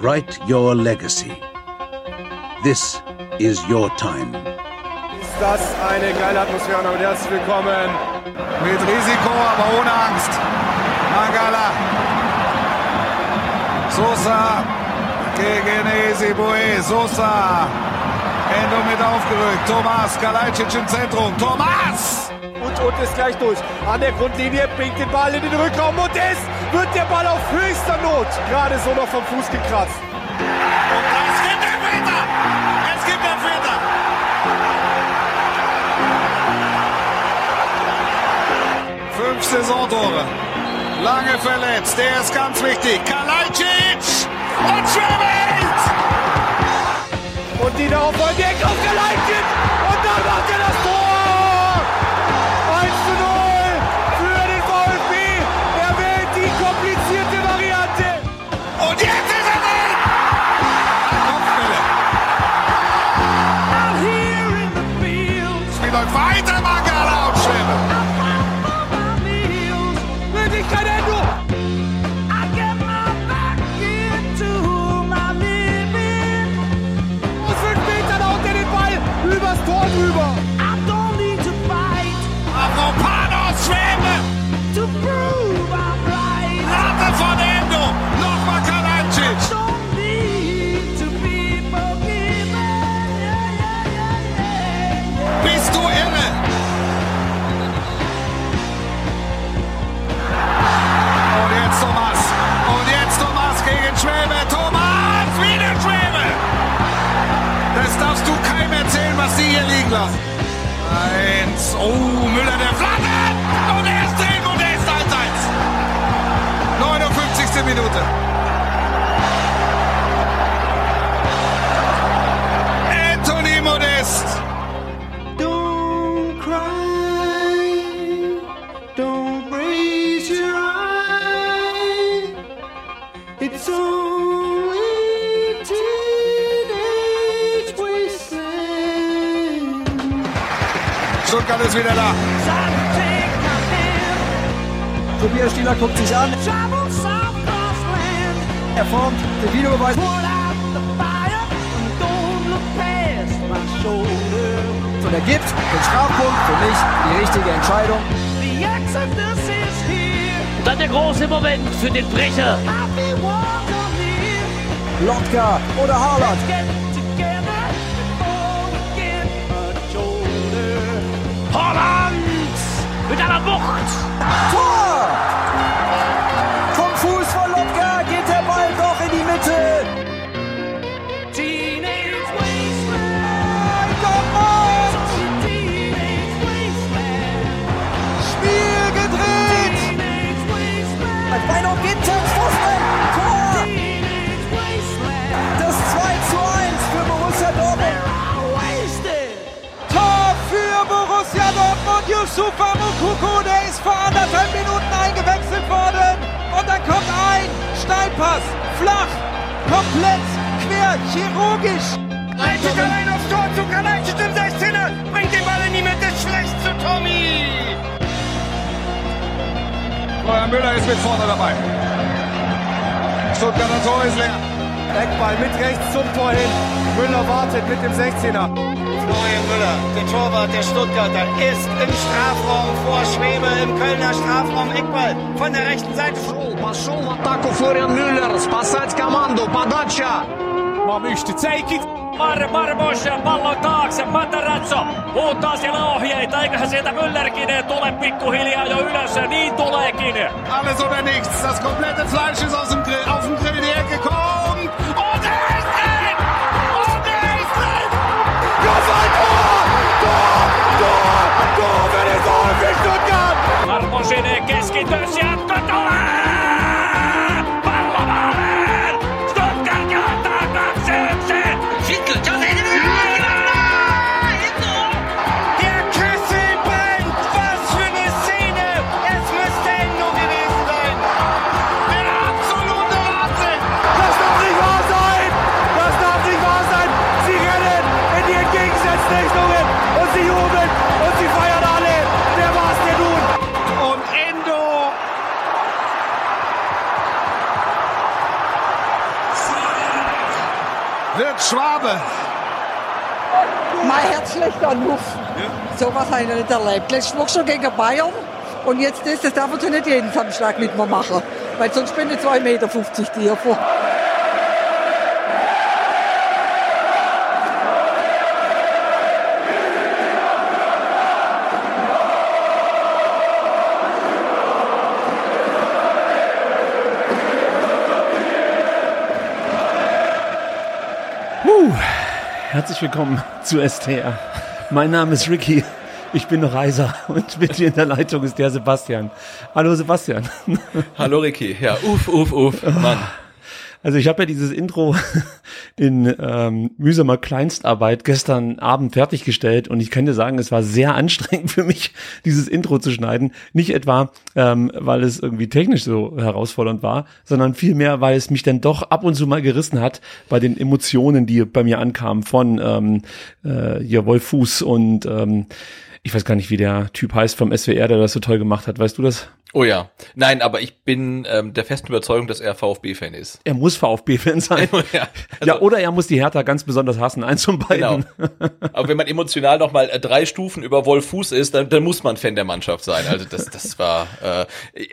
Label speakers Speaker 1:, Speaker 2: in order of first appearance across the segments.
Speaker 1: Write your legacy. This is your time.
Speaker 2: Ist das eine geile Atmosphäre und herzlich willkommen. Mit Risiko, aber ohne Angst. Mangala. Sosa gegen Ezebue. Sosa. Endo mit aufgerückt. Thomas Kalajdzic im Zentrum. Thomas!
Speaker 3: Und, ist gleich durch. An der Grundlinie bringt den Ball in den Rückraum und es wird der Ball auf höchster Not gerade so noch vom Fuß gekratzt.
Speaker 2: Und es gibt den Meter! Es gibt den Meter! Fünf Saisontore. Lange verletzt. Der ist ganz wichtig. Kalajdzic! Und schwimmt!
Speaker 3: Und die darauf wollen direkt aufgeleitet. Und dann macht er das Tor.
Speaker 2: Lassen. Eins. Oh, Müller der Flanke. Ist wieder da.
Speaker 3: Tobias Stieler guckt sich an. Er formt den Videobeweis. Und er gibt den Strafpunkt für mich die richtige Entscheidung.
Speaker 4: Und dann der große Moment für den Brecher.
Speaker 3: Lotka oder Haaland.
Speaker 4: Wucht.
Speaker 3: Tor! Steilpass, flach, komplett, quer, chirurgisch.
Speaker 5: Leitet allein aufs Tor zu Kalajdzic im 16er. Bringt den Ball in die Mitte, schlecht zu Tommy.
Speaker 2: Neuer Müller ist mit vorne dabei. Stuttgarter Tor ist leer.
Speaker 3: Eckball mit rechts zum Tor hin. Müller wartet mit dem 16er.
Speaker 5: Florian Müller, der Torwart der Stuttgarter, ist im Strafraum vor Schwebe im Kölner Strafraum. Eckball von der rechten Seite.
Speaker 6: Пошел в атаку Флориан Мюллер, спасать команду, подача.
Speaker 4: Mar Marmos pallon taakse, Matarazzo huutaa siellä ohjeita, eiköhän sieltä Müllerkin tule pikkuhiljaa jo ylös, niin tuleekin.
Speaker 2: Alles oder nichts. Das komplette Fleisch ist aus dem Grill, auf dem Grill. Schwabe.
Speaker 7: Mein Herz schlecht an Luft. So was habe ich noch nicht erlebt. Letzte Woche schon gegen Bayern. Und jetzt das, das darf man nicht jeden Samstag mit mir machen. Weil sonst bin ich 2,50 Meter tiefer.
Speaker 8: Puh. Herzlich willkommen zu STR. Mein Name ist Ricky. Ich bin Reiser und mit mir in der Leitung ist der Sebastian. Hallo Sebastian.
Speaker 9: Hallo Ricky. Ja, uff, uff, uff. Mann.
Speaker 8: Also ich habe ja dieses Intro in ähm, mühsamer Kleinstarbeit gestern Abend fertiggestellt und ich kann dir sagen, es war sehr anstrengend für mich, dieses Intro zu schneiden. Nicht etwa, ähm, weil es irgendwie technisch so herausfordernd war, sondern vielmehr, weil es mich dann doch ab und zu mal gerissen hat bei den Emotionen, die bei mir ankamen von ähm, äh, Wolf Fuß und ähm, ich weiß gar nicht, wie der Typ heißt vom SWR, der das so toll gemacht hat. Weißt du das?
Speaker 9: Oh ja. Nein, aber ich bin ähm, der festen Überzeugung, dass er VfB-Fan ist.
Speaker 8: Er muss VfB-Fan sein.
Speaker 9: ja, also,
Speaker 8: ja, oder er muss die Hertha ganz besonders hassen. Eins von beiden.
Speaker 9: Genau. Aber wenn man emotional noch mal äh, drei Stufen über Wolf Fuß ist, dann, dann muss man Fan der Mannschaft sein. Also das, das war, äh,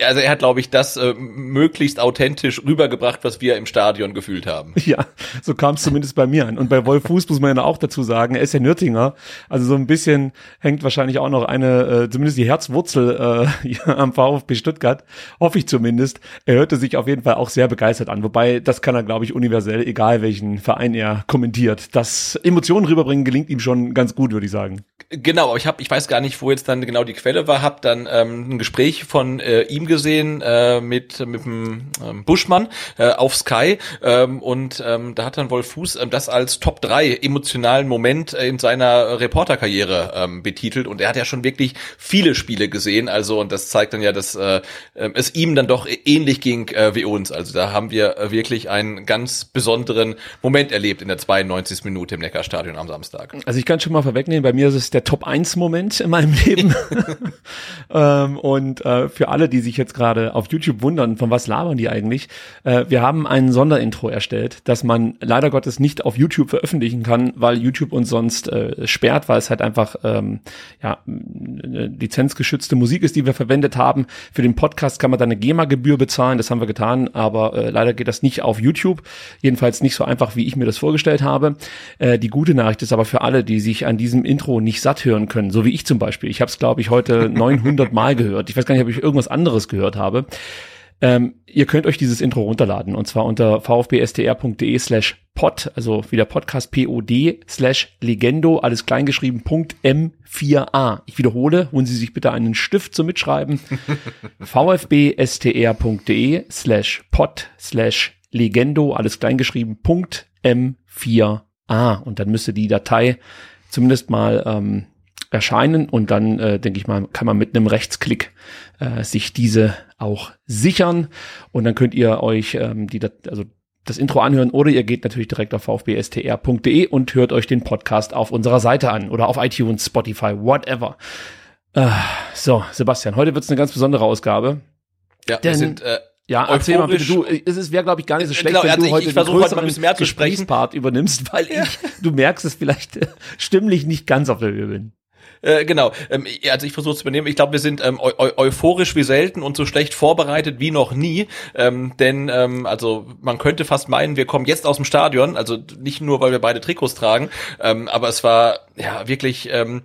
Speaker 9: also er hat, glaube ich, das äh, möglichst authentisch rübergebracht, was wir im Stadion gefühlt haben.
Speaker 8: Ja, so kam es zumindest bei mir an. Und bei Wolf Fuß muss man ja auch dazu sagen, er ist ja Nürtinger. Also so ein bisschen hängt wahrscheinlich auch noch eine, äh, zumindest die Herzwurzel äh, am VfB Stuttgart, hoffe ich zumindest. Er hörte sich auf jeden Fall auch sehr begeistert an. Wobei, das kann er, glaube ich, universell, egal welchen Verein er kommentiert. Das Emotionen rüberbringen gelingt ihm schon ganz gut, würde ich sagen.
Speaker 9: Genau, aber ich habe, ich weiß gar nicht, wo jetzt dann genau die Quelle war, habe dann ähm, ein Gespräch von äh, ihm gesehen äh, mit mit dem ähm, Buschmann äh, auf Sky ähm, und ähm, da hat dann Wolf Fuß ähm, das als Top 3 emotionalen Moment äh, in seiner Reporterkarriere ähm, betitelt und er hat ja schon wirklich viele Spiele gesehen, also und das zeigt dann ja, dass äh, es ihm dann doch ähnlich ging äh, wie uns. Also da haben wir äh, wirklich einen ganz besonderen Moment erlebt in der 92. Minute im Neckarstadion am Samstag.
Speaker 8: Also ich kann schon mal vorwegnehmen, bei mir ist es der Top 1 Moment in meinem Leben. ähm, und äh, für alle, die sich jetzt gerade auf YouTube wundern, von was labern die eigentlich? Äh, wir haben ein Sonderintro erstellt, das man leider Gottes nicht auf YouTube veröffentlichen kann, weil YouTube uns sonst äh, sperrt, weil es halt einfach ähm, ja lizenzgeschützte Musik ist, die wir verwendet haben. Für den Podcast kann man da eine GEMA-Gebühr bezahlen, das haben wir getan, aber äh, leider geht das nicht auf YouTube. Jedenfalls nicht so einfach, wie ich mir das vorgestellt habe. Äh, die gute Nachricht ist aber für alle, die sich an diesem Intro nicht satt hören können, so wie ich zum Beispiel. Ich habe es, glaube ich, heute 900 Mal gehört. Ich weiß gar nicht, ob ich irgendwas anderes gehört habe. Ähm, ihr könnt euch dieses Intro runterladen und zwar unter vfbstr.de slash pod, also wieder Podcast pod slash legendo, alles kleingeschrieben, Punkt M4a. Ich wiederhole, holen Sie sich bitte einen Stift zum Mitschreiben. vfbstr.de slash pod slash legendo, alles kleingeschrieben, Punkt M4a. Und dann müsste die Datei zumindest mal ähm, erscheinen und dann äh, denke ich mal kann man mit einem Rechtsklick äh, sich diese auch sichern und dann könnt ihr euch ähm, die also das Intro anhören oder ihr geht natürlich direkt auf vfbstr.de und hört euch den Podcast auf unserer Seite an oder auf iTunes, Spotify, whatever. Äh, so, Sebastian, heute wird's eine ganz besondere Ausgabe.
Speaker 9: Ja,
Speaker 8: Denn,
Speaker 9: wir sind äh,
Speaker 8: ja, erzähl mal bitte du. Es wäre, glaube ich, gar nicht so schlecht,
Speaker 9: Genau,
Speaker 8: wenn
Speaker 9: also
Speaker 8: du
Speaker 9: ich-
Speaker 8: heute
Speaker 9: ich
Speaker 8: den
Speaker 9: versuche heute
Speaker 8: größeren
Speaker 9: mal ein bisschen mehr zu sprechen.
Speaker 8: Gesprächspart übernimmst, weil ich, du merkst es vielleicht äh, stimmlich nicht ganz auf der Höhe bin.
Speaker 9: Äh, genau, ähm, also ich versuche zu übernehmen. Ich glaube, wir sind ähm, eu euphorisch wie selten und so schlecht vorbereitet wie noch nie. Ähm, denn ähm, also man könnte fast meinen, wir kommen jetzt aus dem Stadion. Also nicht nur, weil wir beide Trikots tragen, ähm, aber es war ja wirklich. Ähm,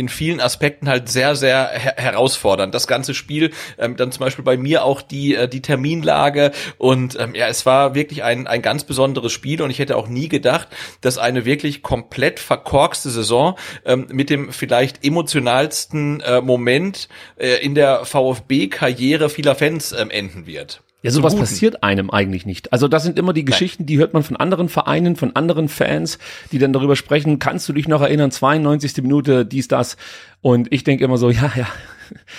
Speaker 9: in vielen Aspekten halt sehr, sehr her herausfordernd. Das ganze Spiel, ähm, dann zum Beispiel bei mir auch die, äh, die Terminlage und ähm, ja, es war wirklich ein, ein ganz besonderes Spiel und ich hätte auch nie gedacht, dass eine wirklich komplett verkorkste Saison ähm, mit dem vielleicht emotionalsten äh, Moment äh, in der VfB-Karriere vieler Fans ähm, enden wird.
Speaker 8: Ja, sowas passiert einem eigentlich nicht. Also das sind immer die Geschichten, die hört man von anderen Vereinen, von anderen Fans, die dann darüber sprechen, kannst du dich noch erinnern, 92. Minute, dies, das. Und ich denke immer so, ja, ja,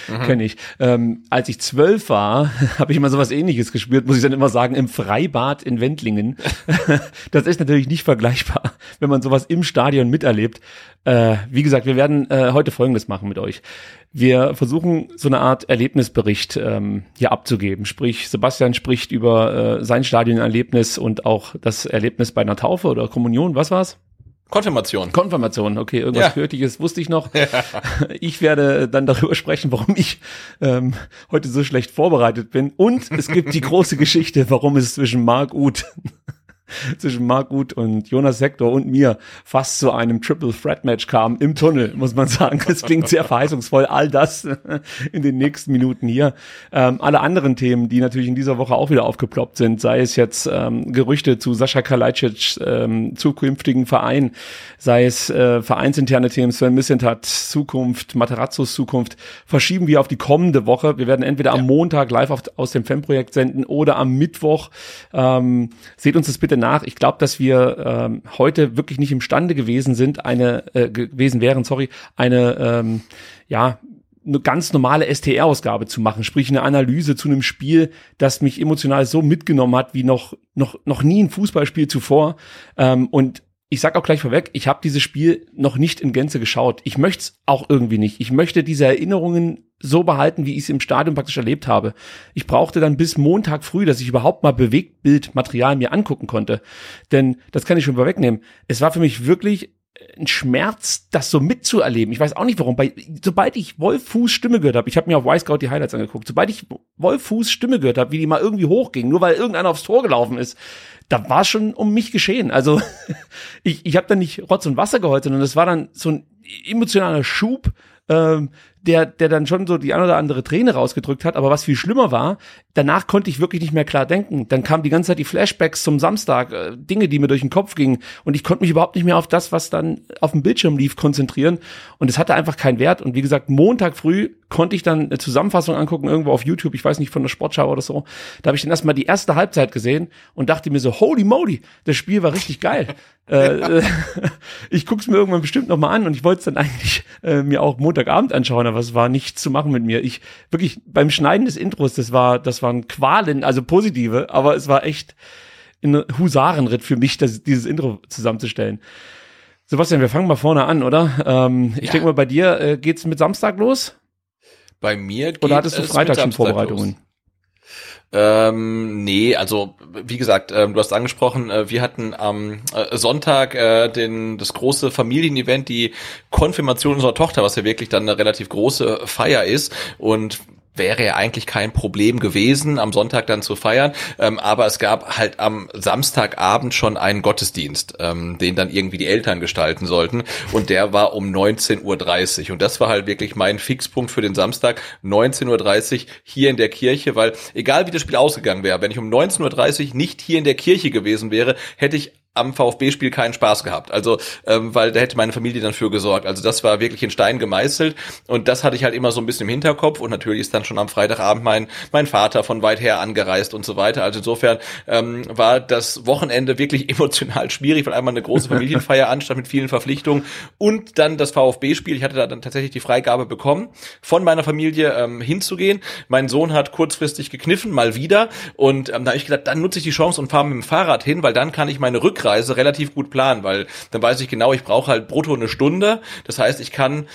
Speaker 8: mhm. kenne ich. Ähm, als ich zwölf war, habe ich mal sowas ähnliches gespürt, muss ich dann immer sagen, im Freibad in Wendlingen. das ist natürlich nicht vergleichbar, wenn man sowas im Stadion miterlebt. Äh, wie gesagt, wir werden äh, heute Folgendes machen mit euch. Wir versuchen so eine Art Erlebnisbericht ähm, hier abzugeben. Sprich, Sebastian spricht über äh, sein Stadionerlebnis und auch das Erlebnis bei einer Taufe oder Kommunion. Was war's?
Speaker 9: Konfirmation.
Speaker 8: Konfirmation, okay, irgendwas ja. Kirchliches wusste ich noch. Ja. Ich werde dann darüber sprechen, warum ich ähm, heute so schlecht vorbereitet bin. Und es gibt die große Geschichte, warum es zwischen Mark Uth zwischen Mark Gut und Jonas Sektor und mir fast zu einem Triple Threat Match kam im Tunnel, muss man sagen. Es klingt sehr verheißungsvoll. All das in den nächsten Minuten hier. Ähm, alle anderen Themen, die natürlich in dieser Woche auch wieder aufgeploppt sind, sei es jetzt ähm, Gerüchte zu Sascha Kalajdzic ähm, zukünftigen Verein, sei es äh, vereinsinterne Themen, Sven Missentat Zukunft, Materazzos Zukunft, verschieben wir auf die kommende Woche. Wir werden entweder ja. am Montag live auf, aus dem Fanprojekt senden oder am Mittwoch. Ähm, seht uns das bitte nach. Ich glaube, dass wir ähm, heute wirklich nicht imstande gewesen sind, eine äh, gewesen wären, sorry, eine ähm, ja eine ganz normale STR-Ausgabe zu machen, sprich eine Analyse zu einem Spiel, das mich emotional so mitgenommen hat wie noch noch noch nie ein Fußballspiel zuvor. Ähm, und ich sag auch gleich vorweg, ich habe dieses Spiel noch nicht in Gänze geschaut. Ich möchte es auch irgendwie nicht. Ich möchte diese Erinnerungen so behalten, wie ich es im Stadion praktisch erlebt habe. Ich brauchte dann bis Montag früh, dass ich überhaupt mal Bewegtbildmaterial mir angucken konnte. Denn das kann ich schon vorwegnehmen. Es war für mich wirklich ein Schmerz, das so mitzuerleben. Ich weiß auch nicht warum. Bei, sobald ich Wolf Fuß Stimme gehört habe, ich habe mir auf Y-Scout die Highlights angeguckt, sobald ich Wolf Fuß Stimme gehört habe, wie die mal irgendwie hochging, nur weil irgendeiner aufs Tor gelaufen ist, da war schon um mich geschehen. Also ich, ich habe da nicht Rotz und Wasser geheult, sondern es war dann so ein emotionaler Schub, ähm, der, der dann schon so die ein oder andere Träne rausgedrückt hat. Aber was viel schlimmer war, danach konnte ich wirklich nicht mehr klar denken. Dann kamen die ganze Zeit die Flashbacks zum Samstag, äh, Dinge, die mir durch den Kopf gingen. Und ich konnte mich überhaupt nicht mehr auf das, was dann auf dem Bildschirm lief, konzentrieren. Und es hatte einfach keinen Wert. Und wie gesagt, Montag früh konnte ich dann eine Zusammenfassung angucken, irgendwo auf YouTube, ich weiß nicht, von der Sportschau oder so. Da habe ich dann erstmal die erste Halbzeit gesehen und dachte mir so, holy moly, das Spiel war richtig geil. äh, äh ich guck's mir irgendwann bestimmt nochmal an und ich wollte es dann eigentlich äh, mir auch Montagabend anschauen, aber es war nichts zu machen mit mir. Ich wirklich beim Schneiden des Intros, das war, das waren Qualen, also positive, aber es war echt ein Husarenritt für mich, das, dieses Intro zusammenzustellen. Sebastian, wir fangen mal vorne an, oder? Ähm, ich ja. denke mal, bei dir äh, geht's mit Samstag los?
Speaker 9: Bei mir
Speaker 8: geht Oder hattest du Freitag schon Vorbereitungen?
Speaker 9: Ähm, nee, also wie gesagt, ähm, du hast angesprochen, äh, wir hatten am äh, Sonntag äh, den, das große Familienevent, die Konfirmation unserer Tochter, was ja wirklich dann eine relativ große Feier ist. Und wäre ja eigentlich kein Problem gewesen, am Sonntag dann zu feiern. Ähm, aber es gab halt am Samstagabend schon einen Gottesdienst, ähm, den dann irgendwie die Eltern gestalten sollten. Und der war um 19.30 Uhr. Und das war halt wirklich mein Fixpunkt für den Samstag, 19.30 Uhr hier in der Kirche, weil egal wie das Spiel ausgegangen wäre, wenn ich um 19.30 Uhr nicht hier in der Kirche gewesen wäre, hätte ich am VfB-Spiel keinen Spaß gehabt. Also, ähm, weil da hätte meine Familie dann für gesorgt. Also das war wirklich in Stein gemeißelt und das hatte ich halt immer so ein bisschen im Hinterkopf und natürlich ist dann schon am Freitagabend mein, mein Vater von weit her angereist und so weiter. Also insofern ähm, war das Wochenende wirklich emotional schwierig, weil einmal eine große Familienfeier anstand mit vielen Verpflichtungen und dann das VfB-Spiel. Ich hatte da dann tatsächlich die Freigabe bekommen, von meiner Familie ähm, hinzugehen. Mein Sohn hat kurzfristig gekniffen, mal wieder und ähm, da habe ich gedacht, dann nutze ich die Chance und fahre mit dem Fahrrad hin, weil dann kann ich meine Rück Rückreise relativ gut planen, weil dann weiß ich genau, ich brauche halt brutto eine Stunde. Das heißt, ich kann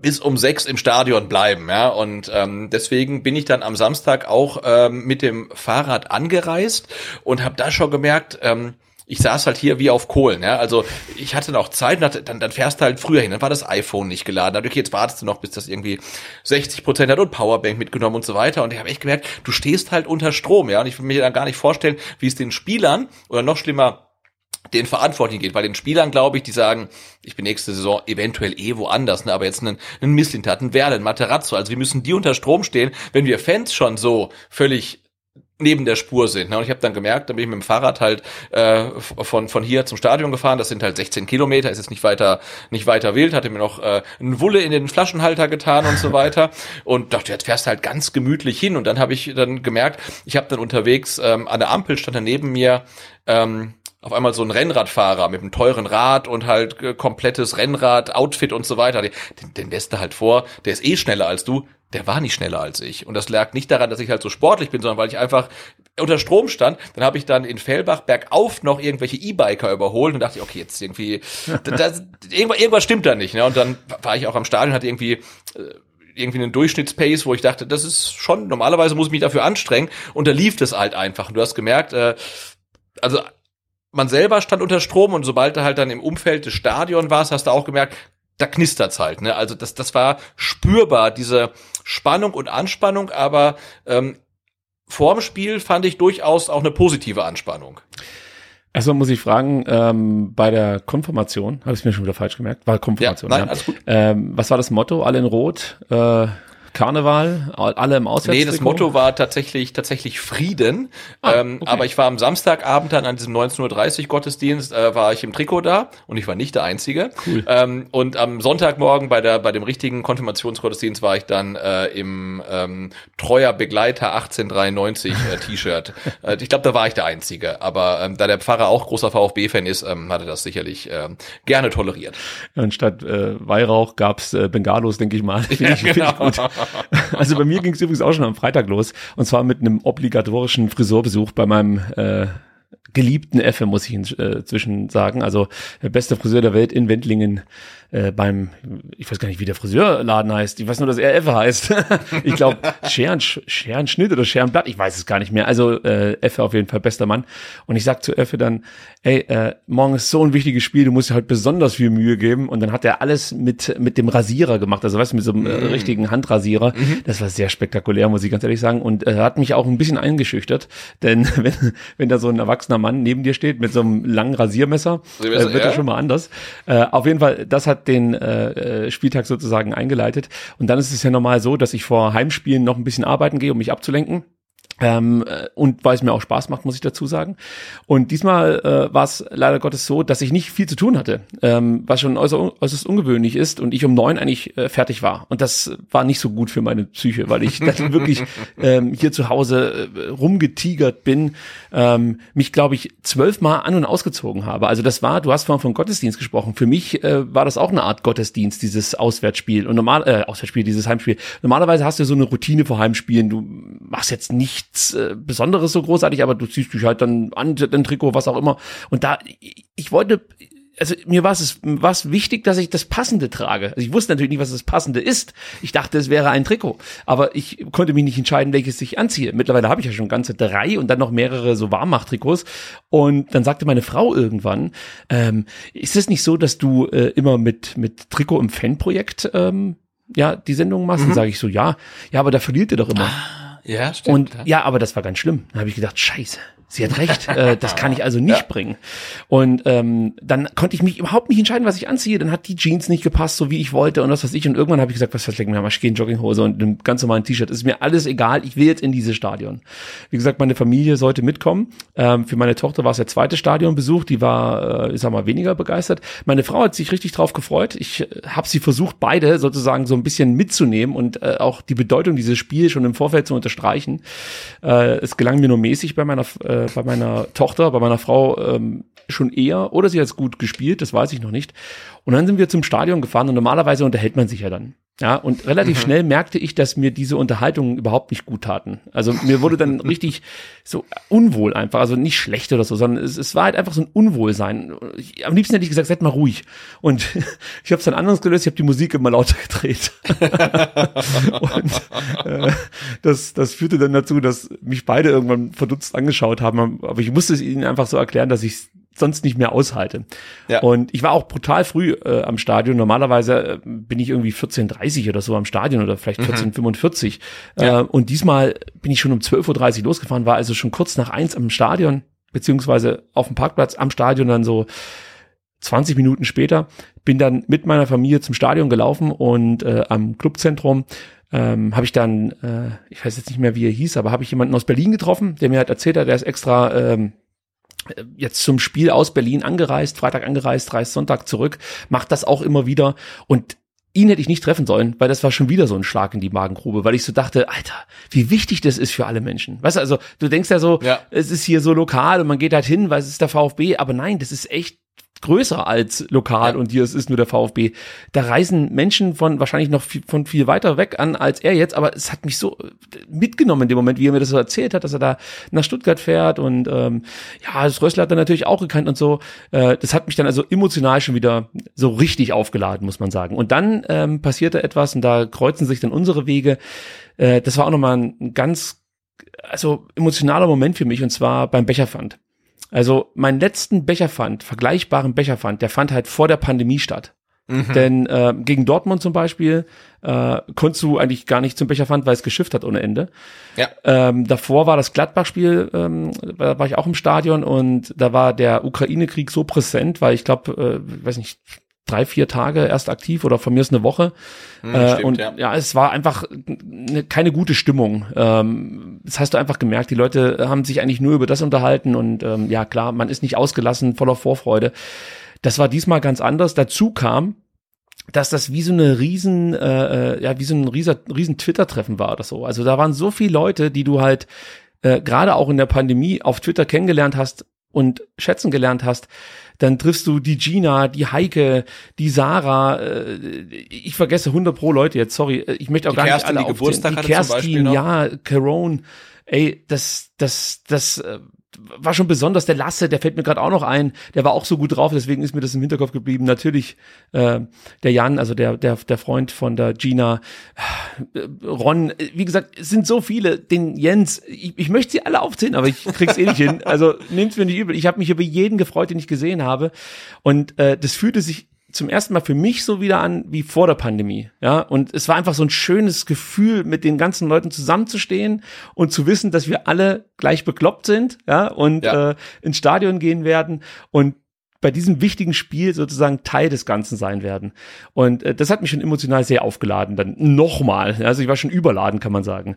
Speaker 9: bis um sechs im Stadion bleiben, ja. Und ähm, deswegen bin ich dann am Samstag auch ähm, mit dem Fahrrad angereist und habe da schon gemerkt, ähm, ich saß halt hier wie auf Kohlen, ja. Also ich hatte noch Zeit, dann, dann fährst du halt früher hin, dann war das iPhone nicht geladen. Dadurch jetzt wartest du noch, bis das irgendwie 60 Prozent hat und Powerbank mitgenommen und so weiter. Und ich habe echt gemerkt, du stehst halt unter Strom, ja. Und ich will mir dann gar nicht vorstellen, wie es den Spielern oder noch schlimmer den Verantwortlichen geht. Bei den Spielern glaube ich, die sagen, ich bin nächste Saison eventuell eh woanders, ne, aber jetzt einen, einen Misslintat, einen Werle, einen Materazzo, also wir müssen die unter Strom stehen, wenn wir Fans schon so völlig neben der Spur sind. Ne? Und ich habe dann gemerkt, dann bin ich mit dem Fahrrad halt äh, von von hier zum Stadion gefahren. Das sind halt 16 Kilometer, ist jetzt nicht weiter nicht weiter wild. Hatte mir noch äh, einen Wulle in den Flaschenhalter getan und so weiter. Und dachte, jetzt fährst du halt ganz gemütlich hin. Und dann habe ich dann gemerkt, ich habe dann unterwegs ähm, an der Ampel stand dann neben mir ähm, auf einmal so ein Rennradfahrer mit einem teuren Rad und halt äh, komplettes Rennrad, Outfit und so weiter. Den, den lässt du halt vor, der ist eh schneller als du, der war nicht schneller als ich. Und das lag nicht daran, dass ich halt so sportlich bin, sondern weil ich einfach unter Strom stand. Dann habe ich dann in Fellbach bergauf noch irgendwelche E-Biker überholt und dachte, okay, jetzt irgendwie, das, irgendwas, irgendwas stimmt da nicht. Ne? Und dann war ich auch am Stadion, hatte irgendwie äh, irgendwie einen Durchschnittspace, wo ich dachte, das ist schon, normalerweise muss ich mich dafür anstrengen. Und da lief das halt einfach. Und du hast gemerkt, äh, also man selber stand unter Strom und sobald du halt dann im Umfeld des Stadion warst, hast du auch gemerkt, da knistert's halt. Ne? Also das, das war spürbar, diese Spannung und Anspannung, aber ähm, vorm Spiel fand ich durchaus auch eine positive Anspannung.
Speaker 8: Erstmal muss ich fragen, ähm, bei der Konfirmation, habe ich mir schon wieder falsch gemerkt, war Konfirmation.
Speaker 9: Ja, nein,
Speaker 8: ja.
Speaker 9: alles gut.
Speaker 8: Ähm, was war das Motto? Alle in Rot, äh, Karneval, alle im Auswärts.
Speaker 9: Nee, das Motto war tatsächlich tatsächlich Frieden.
Speaker 8: Ah,
Speaker 9: ähm,
Speaker 8: okay.
Speaker 9: Aber ich war am Samstagabend dann an diesem 19.30 Uhr Gottesdienst, äh, war ich im Trikot da und ich war nicht der Einzige.
Speaker 8: Cool.
Speaker 9: Ähm, und am Sonntagmorgen bei der bei dem richtigen Konfirmationsgottesdienst war ich dann äh, im ähm, treuer Begleiter 1893 äh, T-Shirt. äh, ich glaube, da war ich der Einzige. Aber ähm, da der Pfarrer auch großer VfB-Fan ist, ähm, hatte das sicherlich ähm, gerne toleriert.
Speaker 8: Anstatt äh, Weihrauch gab's äh, Bengalos, denke ich mal. Finde ich, find
Speaker 9: genau.
Speaker 8: ich gut. Also bei mir ging es übrigens auch schon am Freitag los. Und zwar mit einem obligatorischen Friseurbesuch bei meinem äh, geliebten Effe, muss ich inzwischen sagen. Also der beste Friseur der Welt in Wendlingen äh, beim, ich weiß gar nicht, wie der Friseurladen heißt. Ich weiß nur, dass er Effe heißt. ich glaube, Scheren, Scherenschnitt oder Scherenblatt, ich weiß es gar nicht mehr. Also äh, Effe auf jeden Fall bester Mann. Und ich sag zu Effe dann, ey, äh, morgen ist so ein wichtiges Spiel, du musst dir halt besonders viel Mühe geben. Und dann hat er alles mit mit dem Rasierer gemacht, also weißt du, mit so einem äh, richtigen Handrasierer. Das war sehr spektakulär, muss ich ganz ehrlich sagen. Und äh, hat mich auch ein bisschen eingeschüchtert, denn wenn, wenn da so ein erwachsener Mann neben dir steht mit so einem langen Rasiermesser, äh, wird
Speaker 9: ja.
Speaker 8: er schon mal anders. Äh, auf jeden Fall, das hat den äh, äh, Spieltag sozusagen eingeleitet. Und dann ist es ja normal so, dass ich vor Heimspielen noch ein bisschen arbeiten gehe, um mich abzulenken. Ähm, äh, und weil es mir auch Spaß macht, muss ich dazu sagen. Und diesmal äh, war es leider Gottes so, dass ich nicht viel zu tun hatte, ähm, was schon äußer, äußerst ungewöhnlich ist und ich um neun eigentlich äh, fertig war. Und das war nicht so gut für meine Psyche, weil ich dann wirklich ähm, hier zu Hause äh, rumgetigert bin, ähm, mich, glaube ich, zwölfmal an- und ausgezogen habe. Also das war, du hast vorhin von Gottesdienst gesprochen. Für mich äh, war das auch eine Art Gottesdienst, dieses Auswärtsspiel. Und normal, äh, Auswärtsspiel, dieses Heimspiel. Normalerweise hast du so eine Routine vor Heimspielen. Du machst jetzt nichts äh, Besonderes so großartig, aber du ziehst dich halt dann an, dein Trikot, was auch immer. Und da, ich, ich wollte, also mir war es war es wichtig, dass ich das Passende trage. Also ich wusste natürlich nicht, was das Passende ist. Ich dachte, es wäre ein Trikot, aber ich konnte mich nicht entscheiden, welches ich anziehe. Mittlerweile habe ich ja schon ganze drei und dann noch mehrere so Warmmacht-Trikots. Und dann sagte meine Frau irgendwann: ähm, Ist es nicht so, dass du äh, immer mit mit Trikot im Fanprojekt ähm, ja die Sendung machst? Dann sage ich so: Ja, ja, aber da verliert ihr doch immer.
Speaker 9: Ja, stimmt.
Speaker 8: Und ja, aber das war ganz schlimm. Dann habe ich gedacht, scheiße, sie hat recht, äh, das kann ich also nicht bringen. Und ähm, dann konnte ich mich überhaupt nicht entscheiden, was ich anziehe. Dann hat die Jeans nicht gepasst, so wie ich wollte und das was ich. Und irgendwann habe ich gesagt, was verlecken wir mal, ich gehe in Jogginghose und einem ganz normalen T-Shirt. Ist mir alles egal, ich will jetzt in dieses Stadion. Wie gesagt, meine Familie sollte mitkommen. Ähm, für meine Tochter war es der zweite Stadionbesuch, die war, äh, ich sag mal, weniger begeistert. Meine Frau hat sich richtig drauf gefreut. Ich äh, habe sie versucht, beide sozusagen so ein bisschen mitzunehmen und äh, auch die Bedeutung dieses Spiels schon im Vorfeld zu unterstreichen. Äh, es gelang mir nur mäßig bei meiner, äh, bei meiner Tochter, bei meiner Frau ähm, schon eher. Oder sie hat es gut gespielt, das weiß ich noch nicht. Und dann sind wir zum Stadion gefahren und normalerweise unterhält man sich ja dann. Ja, und relativ schnell merkte ich, dass mir diese Unterhaltungen überhaupt nicht gut taten. Also mir wurde dann richtig so unwohl einfach, also nicht schlecht oder so, sondern es, es war halt einfach so ein Unwohlsein. Ich, am liebsten hätte ich gesagt, seid mal ruhig. Und ich habe es dann anders gelöst, ich habe die Musik immer lauter gedreht. und äh, das, das führte dann dazu, dass mich beide irgendwann verdutzt angeschaut haben. Aber ich musste es ihnen einfach so erklären, dass ich sonst nicht mehr aushalte.
Speaker 9: Ja.
Speaker 8: Und ich war auch brutal früh äh, am Stadion. Normalerweise äh, bin ich irgendwie 14.30 oder so am Stadion oder vielleicht 14.45.
Speaker 9: Ja.
Speaker 8: Äh, und diesmal bin ich schon um 12.30 Uhr losgefahren, war also schon kurz nach eins am Stadion, beziehungsweise auf dem Parkplatz am Stadion dann so 20 Minuten später, bin dann mit meiner Familie zum Stadion gelaufen und äh, am Clubzentrum ähm, habe ich dann, äh, ich weiß jetzt nicht mehr, wie er hieß, aber habe ich jemanden aus Berlin getroffen, der mir hat erzählt hat, der ist extra ähm, jetzt zum Spiel aus Berlin angereist, Freitag angereist, reist Sonntag zurück, macht das auch immer wieder und ihn hätte ich nicht treffen sollen, weil das war schon wieder so ein Schlag in die Magengrube, weil ich so dachte, Alter, wie wichtig das ist für alle Menschen. Weißt du, also du denkst ja so,
Speaker 9: Ja.
Speaker 8: es ist hier so lokal und man geht halt hin, weil es ist der VfB, aber nein, das ist echt größer als lokal und hier es ist nur der VfB. Da reisen Menschen von wahrscheinlich noch viel, von viel weiter weg an als er jetzt, aber es hat mich so mitgenommen in dem Moment, wie er mir das so erzählt hat, dass er da nach Stuttgart fährt und ähm, ja, das Rössler hat er natürlich auch gekannt und so. Äh, das hat mich dann also emotional schon wieder so richtig aufgeladen, muss man sagen. Und dann ähm, passierte etwas und da kreuzen sich dann unsere Wege. Äh, das war auch nochmal ein ganz also emotionaler Moment für mich und zwar beim Becherpfand. Also meinen letzten Becherpfand, vergleichbaren Becherpfand, der fand halt vor der Pandemie statt. Mhm. Denn äh, gegen Dortmund zum Beispiel äh, konntest du eigentlich gar nicht zum Becherpfand, weil es geschifft hat ohne Ende.
Speaker 9: Ja.
Speaker 8: Ähm, davor war das Gladbach-Spiel, ähm, da war ich auch im Stadion und da war der Ukraine-Krieg so präsent, weil ich glaube, äh, weiß nicht, drei, vier Tage erst aktiv oder von mir ist eine Woche.
Speaker 9: Hm,
Speaker 8: äh,
Speaker 9: stimmt,
Speaker 8: und
Speaker 9: ja.
Speaker 8: ja. es war einfach ne, keine gute Stimmung. Ähm, das hast du einfach gemerkt. Die Leute haben sich eigentlich nur über das unterhalten und ähm, ja klar, man ist nicht ausgelassen, voller Vorfreude. Das war diesmal ganz anders. Dazu kam, dass das wie so eine riesen, äh, äh ja, wie so ein riesen, riesen Twitter-Treffen war oder so. Also da waren so viele Leute, die du halt äh, gerade auch in der Pandemie auf Twitter kennengelernt hast und schätzen gelernt hast, dann triffst du die Gina, die Heike, die Sarah, äh, ich vergesse 100 pro Leute jetzt, sorry, ich möchte auch
Speaker 9: Die
Speaker 8: gar
Speaker 9: Kerstin,
Speaker 8: nicht
Speaker 9: die
Speaker 8: alle
Speaker 9: Geburtstag hatte zum Beispiel
Speaker 8: Kerstin, ja, Carone, ey, das, das, das äh, war schon besonders. Der Lasse, der fällt mir gerade auch noch ein, der war auch so gut drauf, deswegen ist mir das im Hinterkopf geblieben. Natürlich äh, der Jan, also der, der, der Freund von der Gina, äh, Ron, äh, wie gesagt, es sind so viele, den Jens, ich, ich möchte sie alle aufzählen, aber ich krieg's eh nicht hin. Also nehmt's mir nicht übel. Ich habe mich über jeden gefreut, den ich gesehen habe. Und äh, das fühlte sich zum ersten Mal für mich so wieder an wie vor der Pandemie. Ja, und es war einfach so ein schönes Gefühl, mit den ganzen Leuten zusammenzustehen und zu wissen, dass wir alle gleich bekloppt sind, ja, und
Speaker 9: Ja.
Speaker 8: Äh, ins Stadion gehen werden und bei diesem wichtigen Spiel sozusagen Teil des Ganzen sein werden. Und äh, das hat mich schon emotional sehr aufgeladen, dann nochmal. Also ich war schon überladen, kann man sagen.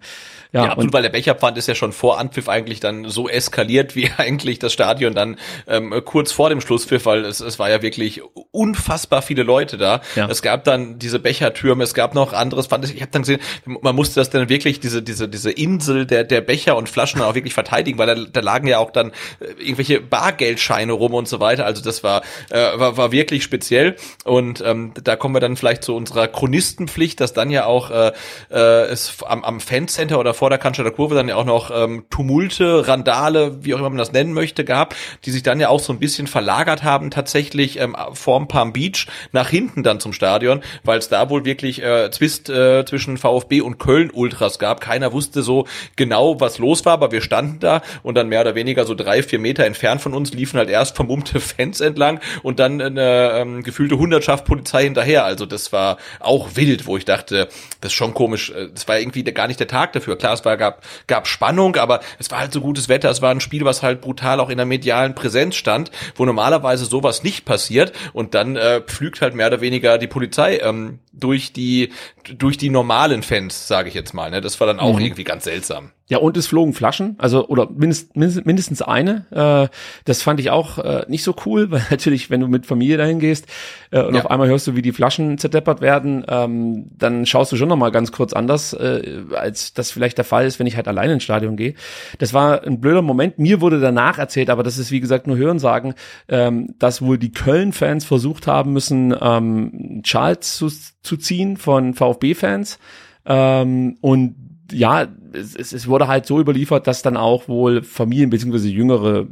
Speaker 9: Ja,
Speaker 8: Ja,
Speaker 9: absolut,
Speaker 8: und
Speaker 9: weil der Becherpfand ist ja schon vor Anpfiff eigentlich dann so eskaliert, wie eigentlich das Stadion dann ähm, kurz vor dem Schlusspfiff, weil es, es war ja wirklich unfassbar viele Leute da.
Speaker 8: Ja.
Speaker 9: Es gab dann diese Bechertürme, es gab noch anderes, fand ich, ich habe dann gesehen, man musste das dann wirklich, diese, diese, diese Insel der, der Becher und Flaschen auch wirklich verteidigen, weil da, da lagen ja auch dann äh, irgendwelche Bargeldscheine rum und so weiter. Also das war, äh, war, war wirklich speziell. Und ähm, da kommen wir dann vielleicht zu unserer Chronistenpflicht, dass dann ja auch äh, äh, es am, am Fancenter oder vor der Cannstatter Kurve dann ja auch noch ähm, Tumulte, Randale, wie auch immer man das nennen möchte, gab, die sich dann ja auch so ein bisschen verlagert haben, tatsächlich ähm, vorm Palm Beach nach hinten dann zum Stadion, weil es da wohl wirklich äh, Zwist äh, zwischen VfB und Köln Ultras gab. Keiner wusste so genau, was los war, aber wir standen da und dann mehr oder weniger so drei, vier Meter entfernt von uns liefen halt erst vermummte Fans entlang und dann eine ähm, gefühlte Hundertschaft Polizei hinterher. Also das war auch wild, wo ich dachte, das ist schon komisch. äh, Das war irgendwie gar nicht der Tag dafür. Klar, es war, gab, gab Spannung, aber es war halt so gutes Wetter. Es war ein Spiel, was halt brutal auch in der medialen Präsenz stand, wo normalerweise sowas nicht passiert. Und dann äh, pflügt halt mehr oder weniger die Polizei ähm, durch die durch die normalen Fans, sage ich jetzt mal. Ne? Das war dann auch irgendwie ganz seltsam.
Speaker 8: Ja, und es flogen Flaschen, also oder mindest, mindestens eine. Äh, das fand ich auch äh, nicht so cool, weil natürlich, wenn du mit Familie dahin gehst äh, und
Speaker 9: Ja.
Speaker 8: auf einmal hörst du, wie die Flaschen zerdeppert werden, ähm, dann schaust du schon noch mal ganz kurz anders, äh, als das vielleicht der Fall ist, wenn ich halt alleine ins Stadion gehe. Das war ein blöder Moment. Mir wurde danach erzählt, aber das ist wie gesagt nur Hörensagen, ähm, dass wohl die Köln-Fans versucht haben müssen, ähm, Charles zu, zu ziehen von VfB-Fans. Ähm, und ja, es, es es wurde halt so überliefert, dass dann auch wohl Familien beziehungsweise jüngere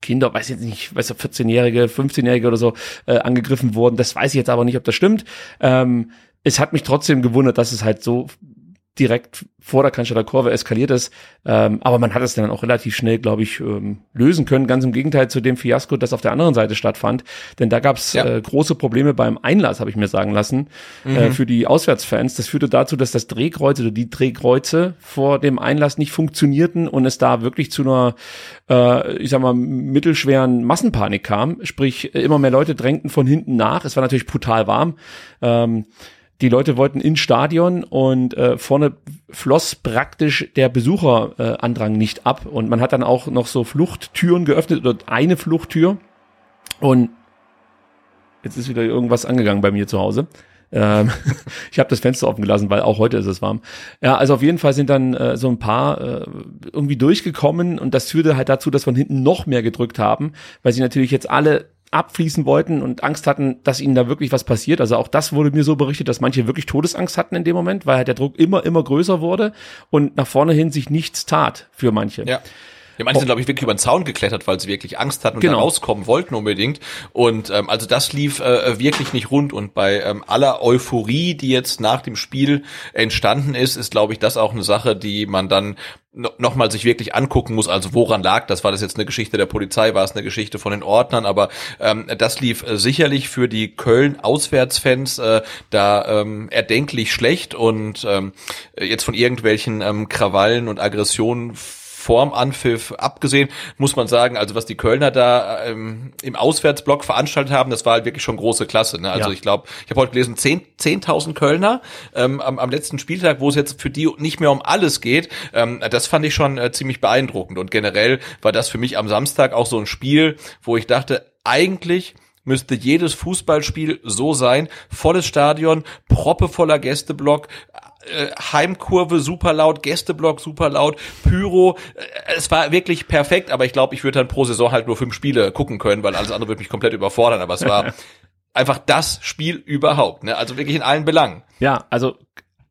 Speaker 8: Kinder, weiß jetzt nicht, weiß 14-Jährige, 15-Jährige oder so, äh, angegriffen wurden. Das weiß ich jetzt aber nicht, ob das stimmt. Ähm, es hat mich trotzdem gewundert, dass es halt so direkt vor der Cannstatter Kurve eskaliert ist. Ähm, aber man hat es dann auch relativ schnell, glaube ich, ähm, lösen können. Ganz im Gegenteil zu dem Fiasko, das auf der anderen Seite stattfand. Denn da gab es
Speaker 9: Ja.
Speaker 8: äh, große Probleme beim Einlass, habe ich mir sagen lassen, äh, für die Auswärtsfans. Das führte dazu, dass das Drehkreuz oder die Drehkreuze vor dem Einlass nicht funktionierten und es da wirklich zu einer, äh, ich sag mal, mittelschweren Massenpanik kam. Sprich, äh, immer mehr Leute drängten von hinten nach. Es war natürlich brutal warm. Ähm, die Leute wollten ins Stadion und äh, vorne floss praktisch der Besucherandrang äh, nicht ab. Und man hat dann auch noch so Fluchttüren geöffnet oder eine Fluchttür. Und jetzt ist wieder irgendwas angegangen bei mir zu Hause. Ähm, ich habe das Fenster offen gelassen, weil auch heute ist es warm. Ja, also auf jeden Fall sind dann äh, so ein paar äh, irgendwie durchgekommen und das führte halt dazu, dass von hinten noch mehr gedrückt haben, weil sie natürlich jetzt alle abfließen wollten und Angst hatten, dass ihnen da wirklich was passiert. Also auch das wurde mir so berichtet, dass manche wirklich Todesangst hatten in dem Moment, weil halt der Druck immer, immer größer wurde und nach vorne hin sich nichts tat für manche.
Speaker 9: Ja. Ja, manche sind, glaube ich, wirklich über den Zaun geklettert, weil sie wirklich Angst hatten und
Speaker 8: Genau.
Speaker 9: da rauskommen wollten unbedingt. Und ähm, also das lief äh, wirklich nicht rund. Und bei ähm, aller Euphorie, die jetzt nach dem Spiel entstanden ist, ist, glaube ich, das auch eine Sache, die man dann no noch mal sich wirklich angucken muss. Also woran lag das? War das jetzt eine Geschichte der Polizei? War es eine Geschichte von den Ordnern? Aber ähm, das lief äh, sicherlich für die Köln-Auswärtsfans äh, da ähm, erdenklich schlecht. Und ähm, jetzt von irgendwelchen ähm, Krawallen und Aggressionen vorm Anpfiff abgesehen, muss man sagen, also was die Kölner da ähm, im Auswärtsblock veranstaltet haben, das war halt wirklich schon große Klasse. Ne? Also
Speaker 8: Ja.
Speaker 9: ich glaube, ich habe heute gelesen, 10 10.000 Kölner ähm, am, am letzten Spieltag, wo es jetzt für die nicht mehr um alles geht. Ähm, das fand ich schon äh, ziemlich beeindruckend. Und generell war das für mich am Samstag auch so ein Spiel, wo ich dachte, eigentlich müsste jedes Fußballspiel so sein, volles Stadion, proppevoller Gästeblock, äh, Heimkurve super laut, Gästeblock super laut, Pyro, äh, es war wirklich perfekt, aber ich glaube, ich würde dann pro Saison halt nur fünf Spiele gucken können, weil alles andere würde mich komplett überfordern, aber es war einfach das Spiel überhaupt, ne? also wirklich in allen Belangen.
Speaker 8: Ja, also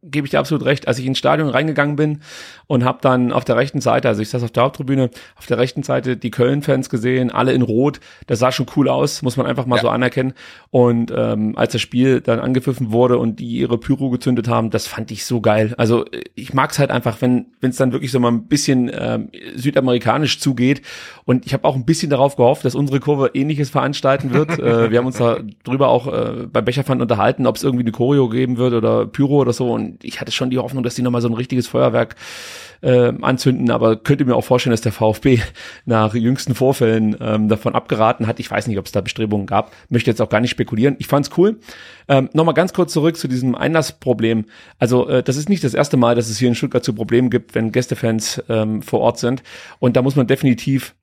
Speaker 8: gebe ich dir absolut recht. Als ich ins Stadion reingegangen bin und habe dann auf der rechten Seite, also ich saß auf der Haupttribüne, auf der rechten Seite die Köln-Fans gesehen, alle in Rot. Das sah schon cool aus, muss man einfach mal
Speaker 9: Ja.
Speaker 8: so anerkennen. Und ähm, als das Spiel dann angepfiffen wurde und die ihre Pyro gezündet haben, das fand ich so geil. Also ich mag's halt einfach, wenn wenn es dann wirklich so mal ein bisschen ähm, südamerikanisch zugeht. Und ich habe auch ein bisschen darauf gehofft, dass unsere Kurve Ähnliches veranstalten wird. äh, wir haben uns da drüber auch äh, beim Becherpfand unterhalten, ob es irgendwie eine Choreo geben wird oder Pyro oder so. Und ich hatte schon die Hoffnung, dass die nochmal so ein richtiges Feuerwerk äh, anzünden, aber könnte mir auch vorstellen, dass der VfB nach jüngsten Vorfällen ähm, davon abgeraten hat. Ich weiß nicht, ob es da Bestrebungen gab. Möchte jetzt auch gar nicht spekulieren. Ich fand's cool. Ähm, Nochmal ganz kurz zurück zu diesem Einlassproblem. Also äh, das ist nicht das erste Mal, dass es hier in Stuttgart zu Problemen gibt, wenn Gästefans ähm, vor Ort sind. Und da muss man definitiv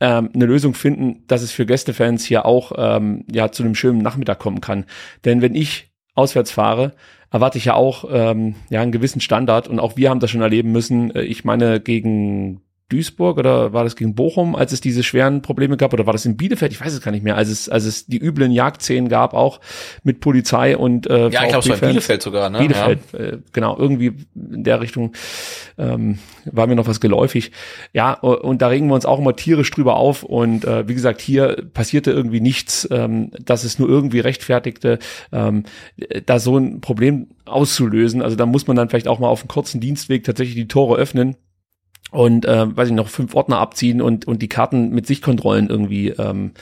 Speaker 8: ähm, eine Lösung finden, dass es für Gästefans hier auch ähm, ja zu einem schönen Nachmittag kommen kann. Denn wenn ich auswärts fahre, erwarte ich ja auch ähm, ja einen gewissen Standard und auch wir haben das schon erleben müssen. Äh, Ich meine gegen Duisburg oder war das gegen Bochum, als es diese schweren Probleme gab oder war das in Bielefeld? Ich weiß es gar nicht mehr. Als es als es die üblen Jagdszenen gab auch mit Polizei und äh,
Speaker 9: Ja, ich glaube, es war in. Bielefeld sogar, ne?
Speaker 8: Bielefeld, äh, genau, irgendwie in der Richtung ähm, war mir noch was geläufig. Ja, und da regen wir uns auch immer tierisch drüber auf. Und äh, wie gesagt, hier passierte irgendwie nichts, ähm, dass es nur irgendwie rechtfertigte, ähm, da so ein Problem auszulösen. Also da muss man dann vielleicht auch mal auf einem kurzen Dienstweg tatsächlich die Tore öffnen und äh, weiß ich noch fünf Ordner abziehen und und die Karten mit Sichtkontrollen irgendwie ähm,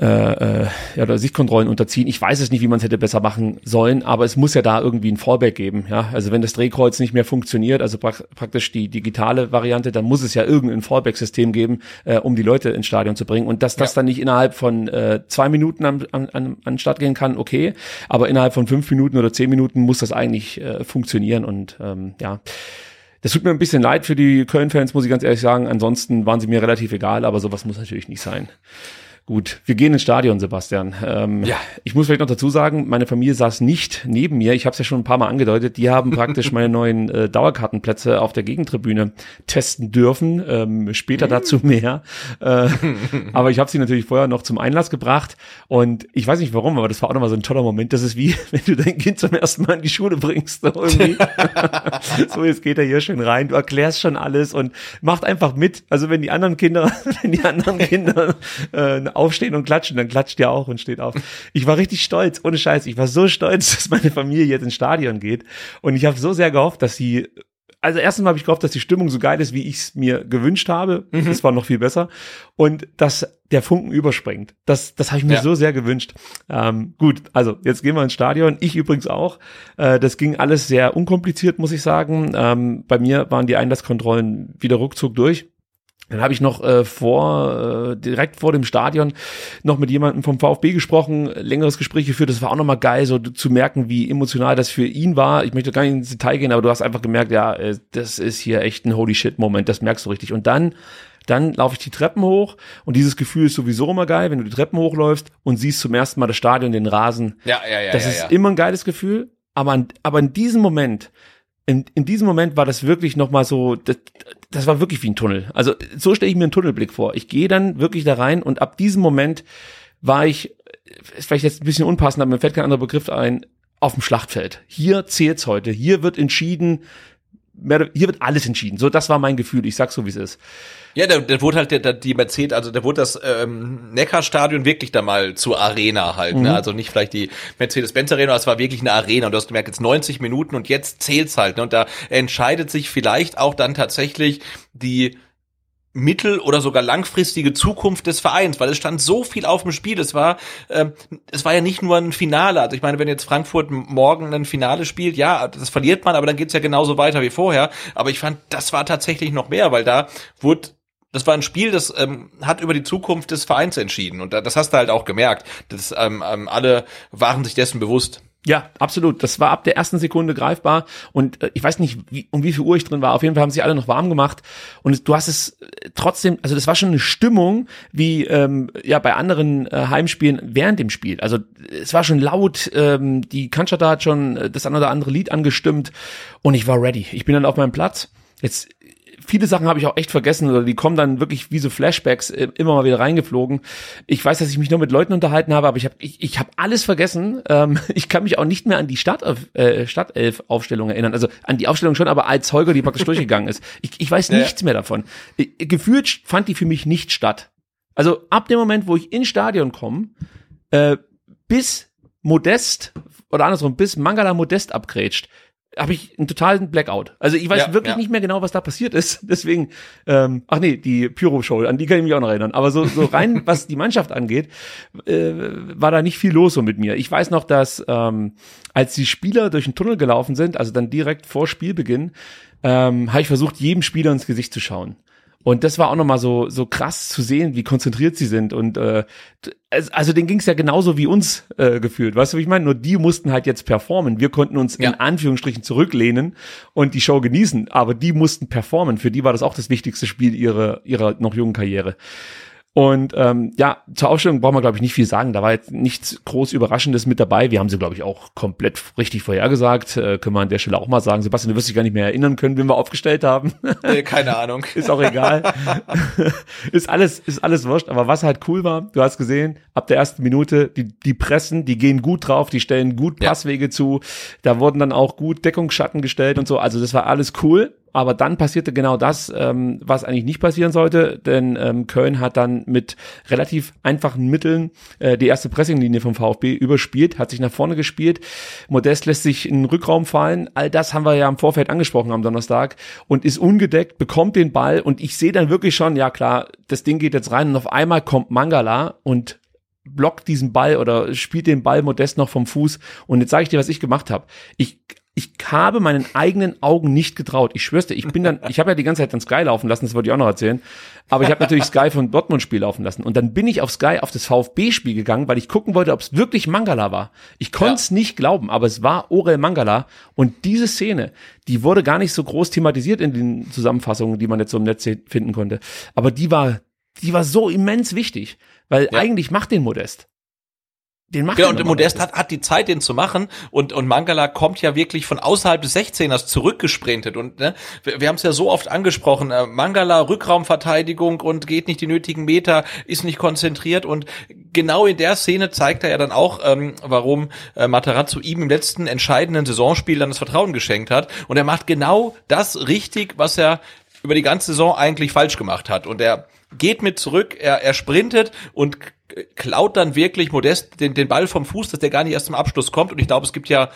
Speaker 8: äh, äh, ja, oder Sichtkontrollen unterziehen. Ich weiß es nicht, wie man es hätte besser machen sollen, aber es muss ja da irgendwie ein Fallback geben. Ja, also wenn das Drehkreuz nicht mehr funktioniert, also prak praktisch die digitale Variante, dann muss es ja irgendein Fallback-System geben, äh, um die Leute ins Stadion zu bringen. Und dass das
Speaker 9: Ja.
Speaker 8: dann nicht innerhalb von äh, zwei Minuten an, an, an, an Start gehen kann, okay, aber innerhalb von fünf Minuten oder zehn Minuten muss das eigentlich äh, funktionieren. Und ähm, ja. Das tut mir ein bisschen leid für die Köln-Fans, muss ich ganz ehrlich sagen. Ansonsten waren sie mir relativ egal, aber sowas muss natürlich nicht sein. Gut, wir gehen ins Stadion, Sebastian. Ähm,
Speaker 9: Ja.
Speaker 8: Ich muss vielleicht noch dazu sagen, meine Familie saß nicht neben mir. Ich habe es ja schon ein paar Mal angedeutet. Die haben praktisch meine neuen äh, Dauerkartenplätze auf der Gegentribüne testen dürfen. Ähm, später dazu mehr. Äh, aber ich habe sie natürlich vorher noch zum Einlass gebracht. Und ich weiß nicht warum, aber das war auch nochmal so ein toller Moment. Das ist wie, wenn du dein Kind zum ersten Mal in die Schule bringst. So, irgendwie. so jetzt geht er hier schön rein. Du erklärst schon alles und macht einfach mit. Also wenn die anderen Kinder, wenn die anderen Kinder äh, aufstehen und klatschen, dann klatscht ihr auch und steht auf. Ich war richtig stolz, ohne Scheiß. Ich war so stolz, dass meine Familie jetzt ins Stadion geht. Und ich habe so sehr gehofft, dass sie also erstens habe ich gehofft, dass die Stimmung so geil ist, wie ich es mir gewünscht habe. Das war noch viel besser. Und dass der Funken überspringt. Das, das habe ich mir
Speaker 9: Ja.
Speaker 8: so sehr gewünscht. Ähm, gut, also jetzt gehen wir ins Stadion. Ich übrigens auch. Äh, das ging alles sehr unkompliziert, muss ich sagen. Ähm, bei mir waren die Einlasskontrollen wieder ruckzuck durch. Dann habe ich noch äh, vor, äh, direkt vor dem Stadion noch mit jemandem vom VfB gesprochen, längeres Gespräch geführt. Das war auch nochmal geil, so zu merken, wie emotional das für ihn war. Ich möchte gar nicht ins Detail gehen, aber du hast einfach gemerkt, ja, äh, das ist hier echt ein Holy Shit-Moment, das merkst du richtig. Und dann, dann laufe ich die Treppen hoch und dieses Gefühl ist sowieso immer geil, wenn du die Treppen hochläufst und siehst zum ersten Mal das Stadion, den Rasen.
Speaker 9: Ja, ja, ja.
Speaker 8: Das
Speaker 9: ja,
Speaker 8: ist
Speaker 9: ja.
Speaker 8: immer ein geiles Gefühl, aber, aber in diesem Moment, in, in diesem Moment war das wirklich nochmal so, das, das war wirklich wie ein Tunnel. Also so stelle ich mir einen Tunnelblick vor. Ich gehe dann wirklich da rein und ab diesem Moment war ich, ist vielleicht jetzt ein bisschen unpassend, aber mir fällt kein anderer Begriff ein, auf dem Schlachtfeld. Hier zählt's heute. Hier wird entschieden, mehr, hier wird alles entschieden. So, das war mein Gefühl. Ich sag's so, wie es ist.
Speaker 9: Ja, da, da wurde halt der, der, die Mercedes, also da wurde das ähm, Neckarstadion wirklich da mal zur Arena halt,
Speaker 8: Mhm.
Speaker 9: ne? Also nicht vielleicht die Mercedes-Benz Arena, es war wirklich eine Arena und du hast gemerkt, jetzt 90 Minuten und jetzt zählt's halt, ne? Und da entscheidet sich vielleicht auch dann tatsächlich die mittel- oder sogar langfristige Zukunft des Vereins, weil es stand so viel auf dem Spiel. Es war, ähm, es war ja nicht nur ein Finale. Also ich meine, wenn jetzt Frankfurt morgen ein Finale spielt, ja, das verliert man, aber dann geht's ja genauso weiter wie vorher. Aber ich fand, das war tatsächlich noch mehr, weil da wurde das war ein Spiel, das ähm, hat über die Zukunft des Vereins entschieden. Und da, das hast du halt auch gemerkt. Das, ähm, ähm, alle waren sich dessen bewusst.
Speaker 8: Ja, absolut. Das war ab der ersten Sekunde greifbar. Und äh, ich weiß nicht, wie, um wie viel Uhr ich drin war. Auf jeden Fall haben sie alle noch warm gemacht. Und du hast es äh, trotzdem, also das war schon eine Stimmung, wie ähm, ja bei anderen äh, Heimspielen während dem Spiel. Also es war schon laut. Ähm, die Kanchata hat schon äh, das ein oder andere Lied angestimmt. Und ich war ready. Ich bin dann auf meinem Platz. Jetzt viele Sachen habe ich auch echt vergessen oder die kommen dann wirklich wie so Flashbacks äh, immer mal wieder reingeflogen. Ich weiß, dass ich mich nur mit Leuten unterhalten habe, aber ich habe ich, ich habe alles vergessen. Ähm, ich kann mich auch nicht mehr an die Stadt, äh, Stadtelf-Aufstellung erinnern. Also an die Aufstellung schon, aber als Holger die praktisch durchgegangen ist. Ich, ich weiß
Speaker 9: Ja.
Speaker 8: nichts mehr davon. Ich, gefühlt fand die für mich nicht statt. Also ab dem Moment, wo ich ins Stadion komme, äh, bis Modest oder andersrum, bis Mangala Modest abgrätscht, habe ich einen totalen Blackout. Also ich weiß
Speaker 9: Ja,
Speaker 8: wirklich
Speaker 9: ja.
Speaker 8: nicht mehr genau, was da passiert ist. Deswegen, ähm, ach nee, die Pyro-Show, an die kann ich mich auch noch erinnern. Aber so, so rein, was die Mannschaft angeht, äh, war da nicht viel los so mit mir. Ich weiß noch, dass ähm, als die Spieler durch den Tunnel gelaufen sind, also dann direkt vor Spielbeginn, ähm, habe ich versucht, jedem Spieler ins Gesicht zu schauen. Und das war auch nochmal so, so krass zu sehen, wie konzentriert sie sind. Und äh, also denen ging es ja genauso wie uns äh, gefühlt. Weißt du, wie ich meine? Nur die mussten halt jetzt performen. Wir konnten uns
Speaker 9: Ja.
Speaker 8: in Anführungsstrichen zurücklehnen und die Show genießen. Aber die mussten performen. Für die war das auch das wichtigste Spiel ihrer, ihrer noch jungen Karriere. Und ähm, ja, zur Aufstellung brauchen wir, glaube ich, nicht viel sagen. Da war jetzt nichts groß Überraschendes mit dabei. Wir haben sie, glaube ich, auch komplett richtig vorhergesagt. Äh, können wir an der Stelle auch mal sagen. Sebastian, du wirst dich gar nicht mehr erinnern können, wen wir aufgestellt haben.
Speaker 9: Äh, keine Ahnung.
Speaker 8: ist auch egal. ist alles, ist alles wurscht. Aber was halt cool war, du hast gesehen, ab der ersten Minute, die, die pressen, die gehen gut drauf, die stellen gut
Speaker 9: Ja.
Speaker 8: Passwege zu. Da wurden dann auch gut Deckungsschatten gestellt und so. Also das war alles cool. Aber dann passierte genau das, ähm, was eigentlich nicht passieren sollte, denn ähm, Köln hat dann mit relativ einfachen Mitteln äh, die erste Pressinglinie vom VfB überspielt, hat sich nach vorne gespielt. Modest lässt sich in den Rückraum fallen. All das haben wir ja im Vorfeld angesprochen am Donnerstag und ist ungedeckt, bekommt den Ball und ich sehe dann wirklich schon, ja klar, das Ding geht jetzt rein und auf einmal kommt Mangala und blockt diesen Ball oder spielt den Ball Modest noch vom Fuß. Und jetzt sage ich dir, was ich gemacht habe. Ich ich habe meinen eigenen Augen nicht getraut. Ich schwör's dir, ich bin dann, ich habe ja die ganze Zeit dann Sky laufen lassen, das wollte ich auch noch erzählen. Aber ich habe natürlich Sky von Dortmund Spiel laufen lassen. Und dann bin ich auf Sky auf das VfB-Spiel gegangen, weil ich gucken wollte, ob es wirklich Mangala war. Ich konnte es nicht glauben, aber es war Orel Mangala. Und diese Szene, die wurde gar nicht so groß thematisiert in den Zusammenfassungen, die man jetzt so im Netz finden konnte. Aber die war, die war so immens wichtig, weil
Speaker 9: Ja.
Speaker 8: eigentlich macht den Modest. Den macht
Speaker 9: Genau, und Modest hat, hat die Zeit, den zu machen. Und, und Mangala kommt ja wirklich von außerhalb des 16ers zurückgesprintet. Und ne, wir, wir haben es ja so oft angesprochen, äh, Mangala Rückraumverteidigung und geht nicht die nötigen Meter, ist nicht konzentriert. Und genau in der Szene zeigt er ja dann auch, ähm, warum äh, Materazzo ihm im letzten entscheidenden Saisonspiel dann das Vertrauen geschenkt hat. Und er macht genau das richtig, was er über die ganze Saison eigentlich falsch gemacht hat. Und er geht mit zurück, er, er sprintet und klaut dann wirklich modest den, den Ball vom Fuß, dass der gar nicht erst zum Abschluss kommt. Und ich glaube, es gibt ja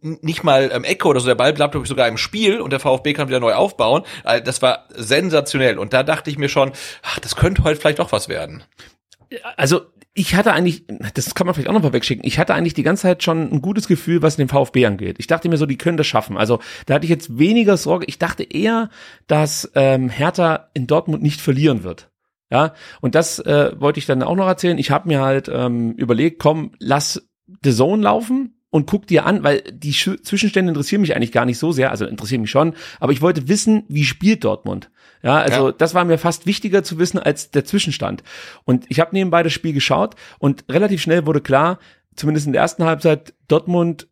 Speaker 9: nicht mal ähm, Ecke oder so, der Ball bleibt, glaube ich, sogar im Spiel und der VfB kann wieder neu aufbauen. Also das war sensationell. Und da dachte ich mir schon, ach, das könnte heute vielleicht doch was werden.
Speaker 8: also ich hatte eigentlich, das kann man vielleicht auch noch mal wegschicken, ich hatte eigentlich die ganze Zeit schon ein gutes Gefühl, was den VfB angeht. Ich dachte mir so, die können das schaffen. Also da hatte ich jetzt weniger Sorge. Ich dachte eher, dass ähm, Hertha in Dortmund nicht verlieren wird. Ja, und das äh, wollte ich dann auch noch erzählen. Ich habe mir halt ähm, überlegt, komm, lass The Zone laufen und guck dir an, weil die Sch Zwischenstände interessieren mich eigentlich gar nicht so sehr, also interessieren mich schon, aber ich wollte wissen, wie spielt Dortmund. Ja, also
Speaker 9: Ja.
Speaker 8: das war mir fast wichtiger zu wissen als der Zwischenstand. Und ich habe nebenbei das Spiel geschaut und relativ schnell wurde klar, zumindest in der ersten Halbzeit, Dortmund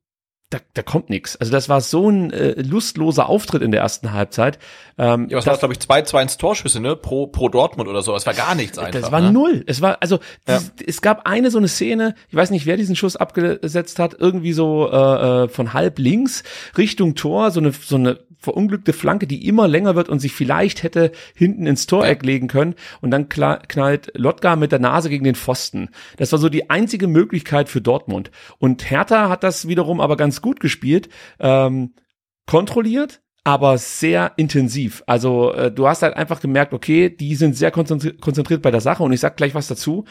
Speaker 8: da, da kommt nichts. Also das war so ein äh, lustloser Auftritt in der ersten Halbzeit. Ähm,
Speaker 9: Ja, was war das, glaube ich, zwei, zwei ins Torschüsse, ne? Pro, pro Dortmund oder so. Es war gar nichts einfach.
Speaker 8: das war
Speaker 9: ne?
Speaker 8: null. Es war also dies- es gab eine so eine Szene, ich weiß nicht, wer diesen Schuss abgesetzt hat, irgendwie so äh, äh, von halb links Richtung Tor, so eine so eine verunglückte Flanke, die immer länger wird und sich vielleicht hätte hinten ins Toreck legen können und dann knallt Lotka mit der Nase gegen den Pfosten. Das war so die einzige Möglichkeit für Dortmund und Hertha hat das wiederum aber ganz gut gespielt, ähm, kontrolliert, aber sehr intensiv. Also äh, du hast halt einfach gemerkt, okay, die sind sehr konzentri konzentriert bei der Sache und ich sag gleich was dazu.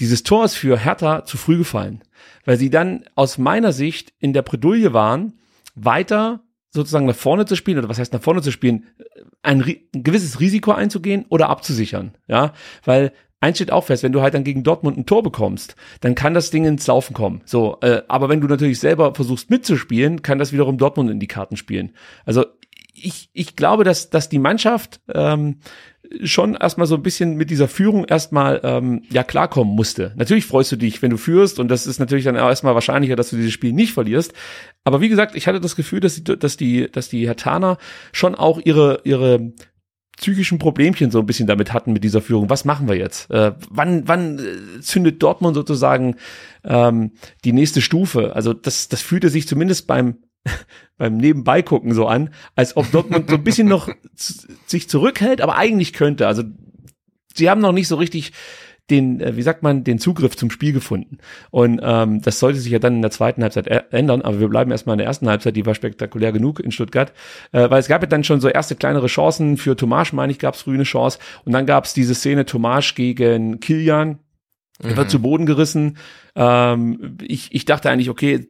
Speaker 8: Dieses Tor ist für Hertha zu früh gefallen, weil sie dann aus meiner Sicht in der Bredouille waren, weiter sozusagen nach vorne zu spielen oder was heißt nach vorne zu spielen, ein, ein gewisses Risiko einzugehen oder abzusichern, ja, weil eins steht auch fest, wenn du halt dann gegen Dortmund ein Tor bekommst, dann kann das Ding ins Laufen kommen. So, äh, aber wenn du natürlich selber versuchst mitzuspielen, kann das wiederum Dortmund in die Karten spielen. Also ich, ich glaube, dass, dass die Mannschaft ähm, schon erstmal so ein bisschen mit dieser Führung erstmal ähm, ja klarkommen musste. Natürlich freust du dich, wenn du führst und das ist natürlich dann auch erstmal wahrscheinlicher, dass du dieses Spiel nicht verlierst. Aber wie gesagt, ich hatte das Gefühl, dass die, dass die, dass die Hertaner schon auch ihre, ihre psychischen Problemchen so ein bisschen damit hatten mit dieser Führung. Was machen wir jetzt? Äh, wann wann äh, zündet Dortmund sozusagen ähm, die nächste Stufe? Also das das fühlte sich zumindest beim beim Nebenbeigucken so an, als ob Dortmund so ein bisschen noch sich zurückhält, aber eigentlich könnte. Also sie haben noch nicht so richtig den, äh, wie sagt man, den Zugriff zum Spiel gefunden. Und ähm, das sollte sich ja dann in der zweiten Halbzeit ändern, aber wir bleiben erstmal in der ersten Halbzeit, die war spektakulär genug in Stuttgart, äh, weil es gab ja dann schon so erste kleinere Chancen für Tomasch, meine ich, gab es früh eine Chance. Und dann gab es diese Szene Tomasch gegen Kilian, er wird zu Boden gerissen. Ähm, ich, ich dachte eigentlich, okay,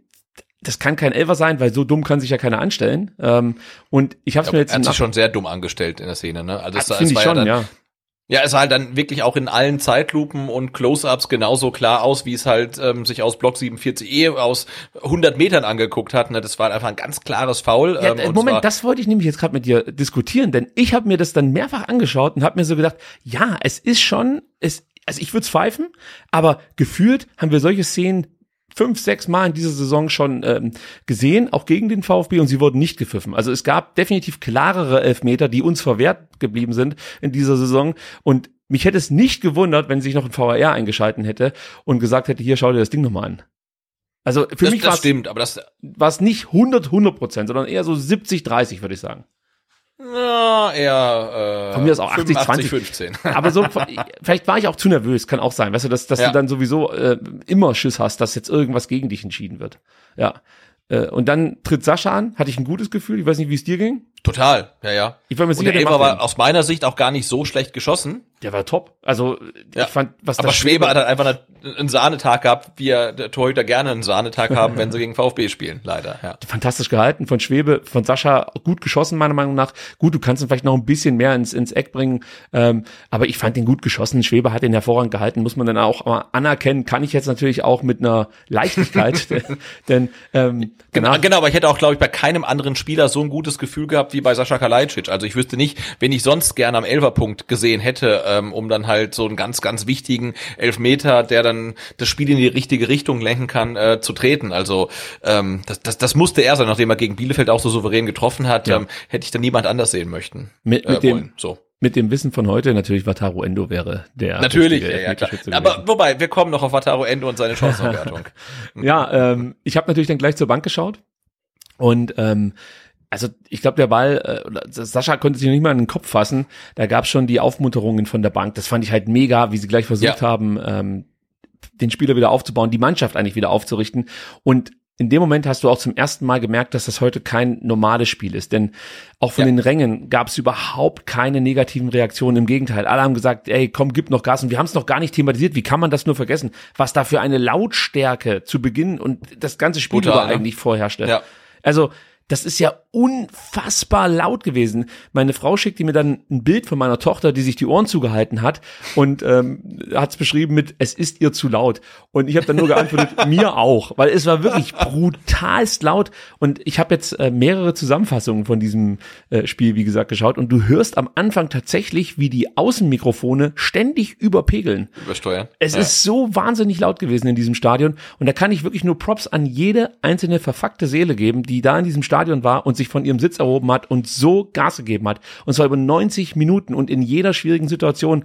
Speaker 8: das kann kein Elfer sein, weil so dumm kann sich ja keiner anstellen. Ähm, und ich habe es mir
Speaker 9: er
Speaker 8: jetzt
Speaker 9: hat
Speaker 8: im
Speaker 9: sich schon sehr dumm angestellt in der Szene, ne? Also es,
Speaker 8: Ah,
Speaker 9: es
Speaker 8: ich
Speaker 9: war
Speaker 8: schon,
Speaker 9: ja, dann,
Speaker 8: ja.
Speaker 9: Ja, es sah halt dann wirklich auch in allen Zeitlupen und Close-ups genauso klar aus, wie es halt ähm, sich aus Block 47e aus 100 Metern angeguckt hat. Ne? Das war einfach ein ganz klares Foul.
Speaker 8: Ja,
Speaker 9: ähm,
Speaker 8: äh,
Speaker 9: und
Speaker 8: Moment, das wollte ich nämlich jetzt gerade mit dir diskutieren, denn ich habe mir das dann mehrfach angeschaut und habe mir so gedacht, ja, es ist schon, es, also ich würde es pfeifen, aber gefühlt haben wir solche Szenen fünf, sechs Mal in dieser Saison schon ähm, gesehen, auch gegen den VfB und sie wurden nicht gepfiffen. Also es gab definitiv klarere Elfmeter, die uns verwehrt geblieben sind in dieser Saison und mich hätte es nicht gewundert, wenn sich noch ein VAR eingeschalten hätte und gesagt hätte, hier schau dir das Ding nochmal an. Also für
Speaker 9: das,
Speaker 8: mich
Speaker 9: das
Speaker 8: war
Speaker 9: stimmt, aber das
Speaker 8: es nicht 100, 100 Prozent, sondern eher so 70, 30, würde ich sagen.
Speaker 9: Ja, eher äh,
Speaker 8: Von mir aus auch 80,
Speaker 9: 85,
Speaker 8: 20.
Speaker 9: 15.
Speaker 8: Aber so, vielleicht war ich auch zu nervös, kann auch sein, weißt du, dass, dass
Speaker 9: Ja.
Speaker 8: du dann sowieso äh, immer Schiss hast, dass jetzt irgendwas gegen dich entschieden wird. Ja. Äh, und dann tritt Sascha an, hatte ich ein gutes Gefühl, ich weiß nicht, wie es dir ging.
Speaker 9: Total, ja, ja.
Speaker 8: Ich war mir sicher,
Speaker 9: der
Speaker 8: den.
Speaker 9: war aus meiner Sicht auch gar nicht so schlecht geschossen.
Speaker 8: Der war top. Also
Speaker 9: Ja.
Speaker 8: ich fand, was
Speaker 9: Aber
Speaker 8: das
Speaker 9: Schwebe hat halt einfach eine- einen Sahnetag gehabt, wie er der Torhüter gerne einen Sahnetag haben, wenn sie gegen VfB spielen, leider. Ja.
Speaker 8: fantastisch gehalten von Schwebe, von Sascha gut geschossen, meiner Meinung nach. Gut, du kannst ihn vielleicht noch ein bisschen mehr ins, ins Eck bringen, ähm, aber ich fand ihn gut geschossen. Schwebe hat ihn hervorragend gehalten, muss man dann auch mal anerkennen. Kann ich jetzt natürlich auch mit einer Leichtigkeit, denn ähm,
Speaker 9: Genau, genau, aber ich hätte auch, glaube ich, bei keinem anderen Spieler so ein gutes Gefühl gehabt wie bei Sascha Kalajdzic. Also ich wüsste nicht, wen ich sonst gerne am Elferpunkt gesehen hätte, ähm, um dann halt so einen ganz, ganz wichtigen Elfmeter, der dann das Spiel in die richtige Richtung lenken kann, äh, zu treten. Also ähm, das, das, das musste er sein, nachdem er gegen Bielefeld auch so souverän getroffen hat,
Speaker 8: Ja.
Speaker 9: ähm, hätte ich dann niemand anders sehen möchten.
Speaker 8: mit, mit
Speaker 9: äh,
Speaker 8: dem
Speaker 9: wollen. So.
Speaker 8: mit dem Wissen von heute natürlich Wataru Endo wäre der
Speaker 9: Natürlich, ja, ja, klar. Aber wobei, wir kommen noch auf Wataru Endo und seine Chancenwertung.
Speaker 8: ja, ähm, ich habe natürlich dann gleich zur Bank geschaut und ähm, also ich glaube, der Ball, äh, Sascha konnte sich noch nicht mal in den Kopf fassen. Da gab es schon die Aufmunterungen von der Bank. Das fand ich halt mega, wie sie gleich versucht
Speaker 9: Ja.
Speaker 8: haben, ähm, den Spieler wieder aufzubauen, die Mannschaft eigentlich wieder aufzurichten. Und in dem Moment hast du auch zum ersten Mal gemerkt, dass das heute kein normales Spiel ist. Denn auch von
Speaker 9: Ja.
Speaker 8: den Rängen gab es überhaupt keine negativen Reaktionen. Im Gegenteil, alle haben gesagt, ey, komm, gib noch Gas. Und wir haben es noch gar nicht thematisiert. Wie kann man das nur vergessen? Was da für eine Lautstärke zu Beginn und das ganze Spiel
Speaker 9: Brutal,
Speaker 8: über
Speaker 9: ne?
Speaker 8: eigentlich vorherrschte.
Speaker 9: Ja.
Speaker 8: Also das ist ja unfassbar laut gewesen. Meine Frau schickte mir dann ein Bild von meiner Tochter, die sich die Ohren zugehalten hat und ähm, hat es beschrieben mit, es ist ihr zu laut. Und ich habe dann nur geantwortet, mir auch, weil es war wirklich brutalst laut. Und ich habe jetzt äh, mehrere Zusammenfassungen von diesem äh, Spiel, wie gesagt, geschaut. Und du hörst am Anfang tatsächlich, wie die Außenmikrofone ständig überpegeln.
Speaker 9: Übersteuern.
Speaker 8: Es
Speaker 9: Ja.
Speaker 8: ist so wahnsinnig laut gewesen in diesem Stadion. Und da kann ich wirklich nur Props an jede einzelne verfuckte Seele geben, die da in diesem Stadion war und sich von ihrem Sitz erhoben hat und so Gas gegeben hat. Und zwar über 90 Minuten und in jeder schwierigen Situation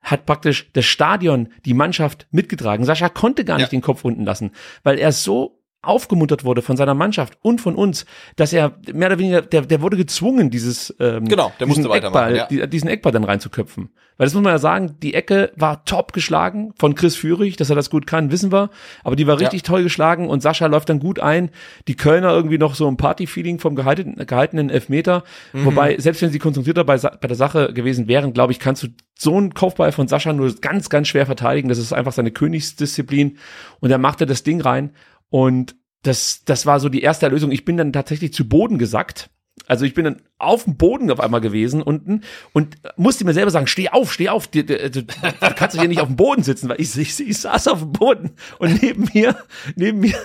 Speaker 8: hat praktisch das Stadion die Mannschaft mitgetragen. Sascha konnte gar nicht
Speaker 9: Ja.
Speaker 8: den Kopf unten lassen, weil er so aufgemuntert wurde von seiner Mannschaft und von uns, dass er mehr oder weniger, der, der wurde gezwungen, dieses ähm,
Speaker 9: Genau, der
Speaker 8: diesen Eckball,
Speaker 9: ja.
Speaker 8: die, diesen Eckball dann reinzuköpfen. Weil das muss man ja sagen, die Ecke war top geschlagen von Chris Führig, dass er das gut kann, wissen wir. Aber die war richtig toll geschlagen und Sascha läuft dann gut ein. Die Kölner irgendwie noch so ein Party-Feeling vom gehaltenen, gehaltenen Elfmeter.
Speaker 9: Mhm.
Speaker 8: Wobei, selbst wenn sie konzentrierter bei, bei der Sache gewesen wären, glaube ich, kannst du so einen Kopfball von Sascha nur ganz, ganz schwer verteidigen. Das ist einfach seine Königsdisziplin. Und er machte das Ding rein und das, das war so die erste Erlösung. Ich bin dann tatsächlich zu Boden gesackt. Also ich bin dann auf dem Boden auf einmal gewesen unten und musste mir selber sagen, steh auf, steh auf, du, du, du kannst hier nicht auf dem Boden sitzen, weil ich, ich, ich saß auf dem Boden und neben mir, neben mir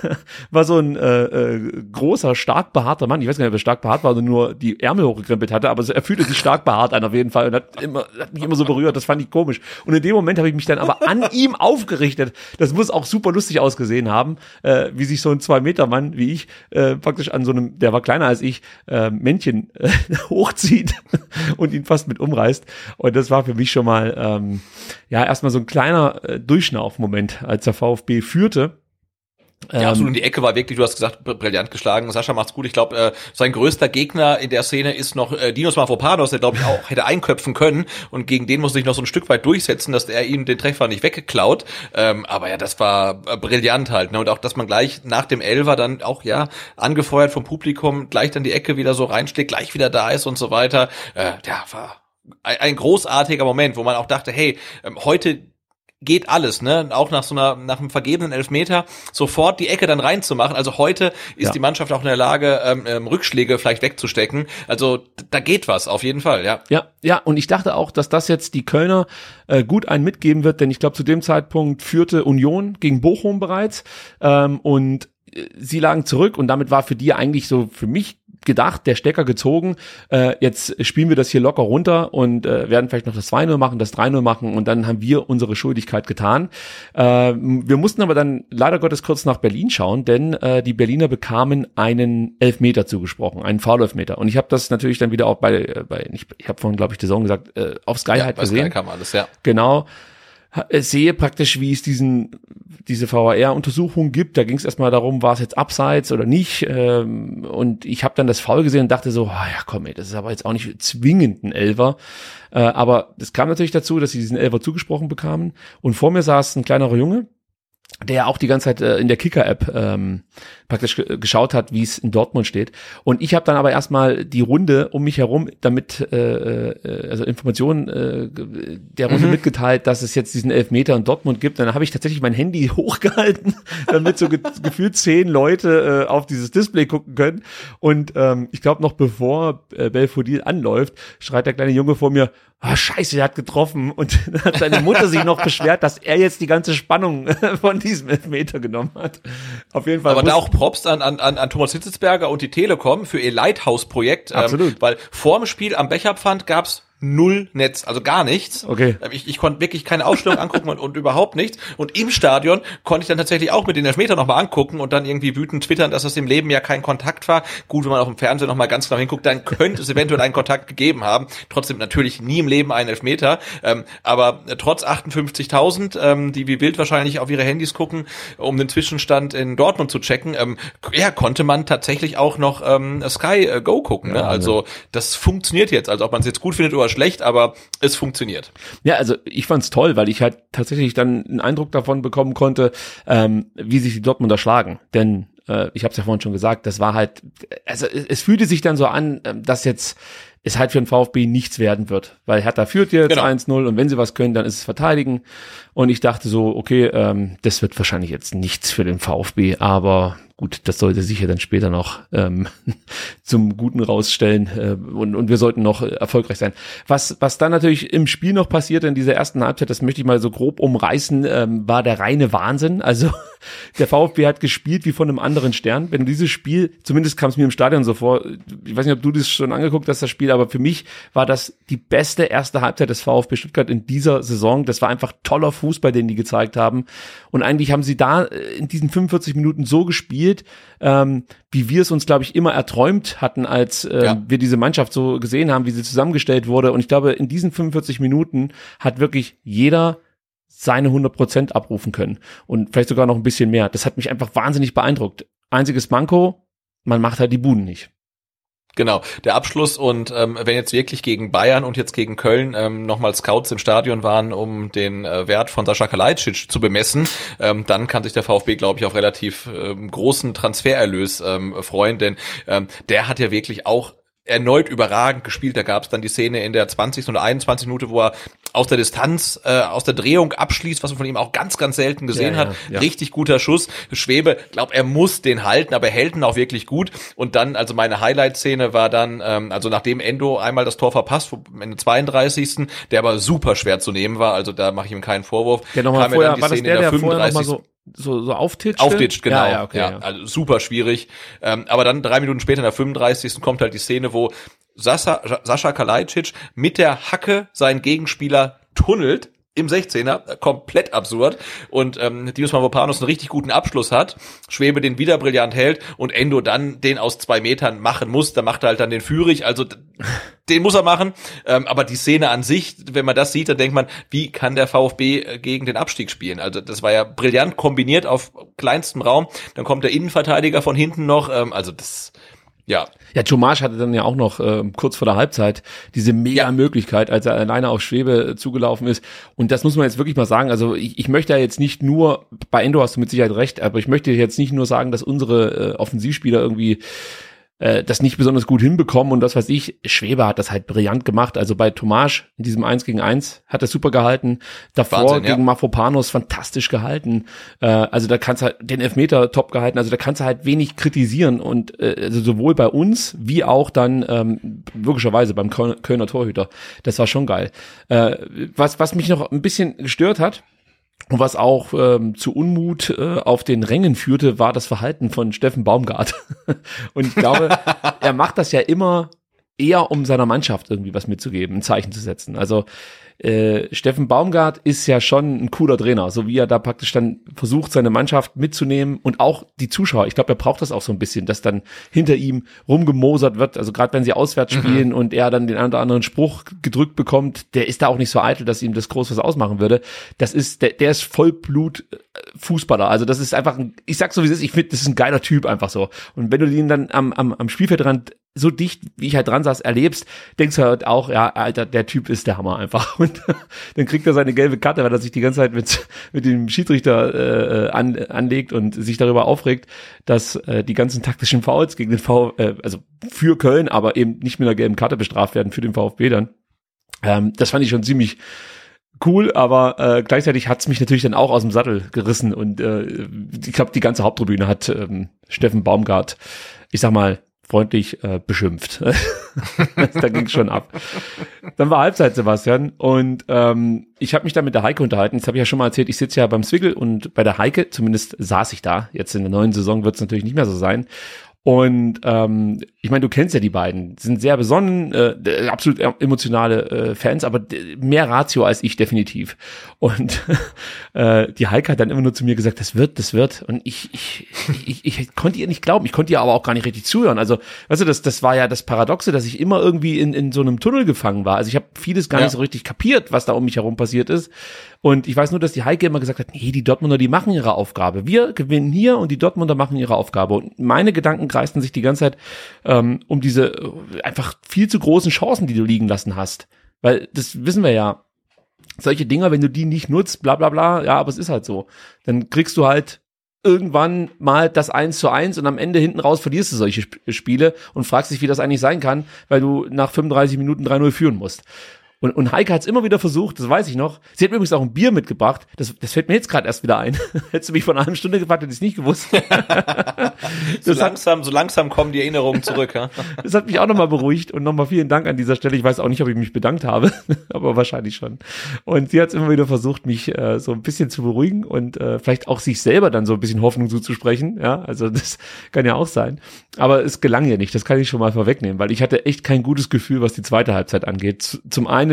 Speaker 8: war so ein äh, äh, großer, stark behaarter Mann, ich weiß gar nicht, ob er stark behaart war oder nur die Ärmel hochgekrempelt hatte, aber er fühlte sich stark behaart an auf jeden Fall und hat, immer, hat mich immer so berührt, das fand ich komisch. Und in dem Moment habe ich mich dann aber an ihm aufgerichtet. Das muss auch super lustig ausgesehen haben, äh, wie sich so ein Zwei-Meter-Mann wie ich äh, praktisch an so einem, der war kleiner als ich, äh, Männchen äh, hochzieht und ihn fast mit umreißt. Und das war für mich schon mal ähm, ja erstmal so ein kleiner äh, Durchschnaufmoment, als der VfB führte.
Speaker 9: Ja,
Speaker 8: Ähm,
Speaker 9: absolut. Und die Ecke war wirklich, du hast gesagt, br- brillant geschlagen. Sascha macht's gut. Ich glaube, äh, sein größter Gegner in der Szene ist noch äh, Dinos Mavropanos, der glaube ich auch hätte einköpfen können. Und gegen den musste sich noch so ein Stück weit durchsetzen, dass er ihm den Treffer nicht weggeklaut. Ähm, aber ja, das war äh, brillant halt. Ne? Und auch, dass man gleich nach dem Elfer dann auch, ja, angefeuert vom Publikum, gleich dann die Ecke wieder so reinschlägt, gleich wieder da ist und so weiter. Äh, ja, war ein, ein großartiger Moment, wo man auch dachte, hey, ähm, heute geht alles, ne? Auch nach so einer, nach einem vergebenen Elfmeter sofort die Ecke dann reinzumachen. Also heute ist
Speaker 8: Ja.
Speaker 9: die Mannschaft auch in der Lage, ähm, ähm, Rückschläge vielleicht wegzustecken. Also da geht was, auf jeden Fall, ja.
Speaker 8: Ja, ja, und ich dachte auch, dass das jetzt die Kölner äh, gut einen mitgeben wird, denn ich glaube, zu dem Zeitpunkt führte Union gegen Bochum bereits ähm, und äh, sie lagen zurück und damit war für die eigentlich so für mich gedacht, der Stecker gezogen. Äh, jetzt spielen wir das hier locker runter und äh, werden vielleicht noch das 2-0 machen, das 3-0 machen und dann haben wir unsere Schuldigkeit getan. Äh, wir mussten aber dann leider Gottes kurz nach Berlin schauen, denn äh, die Berliner bekamen einen Elfmeter zugesprochen, einen Foul-Elfmeter. Und ich habe das natürlich dann wieder auch bei, äh, bei ich, ich habe vorhin, glaube ich, die Saison gesagt, äh, auf Sky
Speaker 9: ja
Speaker 8: halt
Speaker 9: bei Sky
Speaker 8: gesehen.
Speaker 9: kam alles, ja.
Speaker 8: Genau. Äh, Sehe praktisch, wie es diesen, diese VAR-Untersuchung gibt. Da ging es erstmal darum, war es jetzt abseits oder nicht. Ähm, und ich habe dann das Foul gesehen und dachte so, ah ja komm ey, das ist aber jetzt auch nicht zwingend ein Elfer. Äh, aber es kam natürlich dazu, dass sie diesen Elfer zugesprochen bekamen. Und vor mir saß ein kleinerer Junge, der auch die ganze Zeit äh, in der Kicker-App ähm, praktisch ge geschaut hat, wie es in Dortmund steht. Und ich habe dann aber erstmal die Runde um mich herum, damit äh, äh, also Informationen äh, der Runde mitgeteilt, dass es jetzt diesen Elfmeter in Dortmund gibt. Dann habe ich tatsächlich mein Handy hochgehalten, damit so ge gefühlt zehn Leute äh, auf dieses Display gucken können. Und ähm, ich glaube noch bevor äh, Belfodil anläuft, schreit der kleine Junge vor mir, ah, scheiße, er hat getroffen. Und dann hat seine Mutter sich noch beschwert, dass er jetzt die ganze Spannung von diesem Elfmeter genommen hat. Auf jeden Fall.
Speaker 9: Aber da auch Props an, an, an Thomas Hitzelsberger und die Telekom für ihr Lighthouse-Projekt.
Speaker 8: Absolut.
Speaker 9: Ähm, weil vor dem Spiel am Becherpfand gab's null Netz, also gar nichts.
Speaker 8: Okay.
Speaker 9: Ähm, Ich, ich konnte wirklich keine Ausstellung angucken und, und überhaupt nichts. Und im Stadion konnte ich dann tatsächlich auch mit den Elfmeter nochmal angucken und dann irgendwie wütend twittern, dass das im Leben ja kein Kontakt war. Gut, wenn man auf dem Fernsehen nochmal ganz genau hinguckt, dann könnte es eventuell einen Kontakt gegeben haben. Trotzdem natürlich nie im Leben einen Elfmeter. Ähm, aber äh, trotz 58.000, ähm, die wie wild wahrscheinlich auf ihre Handys gucken, um den Zwischenstand in Dortmund zu checken, ähm, ja, konnte man tatsächlich auch noch ähm, Sky äh, Go gucken. Ne? Also das funktioniert jetzt. Also ob man es jetzt gut findet oder schlecht, aber es funktioniert.
Speaker 8: Ja, also ich fand's toll, weil ich halt tatsächlich dann einen Eindruck davon bekommen konnte, ähm, wie sich die Dortmunder schlagen. Denn äh, ich habe es ja vorhin schon gesagt, das war halt, also es, fühlte sich dann so an, ähm, dass jetzt es halt für den VfB nichts werden wird. Weil Hertha führt jetzt
Speaker 9: Genau.
Speaker 8: 1-0 und wenn sie was können, dann ist es verteidigen. Und ich dachte so, okay, ähm, das wird wahrscheinlich jetzt nichts für den VfB, aber gut, das sollte sich ja dann später noch ähm, zum Guten rausstellen äh, und, und wir sollten noch erfolgreich sein. Was, was dann natürlich im Spiel noch passierte in dieser ersten Halbzeit, das möchte ich mal so grob umreißen, ähm, war der reine Wahnsinn. Also der VfB hat gespielt wie von einem anderen Stern. Wenn du dieses Spiel, zumindest kam es mir im Stadion so vor, ich weiß nicht, ob du das schon angeguckt hast, das Spiel, aber für mich war das die beste erste Halbzeit des VfB Stuttgart in dieser Saison. Das war einfach toller Fußball, den die gezeigt haben. Und eigentlich haben sie da äh, in diesen 45 Minuten so gespielt, ähm, wie wir es uns, glaube ich, immer erträumt hatten, als äh,
Speaker 9: Ja.
Speaker 8: wir diese Mannschaft so gesehen haben, wie sie zusammengestellt wurde. Und ich glaube, in diesen 45 Minuten hat wirklich jeder seine 100 Prozent abrufen können und vielleicht sogar noch ein bisschen mehr. Das hat mich einfach wahnsinnig beeindruckt. Einziges Manko, man macht halt die Buden nicht.
Speaker 9: Genau, der Abschluss und ähm, wenn jetzt wirklich gegen Bayern und jetzt gegen Köln ähm, nochmal Scouts im Stadion waren, um den äh, Wert von Sascha Kalajdzic zu bemessen, ähm, dann kann sich der VfB, glaube ich, auf relativ ähm, großen Transfererlös ähm, freuen, denn ähm, der hat ja wirklich auch erneut überragend gespielt. Da gab es dann die Szene in der 20. oder 21. Minute, wo er aus der Distanz, äh, aus der Drehung abschließt, was man von ihm auch ganz, ganz selten gesehen
Speaker 8: Ja, ja,
Speaker 9: hat.
Speaker 8: ja.
Speaker 9: Richtig guter Schuss. Schwebe, glaub, er muss den halten, aber er hält ihn auch wirklich gut. Und dann, also meine Highlight-Szene war dann, ähm, also nachdem Endo einmal das Tor verpasst, in der 32. der aber super schwer zu nehmen war, also da mache ich ihm keinen Vorwurf.
Speaker 8: Der nochmal
Speaker 9: ja
Speaker 8: vorher,
Speaker 9: dann die
Speaker 8: war das der,
Speaker 9: in
Speaker 8: der vorher nochmal
Speaker 9: 35..
Speaker 8: so, so, so auftitschte?
Speaker 9: Auftitscht, genau.
Speaker 8: Ja, ja, okay.
Speaker 9: ja,
Speaker 8: ja.
Speaker 9: Also super schwierig. Ähm, aber dann drei Minuten später, in der 35. kommt halt die Szene, wo Sascha, Sascha Kalajdzic mit der Hacke seinen Gegenspieler tunnelt im 16er, komplett absurd. Und ähm, Dios Mavropanos einen richtig guten Abschluss hat, Schwebe den wieder brillant hält und Endo dann den aus zwei Metern machen muss. Da macht er halt dann den Führig, also den muss er machen. Ähm, aber die Szene an sich, wenn man das sieht, dann denkt man, wie kann der VfB äh, gegen den Abstieg spielen? Also das war ja brillant kombiniert auf kleinstem Raum. Dann kommt der Innenverteidiger von hinten noch. Ähm, also das, ja,
Speaker 8: Ja, Tomasch hatte dann ja auch noch ähm, kurz vor der Halbzeit diese mega
Speaker 9: Ja.
Speaker 8: Möglichkeit, als er alleine auf Schwebe äh, zugelaufen ist. Und das muss man jetzt wirklich mal sagen. Also ich, ich möchte ja jetzt nicht nur, bei Endo hast du mit Sicherheit recht, aber ich möchte jetzt nicht nur sagen, dass unsere äh, Offensivspieler irgendwie äh, das nicht besonders gut hinbekommen und das weiß ich, Schwebe hat das halt brillant gemacht. Also bei Tomasch in diesem 1 gegen 1 hat er super gehalten. Davor
Speaker 9: Wahnsinn, ja.
Speaker 8: gegen Mafropanos fantastisch gehalten. Äh, also da kannst du halt den Elfmeter top gehalten. Also da kannst du halt wenig kritisieren und äh, also sowohl bei uns wie auch dann ähm, logischerweise beim Kölner, Kölner Torhüter. Das war schon geil. Äh, was was mich noch ein bisschen gestört hat, und was auch ähm, zu Unmut äh, auf den Rängen führte, war das Verhalten von Steffen Baumgart. Und ich glaube, er macht das ja immer eher, um seiner Mannschaft irgendwie was mitzugeben, ein Zeichen zu setzen. Also äh, Steffen Baumgart ist ja schon ein cooler Trainer, so wie er da praktisch dann versucht, seine Mannschaft mitzunehmen und auch die Zuschauer. Ich glaube, er braucht das auch so ein bisschen, dass dann hinter ihm rumgemosert wird. Also gerade wenn sie auswärts spielen und er dann den einen oder anderen Spruch gedrückt bekommt, der ist da auch nicht so eitel, dass ihm das groß was ausmachen würde. Das ist, der, der ist Vollblut äh, Fußballer. Also das ist einfach, ein, ich sag so wie es ist, ich finde, das ist ein geiler Typ einfach so. Und wenn du ihn dann am, am, am Spielfeldrand so dicht, wie ich halt dran saß, erlebst, denkst du halt auch, ja, Alter, der Typ ist der Hammer einfach. Und dann kriegt er seine gelbe Karte, weil er sich die ganze Zeit mit, mit dem Schiedsrichter äh, an, anlegt und sich darüber aufregt, dass äh, die ganzen taktischen Fouls gegen den V, äh, also für Köln, aber eben nicht mit einer gelben Karte bestraft werden für den VfB dann. Ähm, das fand ich schon ziemlich cool, aber äh, gleichzeitig hat's mich natürlich dann auch aus dem Sattel gerissen und äh, ich glaube, die ganze Haupttribüne hat ähm, Steffen Baumgart, ich sag mal, freundlich äh, beschimpft. da ging's schon ab. Dann war Halbzeit, Sebastian, und ähm, ich habe mich da mit der Heike unterhalten. Das habe ich ja schon mal erzählt. Ich sitze ja beim Swiggle und bei der Heike, zumindest saß ich da. Jetzt in der neuen Saison wird's natürlich nicht mehr so sein. Und ähm, ich meine, du kennst ja die beiden, sind sehr besonnen, äh, absolut emotionale äh, Fans, aber mehr Ratio als ich definitiv. Und äh, die Heike hat dann immer nur zu mir gesagt, das wird, das wird. Und ich, ich, ich, ich konnte ihr nicht glauben, ich konnte ihr aber auch gar nicht richtig zuhören. Also, weißt du, das, das war ja das Paradoxe, dass ich immer irgendwie in, in so einem Tunnel gefangen war. Also ich habe vieles gar
Speaker 9: Ja.
Speaker 8: nicht so richtig kapiert, was da um mich herum passiert ist. Und ich weiß nur, dass die Heike immer gesagt hat, nee, die Dortmunder, die machen ihre Aufgabe. Wir gewinnen hier und die Dortmunder machen ihre Aufgabe. Und meine Gedanken kreisten sich die ganze Zeit ähm, um diese äh, einfach viel zu großen Chancen, die du liegen lassen hast. Weil das wissen wir ja. Solche Dinger, wenn du die nicht nutzt, bla bla bla, ja, aber es ist halt so. Dann kriegst du halt irgendwann mal das 1 zu 1 und am Ende hinten raus verlierst du solche Sp Spiele und fragst dich, wie das eigentlich sein kann, weil du nach 35 Minuten 3-0 führen musst. Und, und Heike hat es immer wieder versucht, das weiß ich noch. Sie hat mir übrigens auch ein Bier mitgebracht. Das, das fällt mir jetzt gerade erst wieder ein. Hättest du mich vor einer halben Stunde gefragt, hätte ich es nicht gewusst.
Speaker 9: so langsam, so langsam kommen die Erinnerungen zurück. Ja?
Speaker 8: das hat mich auch nochmal beruhigt und nochmal vielen Dank an dieser Stelle. Ich weiß auch nicht, ob ich mich bedankt habe, aber wahrscheinlich schon. Und sie hat immer wieder versucht, mich äh, so ein bisschen zu beruhigen und äh, vielleicht auch sich selber dann so ein bisschen Hoffnung zuzusprechen. Ja, also das kann ja auch sein. Aber es gelang ihr nicht. Das kann ich schon mal vorwegnehmen, weil ich hatte echt kein gutes Gefühl, was die zweite Halbzeit angeht. Zum einen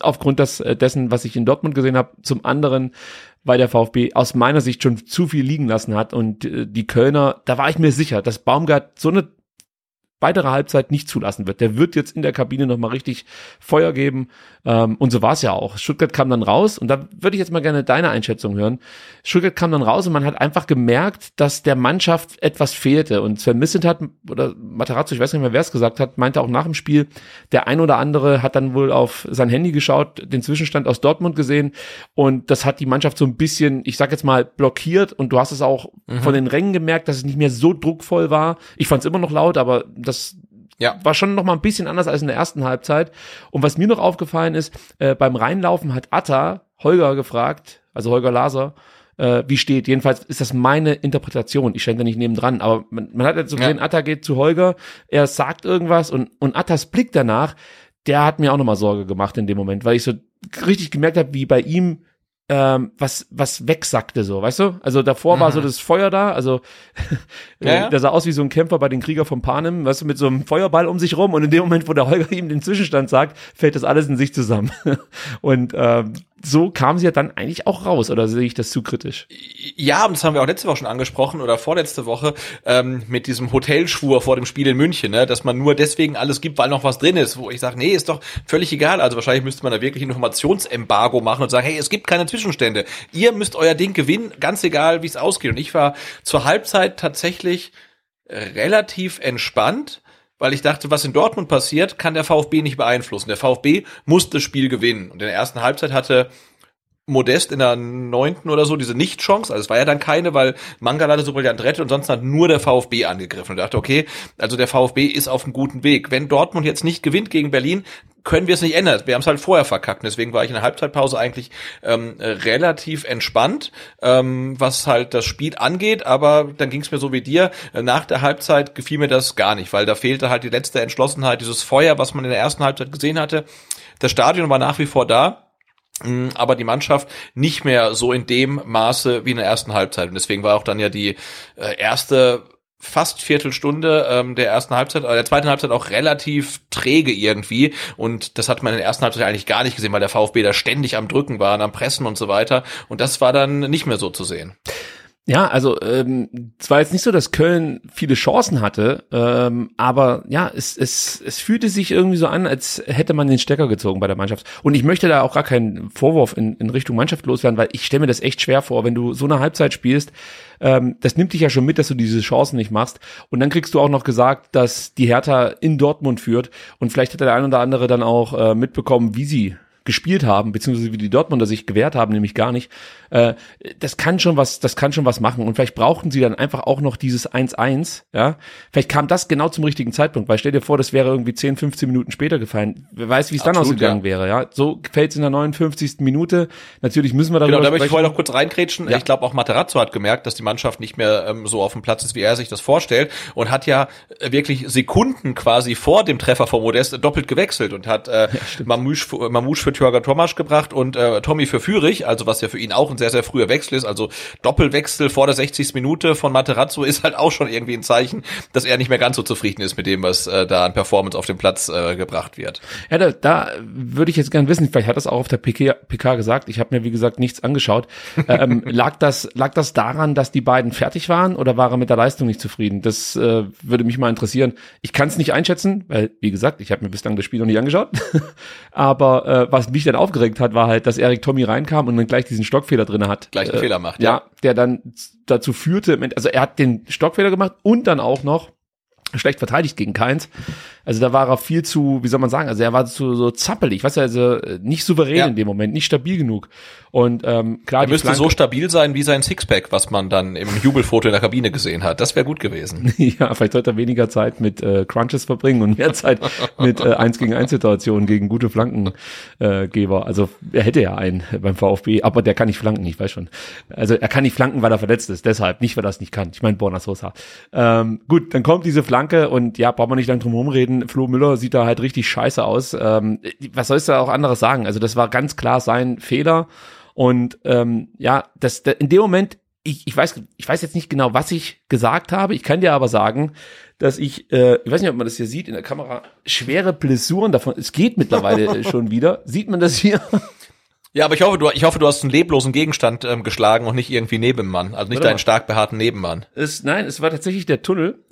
Speaker 8: aufgrund des, äh, dessen, was ich in Dortmund gesehen habe, zum anderen weil der VfB aus meiner Sicht schon zu viel liegen lassen hat und äh, die Kölner, da war ich mir sicher, dass Baumgart so eine weitere Halbzeit nicht zulassen wird. Der wird jetzt in der Kabine nochmal richtig Feuer geben. Ähm, und so war es ja auch. Stuttgart kam dann raus und da würde ich jetzt mal gerne deine Einschätzung hören. Stuttgart kam dann raus und man hat einfach gemerkt, dass der Mannschaft etwas fehlte. Und Sven Missent hat, oder Materazzo, ich weiß nicht mehr, wer es gesagt hat, meinte auch nach dem Spiel, der ein oder andere hat dann wohl auf sein Handy geschaut, den Zwischenstand aus Dortmund gesehen und das hat die Mannschaft so ein bisschen, ich sag jetzt mal, blockiert und du hast es auch mhm. von den Rängen gemerkt, dass es nicht mehr so druckvoll war. Ich fand es immer noch laut, aber das ja. war schon noch mal ein bisschen anders als in der ersten Halbzeit. Und was mir noch aufgefallen ist, äh, beim Reinlaufen hat Atta Holger gefragt, also Holger Laser, äh, wie steht. Jedenfalls ist das meine Interpretation. Ich stand da nicht nebendran, aber man, man hat jetzt so gesehen, ja. Atta geht zu Holger, er sagt irgendwas und, und Attas Blick danach, der hat mir auch noch mal Sorge gemacht in dem Moment, weil ich so richtig gemerkt habe, wie bei ihm ähm, was was wegsackte so, weißt du? Also davor mhm. war so mhm. das Feuer da, also ja, ja. der sah aus wie so ein Kämpfer bei den Krieger von Panem, weißt du, mit so einem Feuerball um sich rum und in dem Moment, wo der Holger ihm den Zwischenstand sagt, fällt das alles in sich zusammen. und ähm, so kam sie ja dann eigentlich auch raus, oder sehe ich das zu kritisch?
Speaker 9: Ja, und das haben wir auch letzte Woche schon angesprochen oder vorletzte Woche ähm, mit diesem Hotelschwur vor dem Spiel in München, ne, dass man nur deswegen alles gibt, weil noch was drin ist, wo ich sage, nee, ist doch völlig egal. Also wahrscheinlich müsste man da wirklich Informationsembargo machen und sagen, hey, es gibt keine Zwischenstände. Ihr müsst euer Ding gewinnen, ganz egal, wie es ausgeht. Und ich war zur Halbzeit tatsächlich relativ entspannt weil ich dachte, was in Dortmund passiert, kann der VfB nicht beeinflussen. Der VfB muss das Spiel gewinnen. Und in der ersten Halbzeit hatte Modest in der neunten oder so diese Nicht-Chance, also es war ja dann keine, weil Mangala hatte so brillant rettet und sonst hat nur der VfB angegriffen und dachte, okay, also der VfB ist auf einem guten Weg. Wenn Dortmund jetzt nicht gewinnt gegen Berlin, können wir es nicht ändern. Wir haben es halt vorher verkackt. Deswegen war ich in der Halbzeitpause eigentlich ähm, relativ entspannt, ähm, was halt das Spiel angeht. Aber dann ging es mir so wie dir. Nach der Halbzeit gefiel mir das gar nicht, weil da fehlte halt die letzte Entschlossenheit, dieses Feuer, was man in der ersten Halbzeit gesehen hatte. Das Stadion war nach wie vor da aber die Mannschaft nicht mehr so in dem Maße wie in der ersten Halbzeit. Und deswegen war auch dann ja die äh, erste fast Viertelstunde ähm, der ersten Halbzeit, äh, der zweiten Halbzeit auch relativ träge irgendwie und das hat man in der ersten Halbzeit eigentlich gar nicht gesehen, weil der VfB da ständig am Drücken war, am Pressen und so weiter und das war dann nicht mehr so zu sehen.
Speaker 8: Ja, also ähm, es war jetzt nicht so, dass Köln viele Chancen hatte, ähm, aber ja, es, es, es fühlte sich irgendwie so an, als hätte man den Stecker gezogen bei der Mannschaft. Und ich möchte da auch gar keinen Vorwurf in, in Richtung Mannschaft loswerden, weil ich stelle mir das echt schwer vor, wenn du so eine Halbzeit spielst, ähm, das nimmt dich ja schon mit, dass du diese Chancen nicht machst. Und dann kriegst du auch noch gesagt, dass die Hertha in Dortmund führt. Und vielleicht hat der ein oder andere dann auch äh, mitbekommen, wie sie gespielt haben, beziehungsweise wie die Dortmunder sich gewehrt haben, nämlich gar nicht. Äh, das kann schon was, das kann schon was machen. Und vielleicht brauchten sie dann einfach auch noch dieses 1-1, ja. Vielleicht kam das genau zum richtigen Zeitpunkt, weil stell dir vor, das wäre irgendwie 10, 15 Minuten später gefallen. Wer weiß, wie es dann ausgegangen ja. wäre, ja. So fällt es in der 59. Minute. Natürlich müssen wir darüber
Speaker 9: Genau, da möchte ich vorher noch kurz reinkrätschen. Ja. Ich glaube, auch Materazzo hat gemerkt, dass die Mannschaft nicht mehr ähm, so auf dem Platz ist, wie er sich das vorstellt und hat ja wirklich Sekunden quasi vor dem Treffer von Modest doppelt gewechselt und hat äh, ja, Mamouche, Mamouche für Thürger Thomas gebracht und äh, Tommy für Führig, also was ja für ihn auch ein sehr, sehr früher Wechsel ist, also Doppelwechsel vor der 60. Minute von Materazzo ist halt auch schon irgendwie ein Zeichen, dass er nicht mehr ganz so zufrieden ist mit dem, was äh, da an Performance auf dem Platz äh, gebracht wird.
Speaker 8: Ja, da, da würde ich jetzt gerne wissen, vielleicht hat das auch auf der PK, PK gesagt, ich habe mir wie gesagt nichts angeschaut. ähm, lag, das, lag das daran, dass die beiden fertig waren oder war er mit der Leistung nicht zufrieden? Das äh, würde mich mal interessieren. Ich kann es nicht einschätzen, weil, wie gesagt, ich habe mir bislang das Spiel noch nicht angeschaut. Aber äh, was mich dann aufgeregt hat, war halt, dass Erik Tommy reinkam und dann gleich diesen Stockfehler drin hat.
Speaker 9: Gleich einen
Speaker 8: äh,
Speaker 9: Fehler macht,
Speaker 8: ja. Ja, der dann dazu führte, also er hat den Stockfehler gemacht und dann auch noch schlecht verteidigt gegen Keins. Also da war er viel zu, wie soll man sagen, also er war zu so zappelig, weißt du, also äh, nicht souverän
Speaker 9: Ja.
Speaker 8: in dem Moment, nicht stabil genug. Und ähm, klar,
Speaker 9: Er müsste
Speaker 8: Flanke-
Speaker 9: so stabil sein wie sein Sixpack, was man dann im Jubelfoto in der Kabine gesehen hat. Das wäre gut gewesen.
Speaker 8: Ja, vielleicht sollte er weniger Zeit mit äh, Crunches verbringen und mehr Zeit mit äh, 1 gegen 1 Situationen gegen gute Flankengeber. Äh, also er hätte ja einen beim VfB, aber der kann nicht flanken, ich weiß schon. Also er kann nicht flanken, weil er verletzt ist, deshalb, nicht weil er es nicht kann. Ich meine Borna Sosa. Ähm, gut, dann kommt diese Flanke und ja, braucht man nicht lang drum rumreden. Flo Müller sieht da halt richtig scheiße aus. Ähm, was sollst du auch anderes sagen? Also das war ganz klar sein Fehler. Und ähm, ja, das, da- in dem Moment, ich, ich weiß, ich weiß jetzt nicht genau, was ich gesagt habe. Ich kann dir aber sagen, dass ich, äh, ich weiß nicht, ob man das hier sieht in der Kamera, schwere Blessuren davon. Es geht mittlerweile schon wieder. Sieht man das hier?
Speaker 9: Ja, aber ich hoffe, du, ich hoffe, du hast einen leblosen Gegenstand ähm, geschlagen und nicht irgendwie Nebenmann. Also nicht
Speaker 8: Warte mal.
Speaker 9: deinen stark behaarten Nebenmann.
Speaker 8: Es, nein, es war tatsächlich der Tunnel,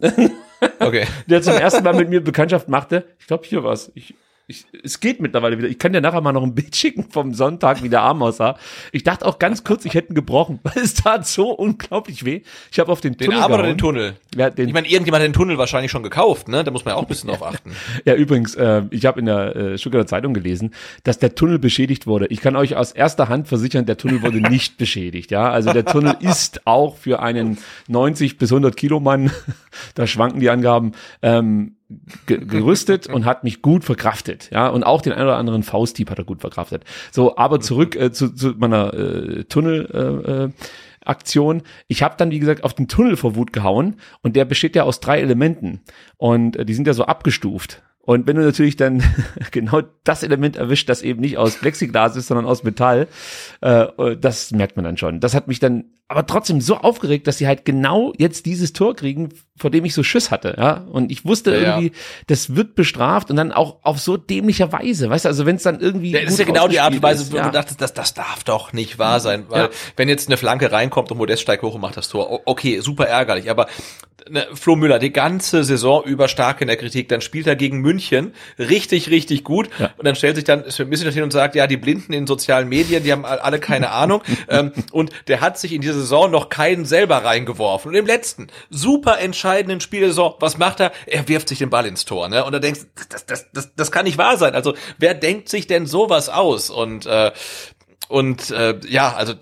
Speaker 9: Okay.
Speaker 8: der zum ersten Mal mit mir Bekanntschaft machte. Ich glaube, hier war's. Ich, ich, es geht mittlerweile wieder. Ich kann dir nachher mal noch ein Bild schicken vom Sonntag, wie der Arm aussah. Ich dachte auch ganz kurz, ich hätte ihn gebrochen, weil es tat so unglaublich weh. Ich habe auf den,
Speaker 9: Den
Speaker 8: Tunnel
Speaker 9: Arm oder
Speaker 8: gehauen.
Speaker 9: den Tunnel?
Speaker 8: Ja, den,
Speaker 9: Ich meine, irgendjemand hat den Tunnel wahrscheinlich schon gekauft, ne? Da muss man ja auch ein bisschen drauf achten.
Speaker 8: Ja, übrigens, äh, ich habe in der äh, Stuttgarter Zeitung gelesen, dass der Tunnel beschädigt wurde. Ich kann euch aus erster Hand versichern, der Tunnel wurde nicht beschädigt. Ja, also der Tunnel ist auch für einen 90 bis 100 Kilo Mann, da schwanken die Angaben, ähm, gerüstet und hat mich gut verkraftet. Ja, und auch den ein oder anderen Fausthieb hat er gut verkraftet. So, aber zurück äh, zu, zu meiner äh, Tunnel. Äh, äh, Aktion. Ich habe dann, wie gesagt, auf den Tunnel vor Wut gehauen und der besteht ja aus drei Elementen und äh, die sind ja so abgestuft. Und wenn du natürlich dann genau das Element erwischt, das eben nicht aus Plexiglas ist, sondern aus Metall, äh, das merkt man dann schon. Das hat mich dann aber trotzdem so aufgeregt, dass sie halt genau jetzt dieses Tor kriegen, vor dem ich so Schiss hatte, ja. Und ich wusste
Speaker 9: Ja, ja.
Speaker 8: irgendwie, das wird bestraft und dann auch auf so dämlicher Weise, weißt du, also wenn es dann irgendwie
Speaker 9: Ja, das ist ja genau die Art und Weise, wo
Speaker 8: ja.
Speaker 9: du dachtest, das, das darf doch nicht wahr sein. Weil
Speaker 8: Ja.
Speaker 9: wenn jetzt eine Flanke reinkommt und Modest steigt hoch und macht das Tor, okay, super ärgerlich. Aber ne, Flo Müller, die ganze Saison über stark in der Kritik, dann spielt er gegen München richtig, richtig gut.
Speaker 8: Ja.
Speaker 9: Und dann stellt sich dann Sven Mislintat hin und sagt, ja, die Blinden in sozialen Medien, die haben alle keine Ahnung. ähm, und der hat sich in dieser Saison noch keinen selber reingeworfen. Und im letzten, super entscheidenden Spiel der Saison, was macht er? Er wirft sich den Ball ins Tor. Ne? Und da denkst das, das, das, das kann nicht wahr sein. Also wer denkt sich denn sowas aus? Und äh, und äh, ja, also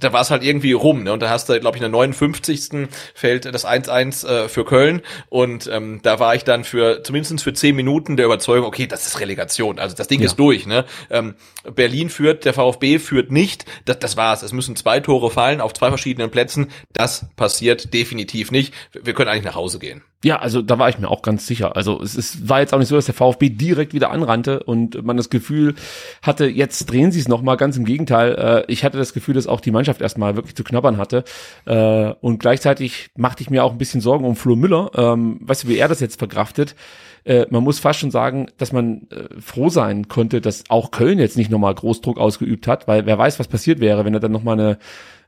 Speaker 9: da war es halt irgendwie rum, ne? Und da hast du, glaube ich, in der 59. fällt das 1-1 äh, für Köln und ähm, da war ich dann für zumindest für zehn Minuten der Überzeugung, okay, das ist Relegation, also das Ding
Speaker 8: Ja.
Speaker 9: ist durch, ne? Ähm, Berlin führt, der VfB führt nicht, das, das war's. Es müssen zwei Tore fallen auf zwei verschiedenen Plätzen. Das passiert definitiv nicht. Wir können eigentlich nach Hause gehen.
Speaker 8: Ja, also da war ich mir auch ganz sicher. Also es, es war jetzt auch nicht so, dass der VfB direkt wieder anrannte und man das Gefühl hatte, jetzt drehen sie es nochmal. Ganz im Gegenteil. Äh, ich hatte das Gefühl, dass auch die Mannschaft erstmal wirklich zu knabbern hatte. Äh, und gleichzeitig machte ich mir auch ein bisschen Sorgen um Flo Müller. Ähm, weißt du, wie er das jetzt verkraftet? Äh, man muss fast schon sagen, dass man äh, froh sein konnte, dass auch Köln jetzt nicht nochmal Großdruck ausgeübt hat, weil wer weiß, was passiert wäre, wenn er dann nochmal eine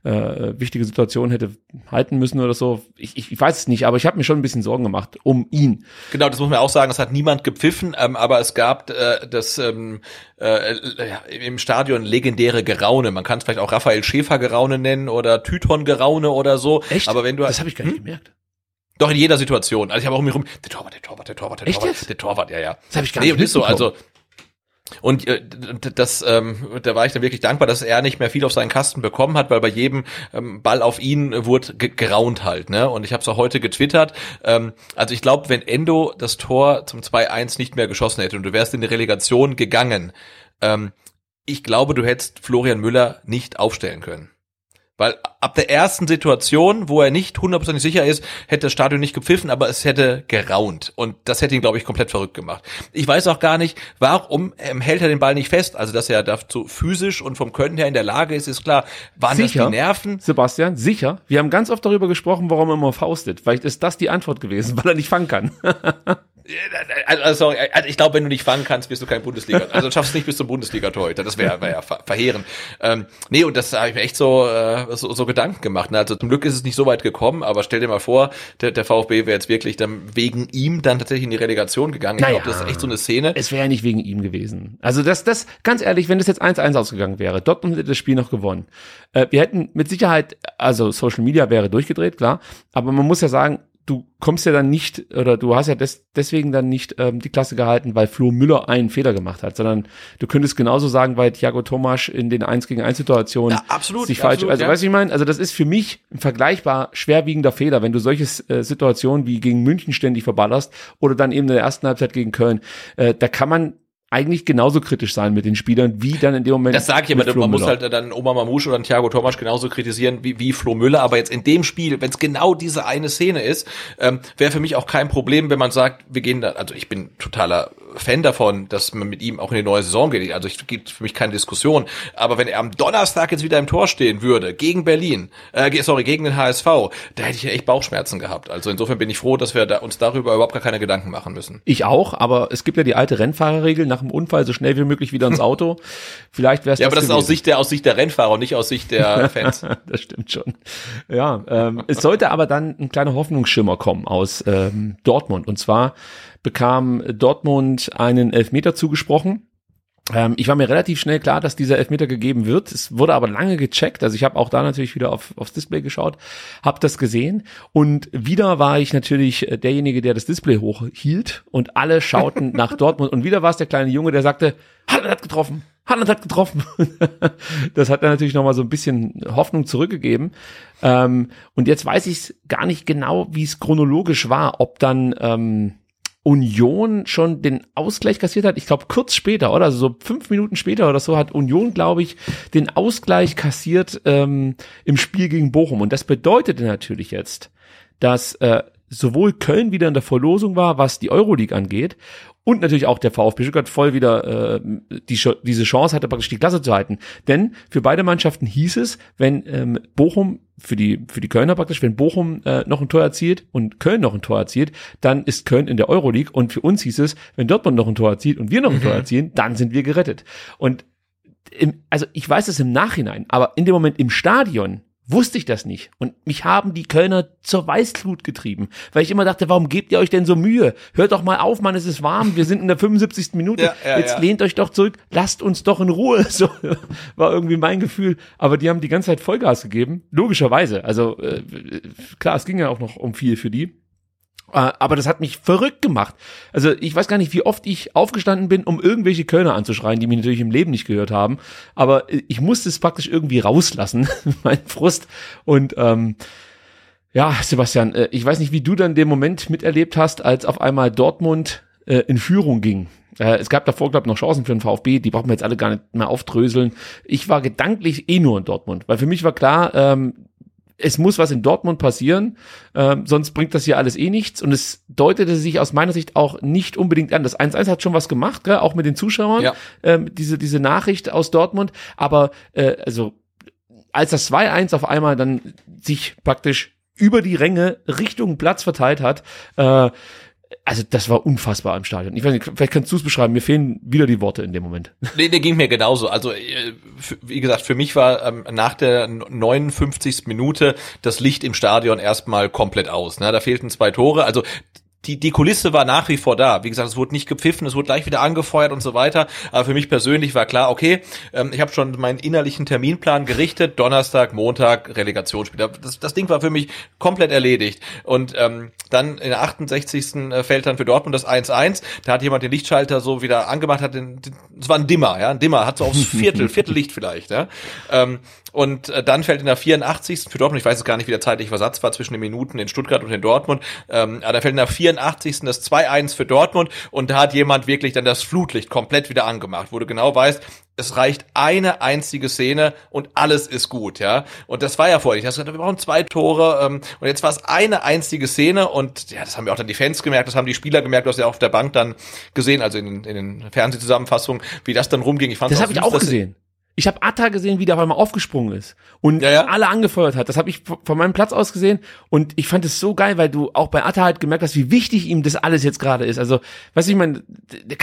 Speaker 8: äh, wichtige Situation hätte halten müssen oder so. Ich, ich, ich weiß es nicht, aber ich habe mir schon ein bisschen Sorgen gemacht um ihn.
Speaker 9: Genau, das muss man auch sagen, es hat niemand gepfiffen, ähm, aber es gab äh, das ähm, äh, ja, im Stadion legendäre Geraune. Man kann es vielleicht auch Raphael Schäfer Geraune nennen oder Tython Geraune oder so.
Speaker 8: Echt?
Speaker 9: Aber wenn du
Speaker 8: das habe ich gar nicht gemerkt.
Speaker 9: doch in jeder Situation. Also ich habe auch mir rum, der Torwart, der Torwart, der Torwart, der
Speaker 8: Echt
Speaker 9: Torwart,
Speaker 8: jetzt?
Speaker 9: der Torwart, ja, ja.
Speaker 8: Das habe ich gar
Speaker 9: Nee,
Speaker 8: nicht
Speaker 9: und ist so, also und äh, das, ähm, da war ich dann wirklich dankbar, dass er nicht mehr viel auf seinen Kasten bekommen hat, weil bei jedem ähm, Ball auf ihn wurde ge geraunt halt, ne? Und ich habe es auch heute getwittert. Ähm, also ich glaube, wenn Endo das Tor zum 2-1 nicht mehr geschossen hätte und du wärst in die Relegation gegangen, ähm, ich glaube, du hättest Florian Müller nicht aufstellen können. Weil ab der ersten Situation, wo er nicht hundertprozentig sicher ist, hätte das Stadion nicht gepfiffen, aber es hätte geraunt. Und das hätte ihn, glaube ich, komplett verrückt gemacht. Ich weiß auch gar nicht, warum ähm, hält er den Ball nicht fest? Also, dass er dazu physisch und vom Können her in der Lage ist, ist klar. Waren das
Speaker 8: Sicher?
Speaker 9: die Nerven?
Speaker 8: Sebastian, sicher. Wir haben ganz oft darüber gesprochen, warum er immer faustet. Vielleicht ist das die Antwort gewesen, weil er nicht fangen kann.
Speaker 9: Also, also ich glaube, wenn du nicht fangen kannst, wirst du kein Bundesliga. Also schaffst du nicht bis zum Bundesliga-Torhüter. Das wäre wär ja ver verheerend. Ähm, nee, und das habe ich mir echt so, äh, so, so Gedanken gemacht. Ne? Also zum Glück ist es nicht so weit gekommen, aber stell dir mal vor, der, der VfB wäre jetzt wirklich dann wegen ihm dann tatsächlich in die Relegation gegangen. Ich
Speaker 8: Naja.
Speaker 9: glaube, das ist echt so eine Szene.
Speaker 8: Es wäre ja nicht wegen ihm gewesen. Also das, das, ganz ehrlich, wenn das jetzt 1-1 ausgegangen wäre, Dortmund hätte das Spiel noch gewonnen. Äh, wir hätten mit Sicherheit, also Social Media wäre durchgedreht, klar, aber man muss ja sagen, du kommst ja dann nicht, oder du hast ja des, deswegen dann nicht ähm, die Klasse gehalten, weil Flo Müller einen Fehler gemacht hat, sondern du könntest genauso sagen, weil Thiago Tomasch in den 1 gegen 1 Situationen
Speaker 9: Ja, absolut,
Speaker 8: sich falsch,
Speaker 9: absolut,
Speaker 8: also
Speaker 9: ja.
Speaker 8: weißt du, ich meine? Also das ist für mich ein vergleichbar schwerwiegender Fehler, wenn du solche äh, Situationen wie gegen München ständig verballerst oder dann eben in der ersten Halbzeit gegen Köln, äh, da kann man eigentlich genauso kritisch sein mit den Spielern, wie dann in dem Moment.
Speaker 9: Das sage ich
Speaker 8: Flo
Speaker 9: man muss
Speaker 8: Müller.
Speaker 9: halt dann Oma Mamouche oder Thiago Tomasch genauso kritisieren wie, wie Flo Müller. Aber jetzt in dem Spiel, wenn es genau diese eine Szene ist, ähm, wäre für mich auch kein Problem, wenn man sagt, wir gehen da, also ich bin totaler Fan davon, dass man mit ihm auch in die neue Saison geht. Also es gibt für mich keine Diskussion. Aber wenn er am Donnerstag jetzt wieder im Tor stehen würde, gegen Berlin, äh, sorry, gegen den HSV, da hätte ich ja echt Bauchschmerzen gehabt. Also insofern bin ich froh, dass wir da, uns darüber überhaupt gar keine Gedanken machen müssen.
Speaker 8: Ich auch, aber es gibt ja die alte Rennfahrerregel, nach dem Unfall so schnell wie möglich wieder ins Auto. Vielleicht wäre es
Speaker 9: Ja, aber das ist aus Sicht der, aus Sicht der Rennfahrer und nicht aus Sicht der Fans.
Speaker 8: das stimmt schon. Ja, ähm, es sollte aber dann ein kleiner Hoffnungsschimmer kommen aus ähm, Dortmund. Und zwar bekam Dortmund einen Elfmeter zugesprochen. Ähm, ich war mir relativ schnell klar, dass dieser Elfmeter gegeben wird. Es wurde aber lange gecheckt. Also ich habe auch da natürlich wieder auf, aufs Display geschaut, habe das gesehen und wieder war ich natürlich äh, derjenige, der das Display hochhielt und alle schauten nach Dortmund und wieder war es der kleine Junge, der sagte, Haaland hat getroffen, Haaland hat getroffen. das hat dann natürlich nochmal so ein bisschen Hoffnung zurückgegeben. Ähm, und jetzt weiß ich gar nicht genau, wie es chronologisch war, ob dann ähm, Union schon den Ausgleich kassiert hat. Ich glaube, kurz später, oder? Also so fünf Minuten später oder so hat Union, glaube ich, den Ausgleich kassiert ähm, im Spiel gegen Bochum. Und das bedeutete natürlich jetzt, dass äh, sowohl Köln wieder in der Verlosung war, was die Euroleague angeht, und natürlich auch der VfB Stuttgart voll wieder äh, die, diese Chance hatte, praktisch die Klasse zu halten. Denn für beide Mannschaften hieß es, wenn ähm, Bochum für die für die Kölner praktisch, wenn Bochum äh, noch ein Tor erzielt und Köln noch ein Tor erzielt, dann ist Köln in der Euroleague. Und für uns hieß es, wenn Dortmund noch ein Tor erzielt und wir noch ein Tor erzielen, dann sind wir gerettet. Und im, also ich weiß es im Nachhinein, aber in dem Moment im Stadion wusste ich das nicht. Und mich haben die Kölner zur Weißglut getrieben, weil ich immer dachte, warum gebt ihr euch denn so Mühe? Hört doch mal auf, Mann, es ist warm, wir sind in der 75. Minute,
Speaker 9: Ja, ja,
Speaker 8: jetzt
Speaker 9: ja.
Speaker 8: lehnt euch doch zurück, lasst uns doch in Ruhe. So war irgendwie mein Gefühl. Aber die haben die ganze Zeit Vollgas gegeben, logischerweise. Also äh, klar, es ging ja auch noch um viel für die. Äh, Aber das hat mich verrückt gemacht. Also ich weiß gar nicht, wie oft ich aufgestanden bin, um irgendwelche Kölner anzuschreien, die mich natürlich im Leben nicht gehört haben. Aber äh, ich musste es praktisch irgendwie rauslassen, mein Frust. Und ähm, ja, Sebastian, äh, ich weiß nicht, wie du dann den Moment miterlebt hast, als auf einmal Dortmund äh, in Führung ging. Es gab davor, glaube ich, noch Chancen für den VfB, die brauchen wir jetzt alle gar nicht mehr aufdröseln. Ich war gedanklich eh nur in Dortmund, weil für mich war klar, ähm, es muss was in Dortmund passieren, ähm, sonst bringt das hier alles eh nichts. Und es deutete sich aus meiner Sicht auch nicht unbedingt an. Das 1-1 hat schon was gemacht, gell? auch mit den Zuschauern,
Speaker 9: Ja.
Speaker 8: ähm, diese, diese Nachricht aus Dortmund. Aber äh, also als das 2-1 auf einmal dann sich praktisch über die Ränge Richtung Platz verteilt hat, äh, also das war unfassbar im Stadion. Ich weiß nicht, vielleicht kannst du es beschreiben. Mir fehlen wieder die Worte in dem Moment.
Speaker 9: Nee, der ging mir genauso. Also, äh, wie gesagt, für mich war ähm, nach der 59. Minute das Licht im Stadion erstmal komplett aus. Ne? Da fehlten zwei Tore. Also, die, die Kulisse war nach wie vor da. Wie gesagt, es wurde nicht gepfiffen, es wurde gleich wieder angefeuert und so weiter. Aber für mich persönlich war klar, okay, ähm, ich habe schon meinen innerlichen Terminplan gerichtet. Donnerstag, Montag, Relegationsspiel. Das, das Ding war für mich komplett erledigt. Und ähm, dann in der 68. fällt dann für Dortmund das 1-1. Da hat jemand den Lichtschalter so wieder angemacht, hat den, den es war ein Dimmer, ja, ein Dimmer, hat so aufs Viertel, Viertellicht vielleicht, ja. Ähm, und äh, dann fällt in der 84. für Dortmund, ich weiß es gar nicht, wie der zeitliche Versatz war zwischen den Minuten in Stuttgart und in Dortmund, ähm, aber da fällt in der 84. das 2-1 für Dortmund und da hat jemand wirklich dann das Flutlicht komplett wieder angemacht, wo du genau weißt, es reicht eine einzige Szene und alles ist gut, ja. Und das war ja vorher nicht. Gesagt, wir brauchen zwei Tore ähm, und jetzt war es eine einzige Szene und ja, das haben ja auch dann die Fans gemerkt, das haben die Spieler gemerkt, du hast ja auch auf der Bank dann gesehen, also in, in den Fernsehzusammenfassungen, wie das dann rumging. Ich fand
Speaker 8: Das habe ich auch gesehen. Ich habe Atta gesehen, wie der auf einmal aufgesprungen ist und
Speaker 9: Ja, ja.
Speaker 8: alle angefeuert hat. Das habe ich von meinem Platz aus gesehen und ich fand es so geil, weil du auch bei Atta halt gemerkt hast, wie wichtig ihm das alles jetzt gerade ist. Also, weißt du, ich meine,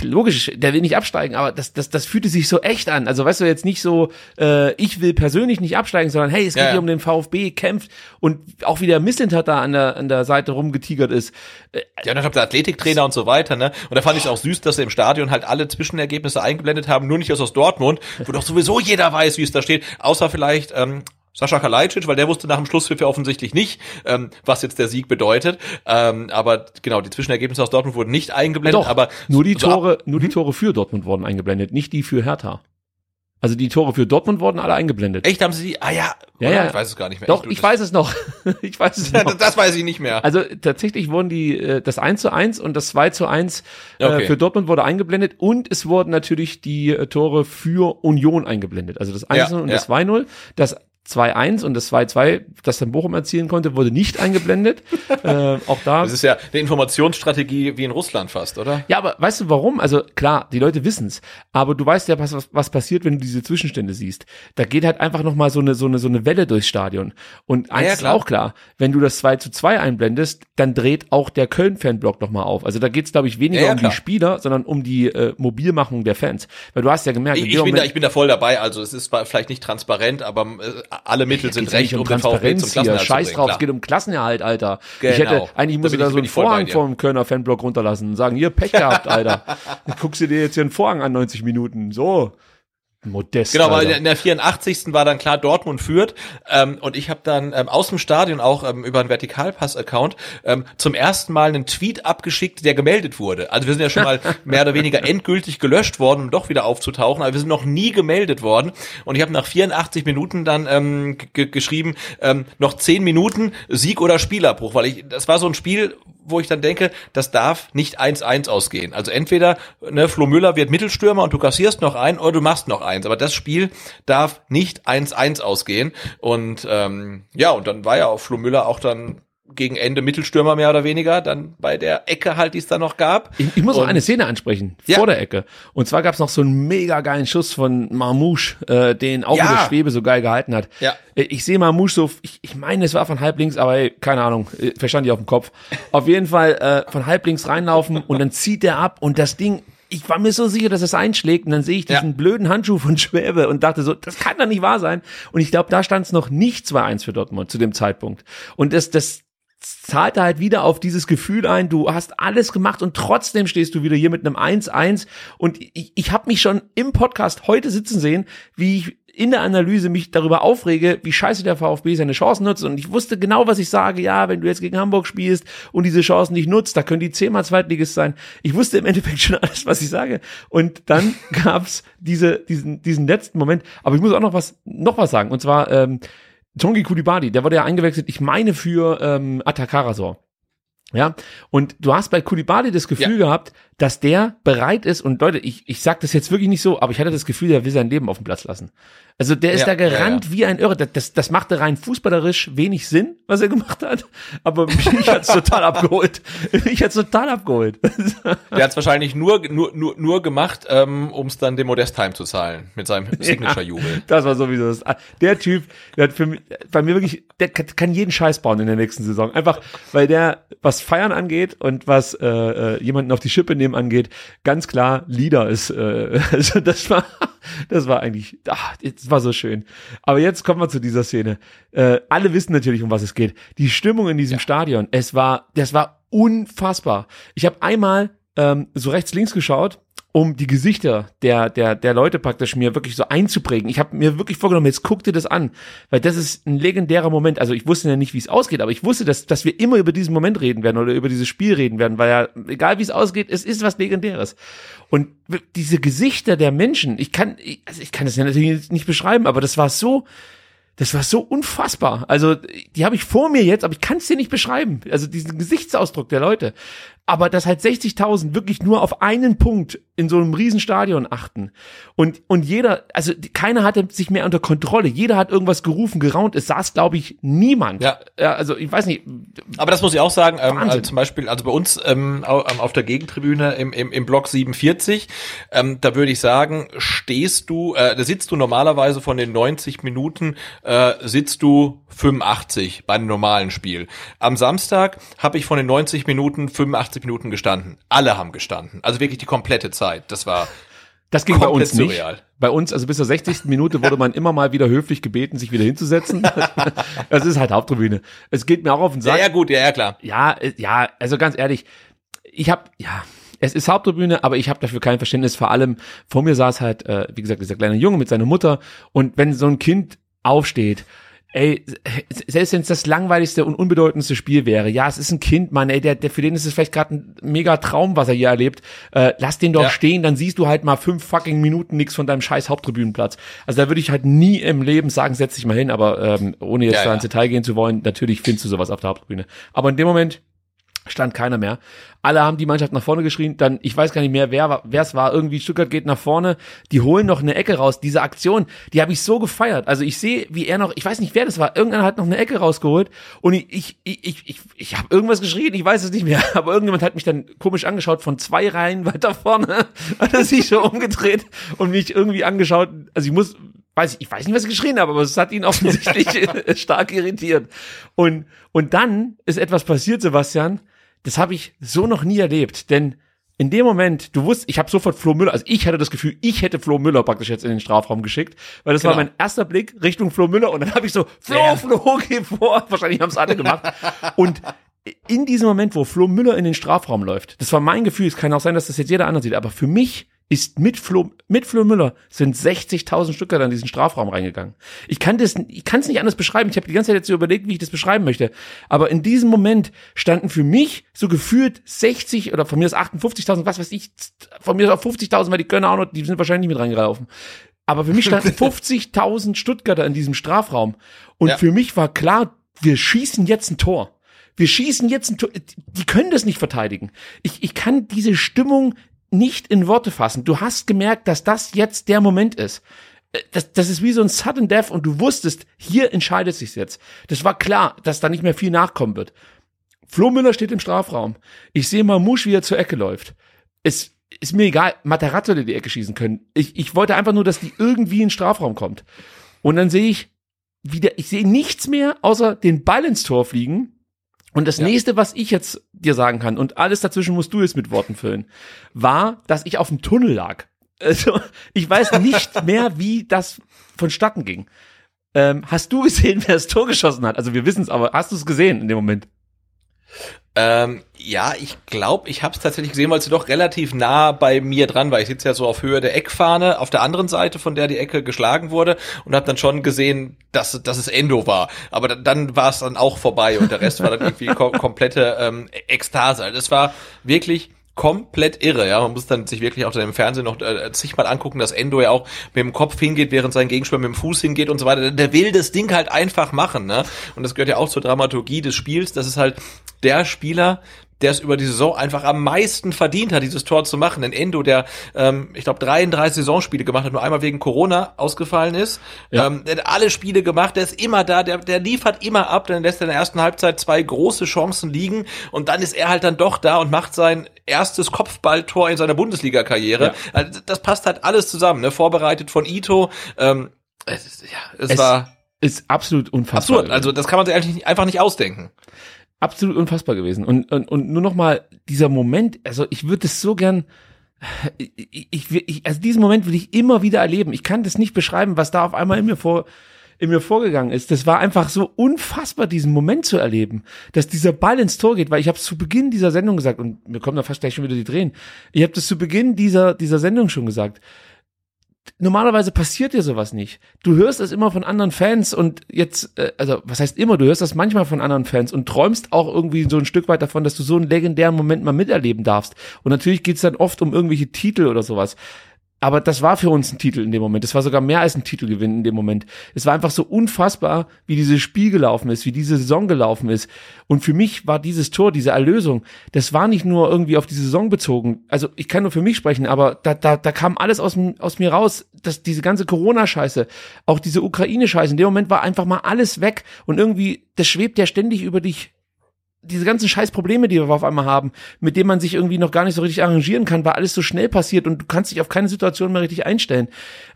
Speaker 8: logisch, der will nicht absteigen, aber das, das, das fühlte sich so echt an. Also, weißt du, jetzt nicht so, äh, ich will persönlich nicht absteigen, sondern hey, es geht
Speaker 9: Ja,
Speaker 8: hier um den VfB, kämpft und auch wie der Misslintat da an der, an der Seite rumgetigert ist. Äh,
Speaker 9: Ja, und dann habt ihr Athletiktrainer und so weiter, ne? Und da fand ich es auch süß, dass sie im Stadion halt alle Zwischenergebnisse eingeblendet haben, nur nicht aus aus Dortmund, wo doch sowieso jeder weiß, wie es da steht, außer vielleicht ähm, Sascha Kalajdzic, weil der wusste nach dem Schlusspfiff ja offensichtlich nicht, ähm, was jetzt der Sieg bedeutet. Ähm, aber genau, die Zwischenergebnisse aus Dortmund wurden nicht eingeblendet.
Speaker 8: Doch,
Speaker 9: aber
Speaker 8: nur die
Speaker 9: so ab-
Speaker 8: Tore, nur die Tore für Dortmund wurden eingeblendet, nicht die für Hertha. Also die Tore für Dortmund wurden alle eingeblendet.
Speaker 9: Echt, haben sie die? Ah ja,
Speaker 8: Ja, ja.
Speaker 9: ich weiß es gar nicht mehr.
Speaker 8: Doch, ich
Speaker 9: das-
Speaker 8: weiß es noch. ich weiß es noch.
Speaker 9: das weiß ich nicht mehr.
Speaker 8: Also tatsächlich wurden die äh, das 1 zu 1 und das 2 zu 1 äh,
Speaker 9: Okay.
Speaker 8: für Dortmund wurde eingeblendet und es wurden natürlich die äh, Tore für Union eingeblendet. Also das 1
Speaker 9: Ja,
Speaker 8: und
Speaker 9: ja.
Speaker 8: das 2-0. Das 2-1 und das 2-2, das dann Bochum erzielen konnte, wurde nicht eingeblendet. äh, auch da.
Speaker 9: Das ist ja eine Informationsstrategie wie in Russland fast, oder?
Speaker 8: Ja, aber weißt du warum? Also klar, die Leute wissen's, aber du weißt ja, was, was, was passiert, wenn du diese Zwischenstände siehst. Da geht halt einfach noch mal so eine so eine so eine Welle durchs Stadion. Und eins
Speaker 9: ja,
Speaker 8: ist
Speaker 9: klar.
Speaker 8: auch klar, wenn du das 2 zu 2 einblendest, dann dreht auch der Köln-Fanblock noch mal auf. Also da geht's glaube ich weniger
Speaker 9: Ja, ja,
Speaker 8: um die Spieler, sondern um die äh, Mobilmachung der Fans. Weil du hast ja gemerkt,
Speaker 9: Ich, ich, bin da, ich bin da voll dabei. Also es ist vielleicht nicht transparent, aber äh, alle Mittel sind
Speaker 8: ja
Speaker 9: recht,
Speaker 8: nicht
Speaker 9: um den VfB zum
Speaker 8: Transparenz hier. Scheiß
Speaker 9: zu
Speaker 8: drauf, es geht um Klassenerhalt, Alter.
Speaker 9: Genau.
Speaker 8: Ich hätte, eigentlich
Speaker 9: Da
Speaker 8: musst du
Speaker 9: bin
Speaker 8: da
Speaker 9: ich-
Speaker 8: so einen
Speaker 9: ich
Speaker 8: Vorhang vom Kölner Fanblock runterlassen und sagen, hier, Pech gehabt, Alter. Guckst du dir jetzt hier einen Vorhang an 90 Minuten. So. Modest.
Speaker 9: Genau, weil in der 84. war dann klar, Dortmund führt. Ähm, und ich habe dann ähm, aus dem Stadion auch ähm, über einen Vertikalpass-Account ähm, zum ersten Mal einen Tweet abgeschickt, der gemeldet wurde. Also wir sind ja schon mal mehr oder weniger endgültig gelöscht worden, um doch wieder aufzutauchen, aber wir sind noch nie gemeldet worden. Und ich habe nach 84 Minuten dann ähm, geschrieben, ähm, noch 10 Minuten Sieg oder Spielabbruch, weil ich, das war so ein Spiel, wo ich dann denke, das darf nicht 1-1 ausgehen. Also entweder ne, Flo Müller wird Mittelstürmer und du kassierst noch ein oder du machst noch eins. Aber das Spiel darf nicht 1-1 ausgehen. Und ähm, ja, und dann war ja auch Flo Müller auch dann gegen Ende Mittelstürmer mehr oder weniger, dann bei der Ecke halt, die es da noch gab.
Speaker 8: Ich, ich muss noch
Speaker 9: Und-
Speaker 8: eine Szene ansprechen,
Speaker 9: Ja.
Speaker 8: vor der Ecke. Und zwar gab's noch so einen mega geilen Schuss von Marmouche, äh, den auch
Speaker 9: Ja.
Speaker 8: mit der Schwebe so geil gehalten hat.
Speaker 9: Ja.
Speaker 8: Äh, Ich sehe Marmouche so, ich, ich meine, es war von halblinks, aber ey, keine Ahnung, äh, verstand ich auf dem Kopf. Auf jeden Fall äh, von halblinks reinlaufen und dann zieht der ab und das Ding, ich war mir so sicher, dass es einschlägt und dann sehe ich diesen
Speaker 9: Ja.
Speaker 8: blöden Handschuh von Schwäbe und dachte so, das kann doch nicht wahr sein. Und ich glaube, da stand es noch nicht 2-1 für Dortmund zu dem Zeitpunkt. Und das, das zahlte halt wieder auf dieses Gefühl ein, du hast alles gemacht und trotzdem stehst du wieder hier mit einem 1-1 und ich, ich habe mich schon im Podcast heute sitzen sehen, wie ich in der Analyse mich darüber aufrege, wie scheiße der VfB seine Chancen nutzt. Und ich wusste genau, was ich sage, ja, wenn du jetzt gegen Hamburg spielst und diese Chancen nicht nutzt, da können die zehnmal Zweitligist sein. Ich wusste im Endeffekt schon alles, was ich sage. Und dann gab's diese, diesen, diesen letzten Moment, aber ich muss auch noch was, noch was sagen. Und zwar, ähm, Tongi Kulibadi, der wurde ja eingewechselt, ich meine für ähm, Atakarasor. Ja, und du hast bei Kulibadi das Gefühl gehabt, dass der bereit ist, und Leute, ich, ich sag das jetzt wirklich nicht so, aber ich hatte das Gefühl, der will sein Leben auf den Platz lassen. Also der ist
Speaker 9: Ja,
Speaker 8: da gerannt
Speaker 9: ja, ja.
Speaker 8: wie ein Irre. Das, das, machte rein fußballerisch wenig Sinn, was er gemacht hat, aber mich hat's total abgeholt. Mich hat's total abgeholt.
Speaker 9: Der hat es wahrscheinlich nur, nur, nur, nur gemacht, ähm, um es dann dem Modest heimzuzahlen mit seinem Signature-Jubel.
Speaker 8: Das war sowieso das. Der Typ, der hat für mich, bei mir wirklich, der kann, kann jeden Scheiß bauen in der nächsten Saison. Einfach, weil der, was Feiern angeht und was äh, äh, jemanden auf die Schippe nehmen angeht, ganz klar Leader ist. Äh, also das war, das war eigentlich, ach, das war so schön. Aber jetzt kommen wir zu dieser Szene. Äh, alle wissen natürlich, um was es geht. Die Stimmung in diesem Stadion, es war, das war unfassbar. Ich habe einmal ähm, so rechts links geschaut um die Gesichter der, der, der Leute praktisch mir wirklich so einzuprägen. Ich habe mir wirklich vorgenommen, jetzt guck dir das an, weil das ist ein legendärer Moment. Also ich wusste ja nicht, wie es ausgeht, aber ich wusste, dass, dass wir immer über diesen Moment reden werden oder über dieses Spiel reden werden, weil ja, egal wie es ausgeht, es ist was Legendäres. Und diese Gesichter der Menschen, ich kann, also ich kann das ja natürlich nicht beschreiben, aber das war so, das war so unfassbar. Also, die habe ich vor mir jetzt, aber ich kann es dir nicht beschreiben. Also diesen Gesichtsausdruck der Leute. Aber dass halt 60.000 wirklich nur auf einen Punkt in so einem Riesenstadion achten. Und, und jeder, also keiner hatte sich mehr unter Kontrolle. Jeder hat irgendwas gerufen, geraunt. Es saß, glaube ich, niemand.
Speaker 9: Ja.
Speaker 8: ja. Also ich weiß nicht.
Speaker 9: Aber das muss ich auch sagen, ähm, also zum Beispiel, also bei uns ähm, ähm, auf der Gegentribüne im, im, im Block 47, ähm, da würde ich sagen, stehst du, äh, da sitzt du normalerweise von den 90 Minuten, äh, sitzt du 85 bei einem normalen Spiel. Am Samstag habe ich von den 90 Minuten 85 Minuten gestanden. Alle haben gestanden. Also wirklich die komplette Zeit. Das war
Speaker 8: Das ging bei uns nicht.
Speaker 9: surreal.
Speaker 8: Bei uns, also bis zur 60. Minute wurde man immer mal wieder höflich gebeten, sich wieder hinzusetzen. Das ist halt Haupttribüne. Es geht mir auch auf den
Speaker 9: ja,
Speaker 8: Sack.
Speaker 9: ja gut, ja, ja klar.
Speaker 8: Ja, äh, ja, also ganz ehrlich, ich habe ja, es ist Haupttribüne, aber ich habe dafür kein Verständnis. Vor allem vor mir saß halt, äh, wie gesagt, dieser kleine Junge mit seiner Mutter und wenn so ein Kind aufsteht, ey, selbst wenn es das langweiligste und unbedeutendste Spiel wäre, ja, es ist ein Kind, Mann, ey, der, der für den ist es vielleicht gerade ein mega Traum, was er hier erlebt. Äh, lass den doch
Speaker 9: Ja.
Speaker 8: stehen, dann siehst du halt mal fünf fucking Minuten nix von deinem scheiß Haupttribünenplatz. Also da würde ich halt nie im Leben sagen, setz dich mal hin, aber ähm, ohne jetzt
Speaker 9: Ja,
Speaker 8: da
Speaker 9: ja.
Speaker 8: ins Detail gehen zu wollen, natürlich findest du sowas auf der Haupttribüne. Aber in dem Moment stand keiner mehr. Alle haben die Mannschaft nach vorne geschrien, dann, ich weiß gar nicht mehr, wer wer es war, irgendwie Stuttgart geht nach vorne, die holen noch eine Ecke raus. Diese Aktion, die habe ich so gefeiert. Also ich sehe, wie er noch, ich weiß nicht, wer das war, irgendeiner hat noch eine Ecke rausgeholt und ich, ich, ich, ich, ich, ich habe irgendwas geschrien, ich weiß es nicht mehr, aber irgendjemand hat mich dann komisch angeschaut von zwei Reihen weiter vorne, hat er sich so umgedreht und mich irgendwie angeschaut. Also ich muss, weiß ich, ich weiß nicht, was ich geschrien habe, aber es hat ihn offensichtlich stark irritiert. Und, und dann ist etwas passiert, Sebastian, das habe ich so noch nie erlebt, denn in dem Moment, du wusst, ich habe sofort Flo Müller, also ich hatte das Gefühl, ich hätte Flo Müller praktisch jetzt in den Strafraum geschickt, weil das war
Speaker 9: Genau.
Speaker 8: mein erster Blick Richtung Flo Müller und dann habe ich so, Flo,
Speaker 9: Ja.
Speaker 8: Flo, geh vor. Wahrscheinlich haben es alle gemacht. Und in diesem Moment, wo Flo Müller in den Strafraum läuft, das war mein Gefühl, es kann auch sein, dass das jetzt jeder andere sieht, aber für mich ist mit Flo, mit Flo Müller sind 60.000 Stücker in diesen Strafraum reingegangen. Ich kann das, ich kann es nicht anders beschreiben. Ich habe die ganze Zeit jetzt so überlegt, wie ich das beschreiben möchte. Aber in diesem Moment standen für mich so gefühlt 60 oder von mir aus 58.000, was weiß ich, von mir aus auch 50.000, weil die können auch noch, die sind wahrscheinlich nicht mit reingelaufen. Aber für mich standen 50.000 Stuttgarter in diesem Strafraum. Und
Speaker 9: Ja.
Speaker 8: für mich war klar, wir schießen jetzt ein Tor. Wir schießen jetzt ein Tor. Die können das nicht verteidigen. Ich, ich kann diese Stimmung nicht in Worte fassen. Du hast gemerkt, dass das jetzt der Moment ist. Äh, Das, das ist wie so ein Sudden Death und du wusstest, hier entscheidet sich's jetzt. Das war klar, dass da nicht mehr viel nachkommen wird. Flo Müller steht im Strafraum. Ich sehe Mamouche, wie er zur Ecke läuft. Es ist mir egal, Materazzo hätte die Ecke schießen können. Ich, ich wollte einfach nur, dass die irgendwie in den Strafraum kommt. Und dann sehe ich wieder, ich sehe nichts mehr, außer den Ball ins Tor fliegen. Und das nächste, was ich jetzt dir sagen kann, und alles dazwischen musst du jetzt mit Worten füllen, war, dass ich auf dem Tunnel lag. Also, ich weiß nicht mehr, wie das vonstatten ging. Ähm, hast du gesehen, wer das Tor geschossen hat? Also wir wissen es, aber hast du es gesehen in dem Moment?
Speaker 9: Ähm, ja, ich glaube, ich habe es tatsächlich gesehen, weil sie doch relativ nah bei mir dran war. Ich sitze ja so auf Höhe der Eckfahne, auf der anderen Seite, von der die Ecke geschlagen wurde, und habe dann schon gesehen, dass, dass es Endo war. Aber dann, dann war es dann auch vorbei und der Rest war dann irgendwie kom komplette ähm, Ekstase. Also es war wirklich komplett irre, ja. Man muss dann sich wirklich auch dann im Fernsehen noch äh, zigmal angucken, dass Endo ja auch mit dem Kopf hingeht, während sein Gegenspieler mit dem Fuß hingeht und so weiter. Der will das Ding halt einfach machen, ne? Und das gehört ja auch zur Dramaturgie des Spiels. Das ist halt der Spieler, der es über die Saison einfach am meisten verdient hat, dieses Tor zu machen. Denn Endo, der, ähm, ich glaube, 33 Saisonspiele gemacht hat, nur einmal wegen Corona ausgefallen ist.
Speaker 8: Ja.
Speaker 9: Ähm, der hat alle Spiele gemacht, der ist immer da, der, der liefert immer ab, dann lässt er in der ersten Halbzeit zwei große Chancen liegen und dann ist er halt dann doch da und macht sein erstes Kopfballtor in seiner Bundesliga-Karriere.
Speaker 8: Ja.
Speaker 9: Also das passt halt alles zusammen, ne? Vorbereitet von Ito. Ähm, es, ist- ja, es,
Speaker 8: Es
Speaker 9: war
Speaker 8: Ist absolut unfassbar.
Speaker 9: absurd. Also das kann man sich eigentlich einfach nicht ausdenken.
Speaker 8: Absolut unfassbar gewesen. Und, und, und nur noch mal dieser Moment, also ich würde es so gern, ich, ich, ich, also diesen Moment will ich immer wieder erleben. Ich kann das nicht beschreiben, was da auf einmal in mir vor, in mir vorgegangen ist. Das war einfach so unfassbar, diesen Moment zu erleben, dass dieser Ball ins Tor geht, weil ich habe es zu Beginn dieser Sendung gesagt und mir kommen da fast gleich schon wieder die Tränen. Ich habe das zu Beginn dieser dieser Sendung schon gesagt normalerweise passiert dir sowas nicht. Du hörst es immer von anderen Fans und jetzt, äh, also was heißt immer, du hörst das manchmal von anderen Fans und träumst auch irgendwie so ein Stück weit davon, dass du so einen legendären Moment mal miterleben darfst. Und natürlich geht's dann oft um irgendwelche Titel oder sowas. Aber das war für uns ein Titel in dem Moment. Das war sogar mehr als ein Titelgewinn in dem Moment. Es war einfach so unfassbar, wie dieses Spiel gelaufen ist, wie diese Saison gelaufen ist. Und für mich war dieses Tor, diese Erlösung, das war nicht nur irgendwie auf die Saison bezogen. Also ich kann nur für mich sprechen, aber da, da, da kam alles aus, aus mir raus, dass diese ganze Corona-Scheiße, auch diese Ukraine-Scheiße, in dem Moment war einfach mal alles weg und irgendwie, das schwebt ja ständig über dich diese ganzen scheiß Probleme, die wir auf einmal haben, mit denen man sich irgendwie noch gar nicht so richtig arrangieren kann, weil alles so schnell passiert und du kannst dich auf keine Situation mehr richtig einstellen.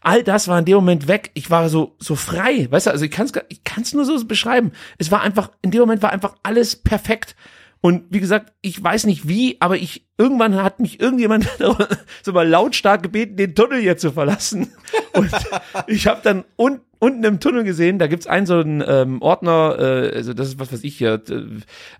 Speaker 8: All das war in dem Moment weg. Ich war so so frei, weißt du, also ich kann es ich kann's nur so beschreiben. Es war einfach in dem Moment war einfach alles perfekt. Und wie gesagt, ich weiß nicht wie, aber ich irgendwann hat mich irgendjemand so mal lautstark gebeten, den Tunnel hier zu verlassen. Und ich habe dann un unten im Tunnel gesehen, da gibt's einen so einen ähm, Ordner, äh, also das ist was weiß ich hier, äh,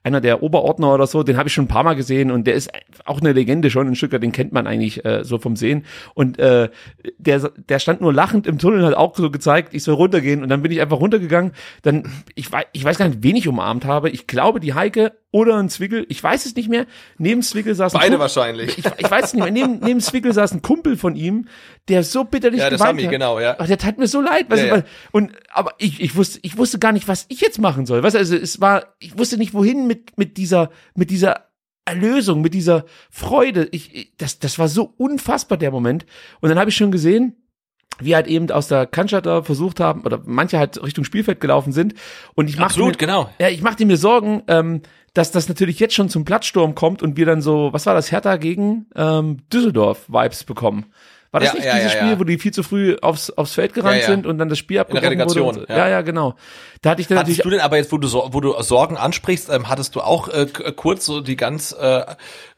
Speaker 8: einer der Oberordner oder so, den habe ich schon ein paar Mal gesehen und der ist auch eine Legende schon in Stuttgart, den kennt man eigentlich äh, so vom Sehen. Und äh, der, der stand nur lachend im Tunnel, hat auch so gezeigt, ich soll runtergehen und dann bin ich einfach runtergegangen. Dann, ich weiß, ich weiß gar nicht, wen ich umarmt habe. Ich glaube, die Heike oder ein Zwickel, ich weiß es nicht mehr. Neben Zwickel saß ein
Speaker 9: Beide wahrscheinlich.
Speaker 8: Ich, ich weiß nicht mehr. Neben, neben Zwickel saß ein Kumpel von ihm, der so bitterlich
Speaker 9: Ja,
Speaker 8: geweint
Speaker 9: Sami,
Speaker 8: hat.
Speaker 9: genau, ja.
Speaker 8: Ach, der tat mir so leid, weißt
Speaker 9: Ja,
Speaker 8: du,
Speaker 9: ja.
Speaker 8: und, aber ich, ich wusste, ich wusste gar nicht, was ich jetzt machen soll. Weißt du, also es war, ich wusste nicht, wohin mit, mit dieser, mit dieser Erlösung, mit dieser Freude. Ich, ich das, das war so unfassbar, der Moment. Und dann habe ich schon gesehen, wie halt eben aus der Cannstatter versucht haben, oder manche halt Richtung Spielfeld gelaufen sind. Und ich machte
Speaker 9: Absolut,
Speaker 8: mir,
Speaker 9: genau.
Speaker 8: Ja, ich machte mir Sorgen, ähm, dass das natürlich jetzt schon zum Platzsturm kommt und wir dann so, was war das, Hertha gegen ähm, Düsseldorf-Vibes bekommen. War das
Speaker 9: Ja,
Speaker 8: nicht
Speaker 9: ja,
Speaker 8: dieses Spiel, wo die viel zu früh aufs, aufs Feld gerannt sind und dann das Spiel abgebrochen wurde? Und so?
Speaker 9: ja.
Speaker 8: ja, genau. Da hatte ich dann
Speaker 9: Hattest
Speaker 8: natürlich
Speaker 9: du denn aber jetzt, wo du, Sor- wo du Sorgen ansprichst, ähm, hattest du auch äh, kurz so die ganz äh,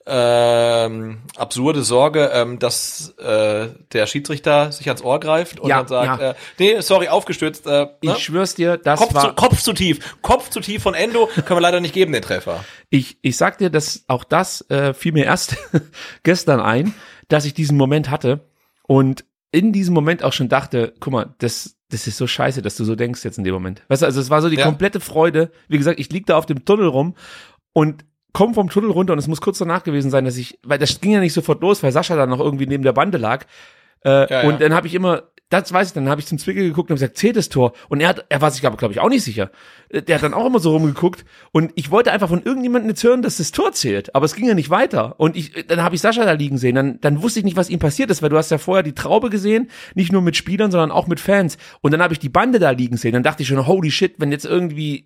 Speaker 9: ähm, absurde Sorge, ähm, dass äh, der Schiedsrichter sich ans Ohr greift und
Speaker 8: Ja,
Speaker 9: dann sagt,
Speaker 8: ja.
Speaker 9: äh, nee, sorry, aufgestürzt. Äh,
Speaker 8: Ich
Speaker 9: ne?
Speaker 8: schwör's dir, das
Speaker 9: Kopf,
Speaker 8: war.
Speaker 9: zu, Kopf zu tief, Kopf zu tief von Endo, können wir leider nicht geben, den Treffer.
Speaker 8: Ich, ich sag dir, dass auch das äh, fiel mir erst gestern ein, dass ich diesen Moment hatte und in diesem Moment auch schon dachte, guck mal, das, das ist so scheiße, dass du so denkst jetzt in dem Moment. Weißt du, also es war so die
Speaker 9: Ja.
Speaker 8: komplette Freude. Wie gesagt, ich lieg da auf dem Tunnel rum und komm vom Tunnel runter und es muss kurz danach gewesen sein, dass ich, weil das ging ja nicht sofort los, weil Sascha dann noch irgendwie neben der Bande lag. Äh,
Speaker 9: Ja,
Speaker 8: und
Speaker 9: ja.
Speaker 8: dann habe ich immer, das weiß ich, dann habe ich zum Zwickel geguckt und hab gesagt, zählt das Tor? Und er hat, er war sich aber, glaube ich, auch nicht sicher. Äh, Der hat dann auch immer so rumgeguckt und ich wollte einfach von irgendjemandem jetzt hören, dass das Tor zählt, aber es ging ja nicht weiter. Und ich, dann habe ich Sascha da liegen sehen, dann, dann wusste ich nicht, was ihm passiert ist, weil du hast ja vorher die Traube gesehen, nicht nur mit Spielern, sondern auch mit Fans. Und dann habe ich die Bande da liegen sehen, dann dachte ich schon, holy shit, wenn jetzt irgendwie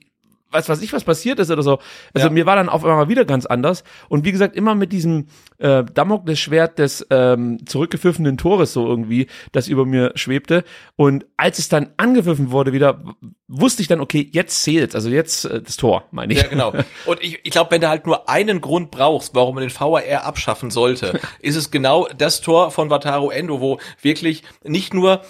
Speaker 8: was weiß ich, was passiert ist oder so. Also
Speaker 9: Ja.
Speaker 8: mir war dann auf einmal wieder ganz anders. Und wie gesagt, immer mit diesem äh, Damoklesschwert des ähm, zurückgepfiffenen Tores so irgendwie, das über mir schwebte. Und als es dann angepfiffen wurde wieder, wusste ich dann, okay, jetzt zählt, also jetzt äh, das Tor, meine ich.
Speaker 9: Ja, genau. Und ich, ich glaube, wenn du halt nur einen Grund brauchst, warum man den VAR abschaffen sollte, ist es genau das Tor von Wataru Endo, wo wirklich nicht nur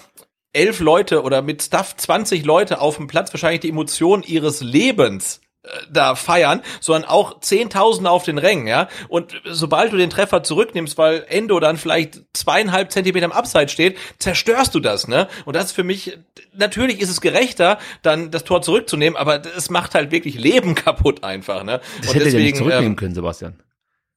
Speaker 9: elf Leute oder mit Stuff 20 Leute auf dem Platz wahrscheinlich die Emotionen ihres Lebens äh, da feiern, sondern auch Zehntausende auf den Rängen, ja. Und sobald du den Treffer zurücknimmst, weil Endo dann vielleicht zweieinhalb Zentimeter im Abseits steht, zerstörst du das, ne? Und das ist für mich, natürlich ist es gerechter, dann das Tor zurückzunehmen, aber es macht halt wirklich Leben kaputt einfach, ne?
Speaker 8: Das
Speaker 9: Und
Speaker 8: hätte der nicht
Speaker 9: deswegen,
Speaker 8: zurücknehmen
Speaker 9: ähm,
Speaker 8: können, Sebastian.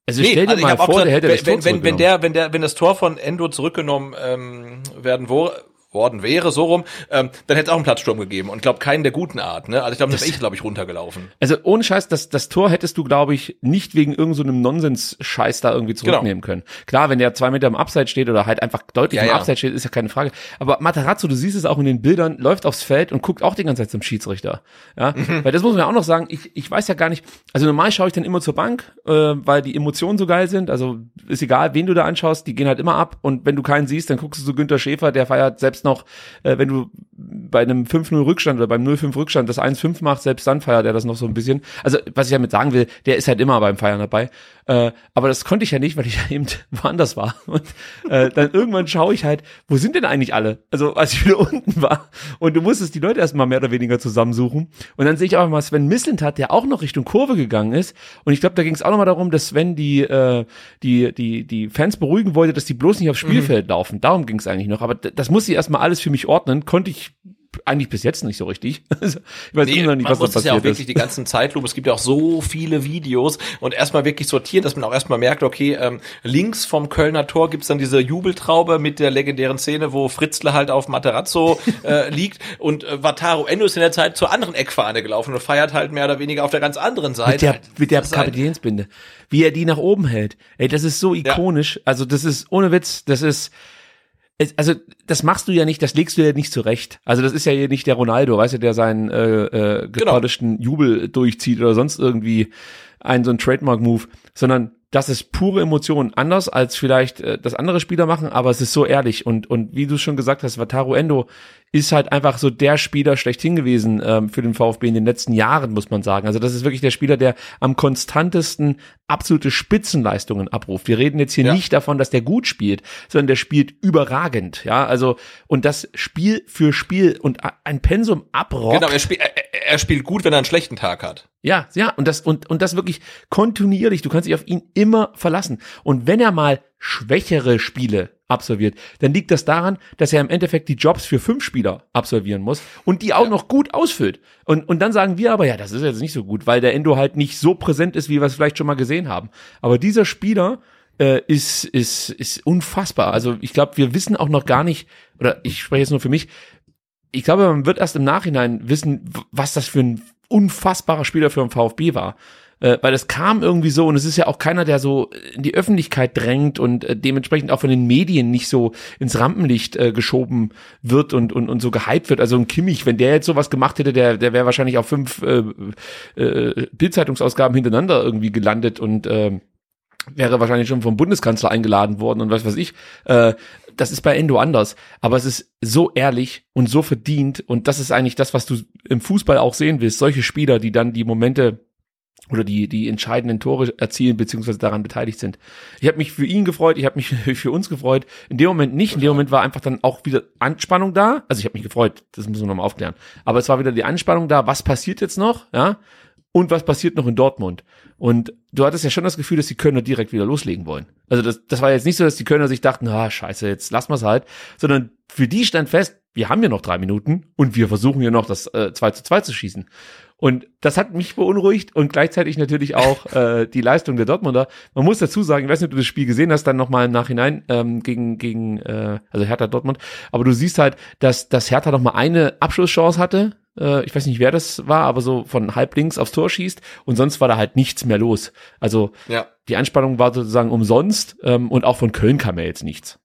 Speaker 8: Also
Speaker 9: Nee,
Speaker 8: stell dir
Speaker 9: also ich
Speaker 8: mal vor,
Speaker 9: gesagt,
Speaker 8: der hätte das
Speaker 9: wenn,
Speaker 8: Tor
Speaker 9: wenn, wenn, der, wenn der, wenn das Tor von Endo zurückgenommen ähm, werden wo, worden wäre, so rum, ähm, dann hätte es auch einen Platzsturm gegeben und glaube keinen der guten Art, ne? Also ich glaube, das wäre ich, glaube ich, runtergelaufen.
Speaker 8: Also ohne Scheiß, das, das Tor hättest du, glaube ich, nicht wegen irgendeinem so Nonsens-Scheiß da irgendwie zurücknehmen können. Klar, wenn der zwei Meter im Abseits steht oder halt einfach deutlich
Speaker 9: Ja,
Speaker 8: im
Speaker 9: ja.
Speaker 8: Abseits steht, ist ja keine Frage. Aber Matarazzo, du siehst es auch in den Bildern, läuft aufs Feld und guckt auch die ganze Zeit zum Schiedsrichter. Ja,
Speaker 9: Mhm.
Speaker 8: weil das muss man ja auch noch sagen, ich, ich weiß ja gar nicht, also normal schaue ich dann immer zur Bank, äh, weil die Emotionen so geil sind. Also ist egal, wen du da anschaust, die gehen halt immer ab. Und wenn du keinen siehst, dann guckst du zu Günter Schäfer, der feiert selbst noch, äh, wenn du bei einem 5-0 Rückstand oder beim 0-5 Rückstand das 1-5 macht, selbst dann feiert er das noch so ein bisschen. Also, was ich damit sagen will, der ist halt immer beim Feiern dabei. Äh, aber das konnte ich ja nicht, weil ich ja eben woanders war. Und äh, dann irgendwann schaue ich halt, wo sind denn eigentlich alle? Also, als ich wieder unten war. Und du musstest die Leute erstmal mehr oder weniger zusammensuchen. Und dann sehe ich auch mal Sven Mislintat, der auch noch Richtung Kurve gegangen ist. Und ich glaube, da ging es auch nochmal darum, dass Sven die, äh, die, die, die Fans beruhigen wollte, dass die bloß nicht aufs Spielfeld laufen. Darum ging es eigentlich noch. Aber das musste ich erstmal alles für mich ordnen. Konnte ich eigentlich bis jetzt nicht so richtig. Ich weiß
Speaker 9: Nee,
Speaker 8: immer nicht, was da
Speaker 9: muss es ja auch
Speaker 8: passiert
Speaker 9: wirklich
Speaker 8: ist.
Speaker 9: die ganzen Zeitlupen. Es gibt ja auch so viele Videos und erstmal wirklich sortieren, dass man auch erstmal merkt, okay, ähm, links vom Kölner Tor gibt's dann diese Jubeltraube mit der legendären Szene, wo Fritzle halt auf Materazzo äh, liegt und äh, Wataru Endo ist in der Zeit zur anderen Eckfahne gelaufen und feiert halt mehr oder weniger auf der ganz anderen Seite.
Speaker 8: Mit der, mit der
Speaker 9: ist
Speaker 8: Kapitänsbinde. Wie er die nach oben hält. Ey, das ist so ikonisch. Also, das ist, ohne Witz, das ist, es- also, das machst du ja nicht, das legst du ja nicht zurecht. Also, das ist ja hier nicht der Ronaldo, weißt du, der seinen, äh, äh, gepolischten Jubel durchzieht oder sonst irgendwie ein, so ein Trademark-Move, sondern das ist pure Emotion. Anders als vielleicht äh, das andere Spieler machen, aber es ist so ehrlich. Und, und wie du schon gesagt hast, Wataru Endo ist halt einfach so der Spieler schlechthin gewesen ähm, für den VfB in den letzten Jahren, muss man sagen. Also das ist wirklich der Spieler, der am konstantesten absolute Spitzenleistungen abruft. Wir reden jetzt hier
Speaker 9: Ja.
Speaker 8: nicht davon, dass der gut spielt, sondern der spielt überragend. Ja, also und das Spiel für Spiel und ein Pensum abrockt.
Speaker 9: Genau, er, spiel, er, er spielt gut, wenn er einen schlechten Tag hat.
Speaker 8: Ja, ja, und das, und, und das wirklich kontinuierlich. Du kannst dich auf ihn immer verlassen. Und wenn er mal schwächere Spiele absolviert, dann liegt das daran, dass er im Endeffekt die Jobs für fünf Spieler absolvieren muss und die auch noch gut ausfüllt. Und, und dann sagen wir aber, ja, das ist jetzt nicht so gut, weil der Endo halt nicht so präsent ist, wie wir es vielleicht schon mal gesehen haben. Aber dieser Spieler, äh, ist, ist, ist unfassbar. Also ich glaube, wir wissen auch noch gar nicht, oder ich spreche jetzt nur für mich, ich glaube, man wird erst im Nachhinein wissen, was das für ein unfassbarer Spieler für den VfB war. Äh, weil es kam irgendwie so und es ist ja auch keiner, der so in die Öffentlichkeit drängt und äh, dementsprechend auch von den Medien nicht so ins Rampenlicht äh, geschoben wird und, und, und so gehypt wird. Also ein Kimmich, wenn der jetzt sowas gemacht hätte, der, der wäre wahrscheinlich auf fünf äh, äh, Bildzeitungsausgaben hintereinander irgendwie gelandet und äh, wäre wahrscheinlich schon vom Bundeskanzler eingeladen worden und was weiß ich. Äh, das ist bei Endo anders. Aber es ist so ehrlich und so verdient und das ist eigentlich das, was du im Fußball auch sehen willst. Solche Spieler, die dann die Momente oder die die entscheidenden Tore erzielen beziehungsweise daran beteiligt sind. Ich habe mich für ihn gefreut, ich habe mich für uns gefreut. In dem Moment nicht. In dem Moment war einfach dann auch wieder Anspannung da. Also ich habe mich gefreut, das muss man nochmal aufklären. Aber es war wieder die Anspannung da. Was passiert jetzt noch? Ja. Und was passiert noch in Dortmund? Und du hattest ja schon das Gefühl, dass die Kölner direkt wieder loslegen wollen. Also das, das war jetzt nicht so, dass die Kölner sich dachten, ah, scheiße, jetzt lassen wir's halt, sondern für die stand fest, wir haben ja noch drei Minuten und wir versuchen ja noch das äh, 2 zu 2 zu schießen. Und das hat mich beunruhigt und gleichzeitig natürlich auch äh, die Leistung der Dortmunder. Man muss dazu sagen, ich weiß nicht, ob du das Spiel gesehen hast, dann nochmal im Nachhinein ähm, gegen, gegen äh, also Hertha Dortmund, aber du siehst halt, dass, dass Hertha noch mal eine Abschlusschance hatte. Äh, ich weiß nicht, wer das war, aber so von halb links aufs Tor schießt und sonst war da halt nichts mehr los. Also
Speaker 9: Ja.
Speaker 8: die Anspannung war sozusagen umsonst ähm, und auch von Köln kam ja jetzt nichts.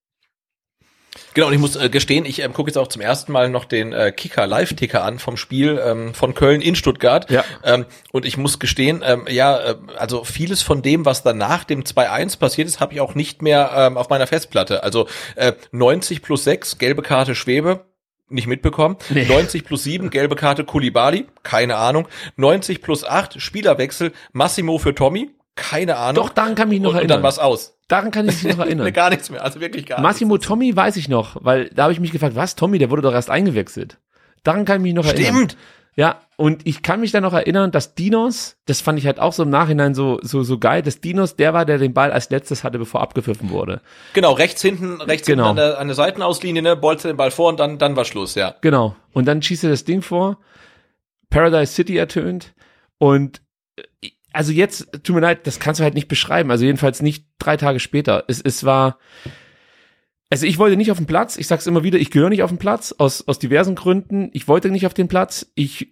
Speaker 9: Genau, und ich muss äh, gestehen, ich ähm, gucke jetzt auch zum ersten Mal noch den äh, Kicker Live-Ticker an vom Spiel ähm, von Köln in Stuttgart.
Speaker 8: Ja.
Speaker 9: Ähm, und ich muss gestehen, ähm, ja, äh, also vieles von dem, was danach dem 2-1 passiert ist, habe ich auch nicht mehr ähm, auf meiner Festplatte. Also äh, 90 plus 6, gelbe Karte Schwebe, nicht mitbekommen.
Speaker 8: Nee.
Speaker 9: 90 plus 7, gelbe Karte Kulibali, keine Ahnung. 90 plus 8, Spielerwechsel, Massimo für Tommy, keine Ahnung.
Speaker 8: Doch, daran kann ich mich noch
Speaker 9: und, und
Speaker 8: erinnern.
Speaker 9: dann war's aus.
Speaker 8: Daran kann ich mich noch erinnern.
Speaker 9: gar nichts mehr, also wirklich gar
Speaker 8: Massimo Tommy weiß ich noch, weil da habe ich mich gefragt, was Tommy, der wurde doch erst eingewechselt. Daran kann ich mich noch
Speaker 9: nichts.
Speaker 8: erinnern.
Speaker 9: Stimmt.
Speaker 8: Ja, und ich kann mich dann noch erinnern, dass Dinos, das fand ich halt auch so im Nachhinein so so so geil, dass Dinos der war, der den Ball als letztes hatte, bevor abgepfiffen wurde.
Speaker 9: Genau, rechts hinten, rechts
Speaker 8: Genau.
Speaker 9: hinten an der, an der Seitenauslinie, ne, bolzt den Ball vor und dann, dann war Schluss, ja.
Speaker 8: Genau. Und dann schießt er das Ding vor. Paradise City ertönt und äh, also jetzt, tut mir leid, das kannst du halt nicht beschreiben. Also jedenfalls nicht drei Tage später. Es, es war, also ich wollte nicht auf den Platz. Ich sag's immer wieder, ich gehöre nicht auf den Platz aus aus diversen Gründen. Ich wollte nicht auf den Platz. Ich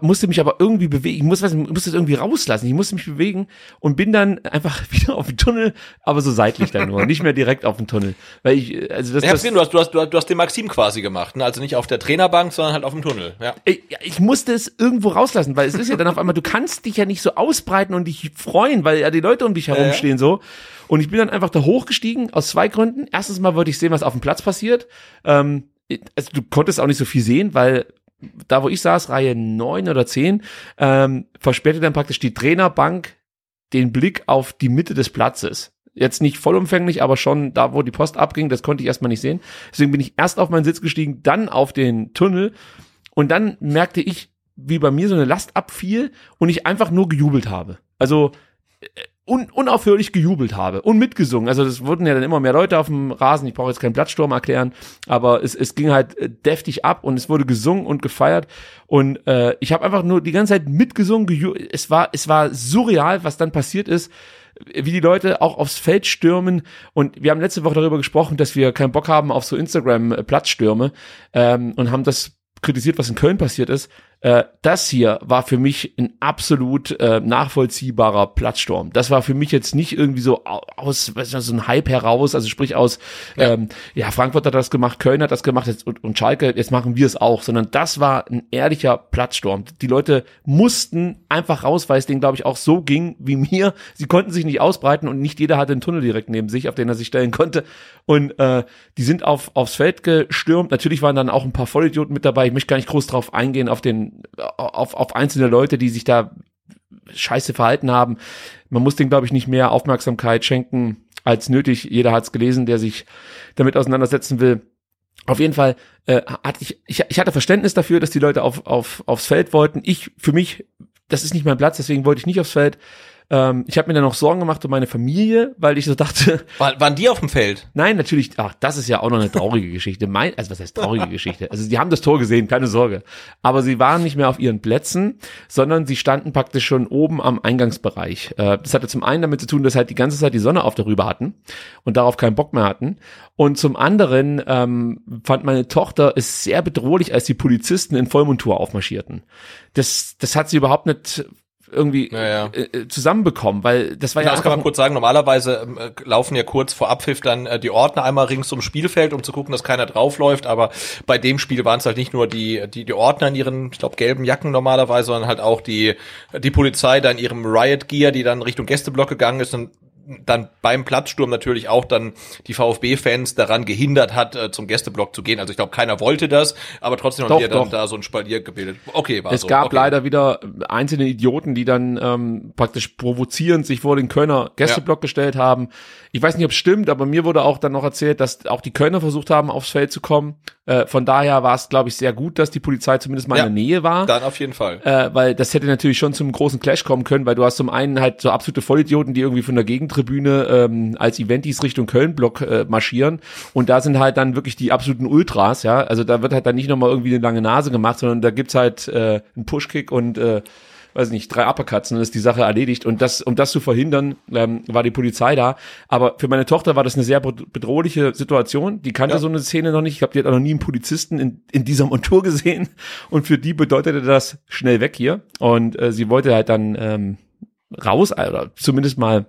Speaker 8: musste mich aber irgendwie bewegen. Ich muss was, musste es irgendwie rauslassen. Ich musste mich bewegen und bin dann einfach wieder auf den Tunnel, aber so seitlich dann nur, nicht mehr direkt auf den Tunnel, weil ich also das,
Speaker 9: Ich
Speaker 8: das
Speaker 9: gesehen, du hast, du hast, du hast, du hast den Maxim quasi gemacht, ne? Also nicht auf der Trainerbank, sondern halt auf dem Tunnel, ja.
Speaker 8: ich, ich musste es irgendwo rauslassen, weil es ist ja dann auf einmal, du kannst dich ja nicht so ausbreiten und dich freuen, weil ja die Leute um dich herum
Speaker 9: ja.
Speaker 8: stehen so. Und ich bin dann einfach da hochgestiegen aus zwei Gründen. Erstens mal wollte ich sehen, was auf dem Platz passiert. Ähm, also du konntest auch nicht so viel sehen, weil da, wo ich saß, Reihe neun oder zehn, ähm, versperrte dann praktisch die Trainerbank den Blick auf die Mitte des Platzes. Jetzt nicht vollumfänglich, aber schon da, wo die Post abging, das konnte ich erstmal nicht sehen. Deswegen bin ich erst auf meinen Sitz gestiegen, dann auf den Tunnel und dann merkte ich, wie bei mir so eine Last abfiel und ich einfach nur gejubelt habe. Also äh, un unaufhörlich gejubelt habe und mitgesungen. Also es wurden ja dann immer mehr Leute auf dem Rasen. Ich brauche jetzt keinen Platzsturm erklären, aber es, es ging halt äh, deftig ab und es wurde gesungen und gefeiert und äh, ich habe einfach nur die ganze Zeit mitgesungen. Es war es war surreal, was dann passiert ist wie die Leute auch aufs Feld stürmen. Und wir haben letzte Woche darüber gesprochen, dass wir keinen Bock haben auf so Instagram-Platzstürme ähm, und haben das kritisiert, was in Köln passiert ist. Äh, das hier war für mich ein absolut äh, nachvollziehbarer Platzsturm. Das war für mich jetzt nicht irgendwie so au- aus, weißt du, so ein Hype heraus, also sprich aus, ja, ähm, ja Frankfurt hat das gemacht, Köln hat das gemacht jetzt, und, und Schalke, jetzt machen wir es auch, sondern das war ein ehrlicher Platzsturm. Die Leute mussten einfach raus, weil es denen, glaube ich, auch so ging wie mir. Sie konnten sich nicht ausbreiten und nicht jeder hatte einen Tunnel direkt neben sich, auf den er sich stellen konnte. Und äh, die sind auf, aufs Feld gestürmt. Natürlich waren dann auch ein paar Vollidioten mit dabei. Ich möchte gar nicht groß drauf eingehen, auf den, auf, auf einzelne Leute, die sich da scheiße verhalten haben. Man muss denen, glaube ich, nicht mehr Aufmerksamkeit schenken als nötig. Jeder hat es gelesen, der sich damit auseinandersetzen will. Auf jeden Fall äh, hatte ich, ich, ich hatte Verständnis dafür, dass die Leute auf, auf, aufs Feld wollten. Ich, für mich, das ist nicht mein Platz, deswegen wollte ich nicht aufs Feld. Ähm, ich habe mir dann noch Sorgen gemacht um meine Familie, weil ich so dachte,
Speaker 9: War, waren die auf dem Feld?
Speaker 8: Nein, natürlich, ach, das ist ja auch noch eine traurige Geschichte. Mein, also was heißt traurige Geschichte? Also die haben das Tor gesehen, keine Sorge. Aber sie waren nicht mehr auf ihren Plätzen, sondern sie standen praktisch schon oben am Eingangsbereich. Äh, das hatte zum einen damit zu tun, dass halt die ganze Zeit die Sonne auf darüber hatten und darauf keinen Bock mehr hatten. Und zum anderen ähm, fand meine Tochter es sehr bedrohlich, als die Polizisten in Vollmontur aufmarschierten. Das, das hat sie überhaupt nicht irgendwie
Speaker 9: Ja, ja.
Speaker 8: Äh, äh, zusammenbekommen, weil das war
Speaker 9: Ja,
Speaker 8: ja
Speaker 9: das kann man kurz sagen. Normalerweise ähm, äh, laufen ja kurz vor Abpfiff dann äh, die Ordner einmal rings ums Spielfeld, um zu gucken, dass keiner draufläuft. Aber bei dem Spiel waren es halt nicht nur die, die, die Ordner in ihren, ich glaube, gelben Jacken normalerweise, sondern halt auch die, die Polizei da in ihrem Riot Gear, die dann Richtung Gästeblock gegangen ist und dann beim Platzsturm natürlich auch dann die VfB-Fans daran gehindert hat, äh, zum Gästeblock zu gehen. Also ich glaube, keiner wollte das, aber trotzdem
Speaker 8: Doch,
Speaker 9: haben die dann da so ein Spalier gebildet. Okay, war
Speaker 8: Es
Speaker 9: so.
Speaker 8: gab
Speaker 9: okay.
Speaker 8: leider wieder einzelne Idioten, die dann ähm, praktisch provozierend sich vor den Kölner Gästeblock gestellt haben. Ich weiß nicht, ob es stimmt, aber mir wurde auch dann noch erzählt, dass auch die Kölner versucht haben, aufs Feld zu kommen. Äh, von daher war es, glaube ich, sehr gut, dass die Polizei zumindest mal
Speaker 9: Ja,
Speaker 8: in der Nähe war.
Speaker 9: Dann auf jeden Fall.
Speaker 8: Äh, weil das hätte natürlich schon zum großen Clash kommen können, weil du hast zum einen halt so absolute Vollidioten, die irgendwie von der Gegentribüne ähm, als Eventis Richtung Köln-Block äh, marschieren und da sind halt dann wirklich die absoluten Ultras, ja, also da wird halt dann nicht nochmal irgendwie eine lange Nase gemacht, sondern da gibt's halt äh, einen Pushkick und äh, weiß nicht, drei Uppercuts und dann ist die Sache erledigt. Und das, um das zu verhindern, ähm, war die Polizei da. Aber für meine Tochter war das eine sehr bed- bedrohliche Situation. Die kannte
Speaker 9: Ja.
Speaker 8: so eine Szene noch nicht. Ich glaube, die hat auch noch nie einen Polizisten in, in dieser Montur gesehen. Und für die bedeutete das schnell weg hier. Und äh, sie wollte halt dann ähm, raus, oder zumindest mal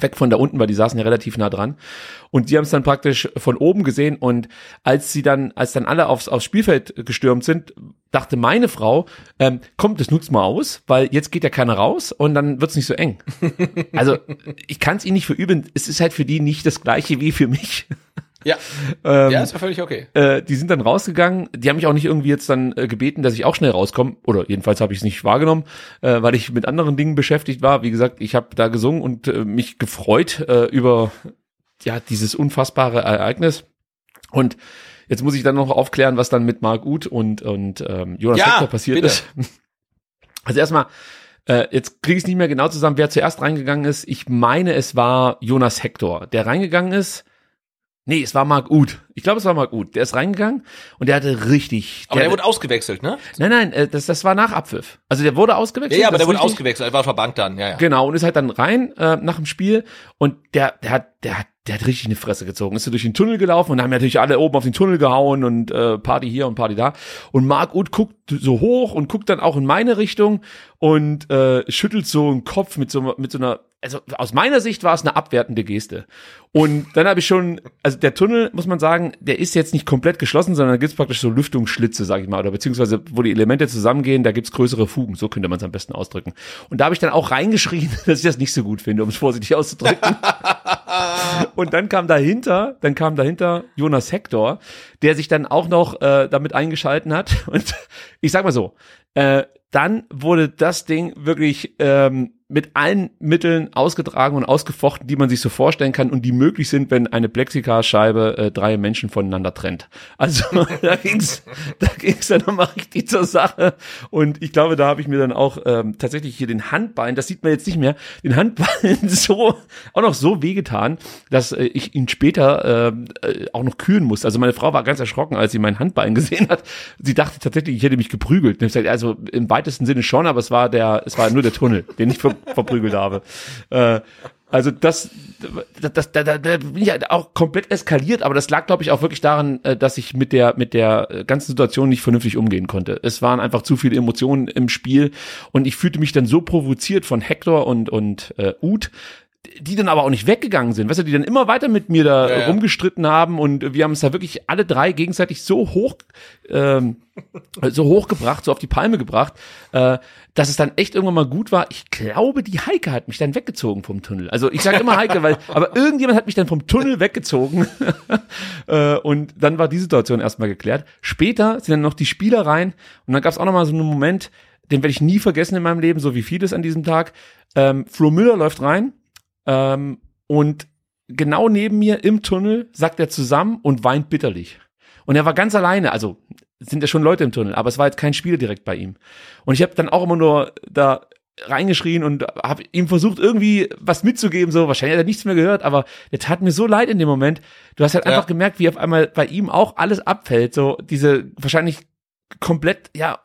Speaker 8: weg von da unten, weil die saßen ja relativ nah dran. Und die haben es dann praktisch von oben gesehen. Und als sie dann, als dann alle aufs, aufs Spielfeld gestürmt sind, dachte meine Frau, ähm, kommt, das nutzt mal aus, weil jetzt geht ja keiner raus und dann wird's nicht so eng. Also ich kann es ihnen nicht verüben. Es ist halt für die nicht das gleiche wie für mich.
Speaker 9: Ja,
Speaker 8: Ähm,
Speaker 9: ja, ist ja völlig okay.
Speaker 8: äh, die sind dann rausgegangen. Die haben mich auch nicht irgendwie jetzt dann äh, gebeten, dass ich auch schnell rauskomme. Oder jedenfalls habe ich es nicht wahrgenommen, äh, weil ich mit anderen Dingen beschäftigt war. Wie gesagt, ich habe da gesungen und äh, mich gefreut äh, über ja dieses unfassbare Ereignis. Und jetzt muss ich dann noch aufklären, was dann mit Marc Uth und und ähm, Jonas
Speaker 9: Ja,
Speaker 8: Hector passiert
Speaker 9: bitte.
Speaker 8: ist. Also erstmal, äh, jetzt kriege ich es nicht mehr genau zusammen, wer zuerst reingegangen ist. Ich meine, es war Jonas Hector, der reingegangen ist. Nee, es war Marc Uth. Ich glaube, es war Marc Uth. Der ist reingegangen und der hatte richtig.
Speaker 9: Aber der wurde ausgewechselt, ne?
Speaker 8: nein, nein, äh, das, das war nach Abpfiff. Also der wurde
Speaker 9: Ja,
Speaker 8: ausgewechselt.
Speaker 9: ja, aber
Speaker 8: das
Speaker 9: der wurde
Speaker 8: richtig.
Speaker 9: ausgewechselt, er war verbannt dann, ja, ja.
Speaker 8: Genau, und ist halt dann rein äh, nach dem Spiel und der, der hat, der hat, der hat richtig eine Fresse gezogen. Ist so durch den Tunnel gelaufen und haben natürlich alle oben auf den Tunnel gehauen und äh, Party hier und Party da. Und Marc Uth guckt so hoch und guckt dann auch in meine Richtung und äh, schüttelt so einen Kopf mit so, mit so einer, also aus meiner Sicht war es eine abwertende Geste. Und dann habe ich schon, also der Tunnel, muss man sagen, der ist jetzt nicht komplett geschlossen, sondern da gibt's praktisch so Lüftungsschlitze, sag ich mal, oder beziehungsweise wo die Elemente zusammengehen, da gibt's größere Fugen, so könnte man es am besten ausdrücken. Und da habe ich dann auch reingeschrien, dass ich das nicht so gut finde, um es vorsichtig auszudrücken. Und dann kam dahinter, dann kam dahinter Jonas Hector, der sich dann auch noch äh, damit eingeschalten hat. Und ich sag mal so, äh, dann wurde das Ding wirklich ähm, mit allen Mitteln ausgetragen und ausgefochten, die man sich so vorstellen kann und die möglich sind, wenn eine Plexiglasscheibe äh, drei Menschen voneinander trennt. Also da ging's, da ging's dann nochmal richtig zur Sache. Und ich glaube, da habe ich mir dann auch ähm, tatsächlich hier den Handballen, das sieht man jetzt nicht mehr, den Handballen so auch noch so wehgetan, dass äh, ich ihn später ähm, äh, auch noch kühlen musste. Also meine Frau war ganz erschrocken, als sie meinen Handballen gesehen hat. Sie dachte tatsächlich, ich hätte mich geprügelt. Also im weitesten Sinne schon, aber es war der, es war nur der Tunnel, den ich ver verprügelt habe. Äh, Also das, das, das da, da, da bin ich halt auch komplett eskaliert, aber das lag, glaube ich, auch wirklich daran, äh, dass ich mit der mit der äh, ganzen Situation nicht vernünftig umgehen konnte. Es waren einfach zu viele Emotionen im Spiel und ich fühlte mich dann so provoziert von Hector und und äh, Uth, die dann aber auch nicht weggegangen sind, weißt du, die dann immer weiter mit mir da
Speaker 9: Ja, ja.
Speaker 8: rumgestritten haben und wir haben es da wirklich alle drei gegenseitig so hoch ähm, so hochgebracht, so auf die Palme gebracht, äh, dass es dann echt irgendwann mal gut war. Ich glaube, die Heike hat mich dann weggezogen vom Tunnel. Also ich sage immer Heike, weil aber irgendjemand hat mich dann vom Tunnel weggezogen äh, und dann war die Situation erstmal geklärt. Später sind dann noch die Spieler rein und dann gab es auch noch mal so einen Moment, den werde ich nie vergessen in meinem Leben, so wie vieles an diesem Tag. Ähm, Flo Müller läuft rein ähm, und genau neben mir im Tunnel sackt er zusammen und weint bitterlich. Und er war ganz alleine, also sind ja schon Leute im Tunnel, aber es war jetzt kein Spiel direkt bei ihm. Und ich habe dann auch immer nur da reingeschrien und habe ihm versucht irgendwie was mitzugeben, so wahrscheinlich hat er nichts mehr gehört, aber der tat mir so leid in dem Moment. Du hast halt
Speaker 9: Ja.
Speaker 8: einfach gemerkt, wie auf einmal bei ihm auch alles abfällt, so diese wahrscheinlich komplett ja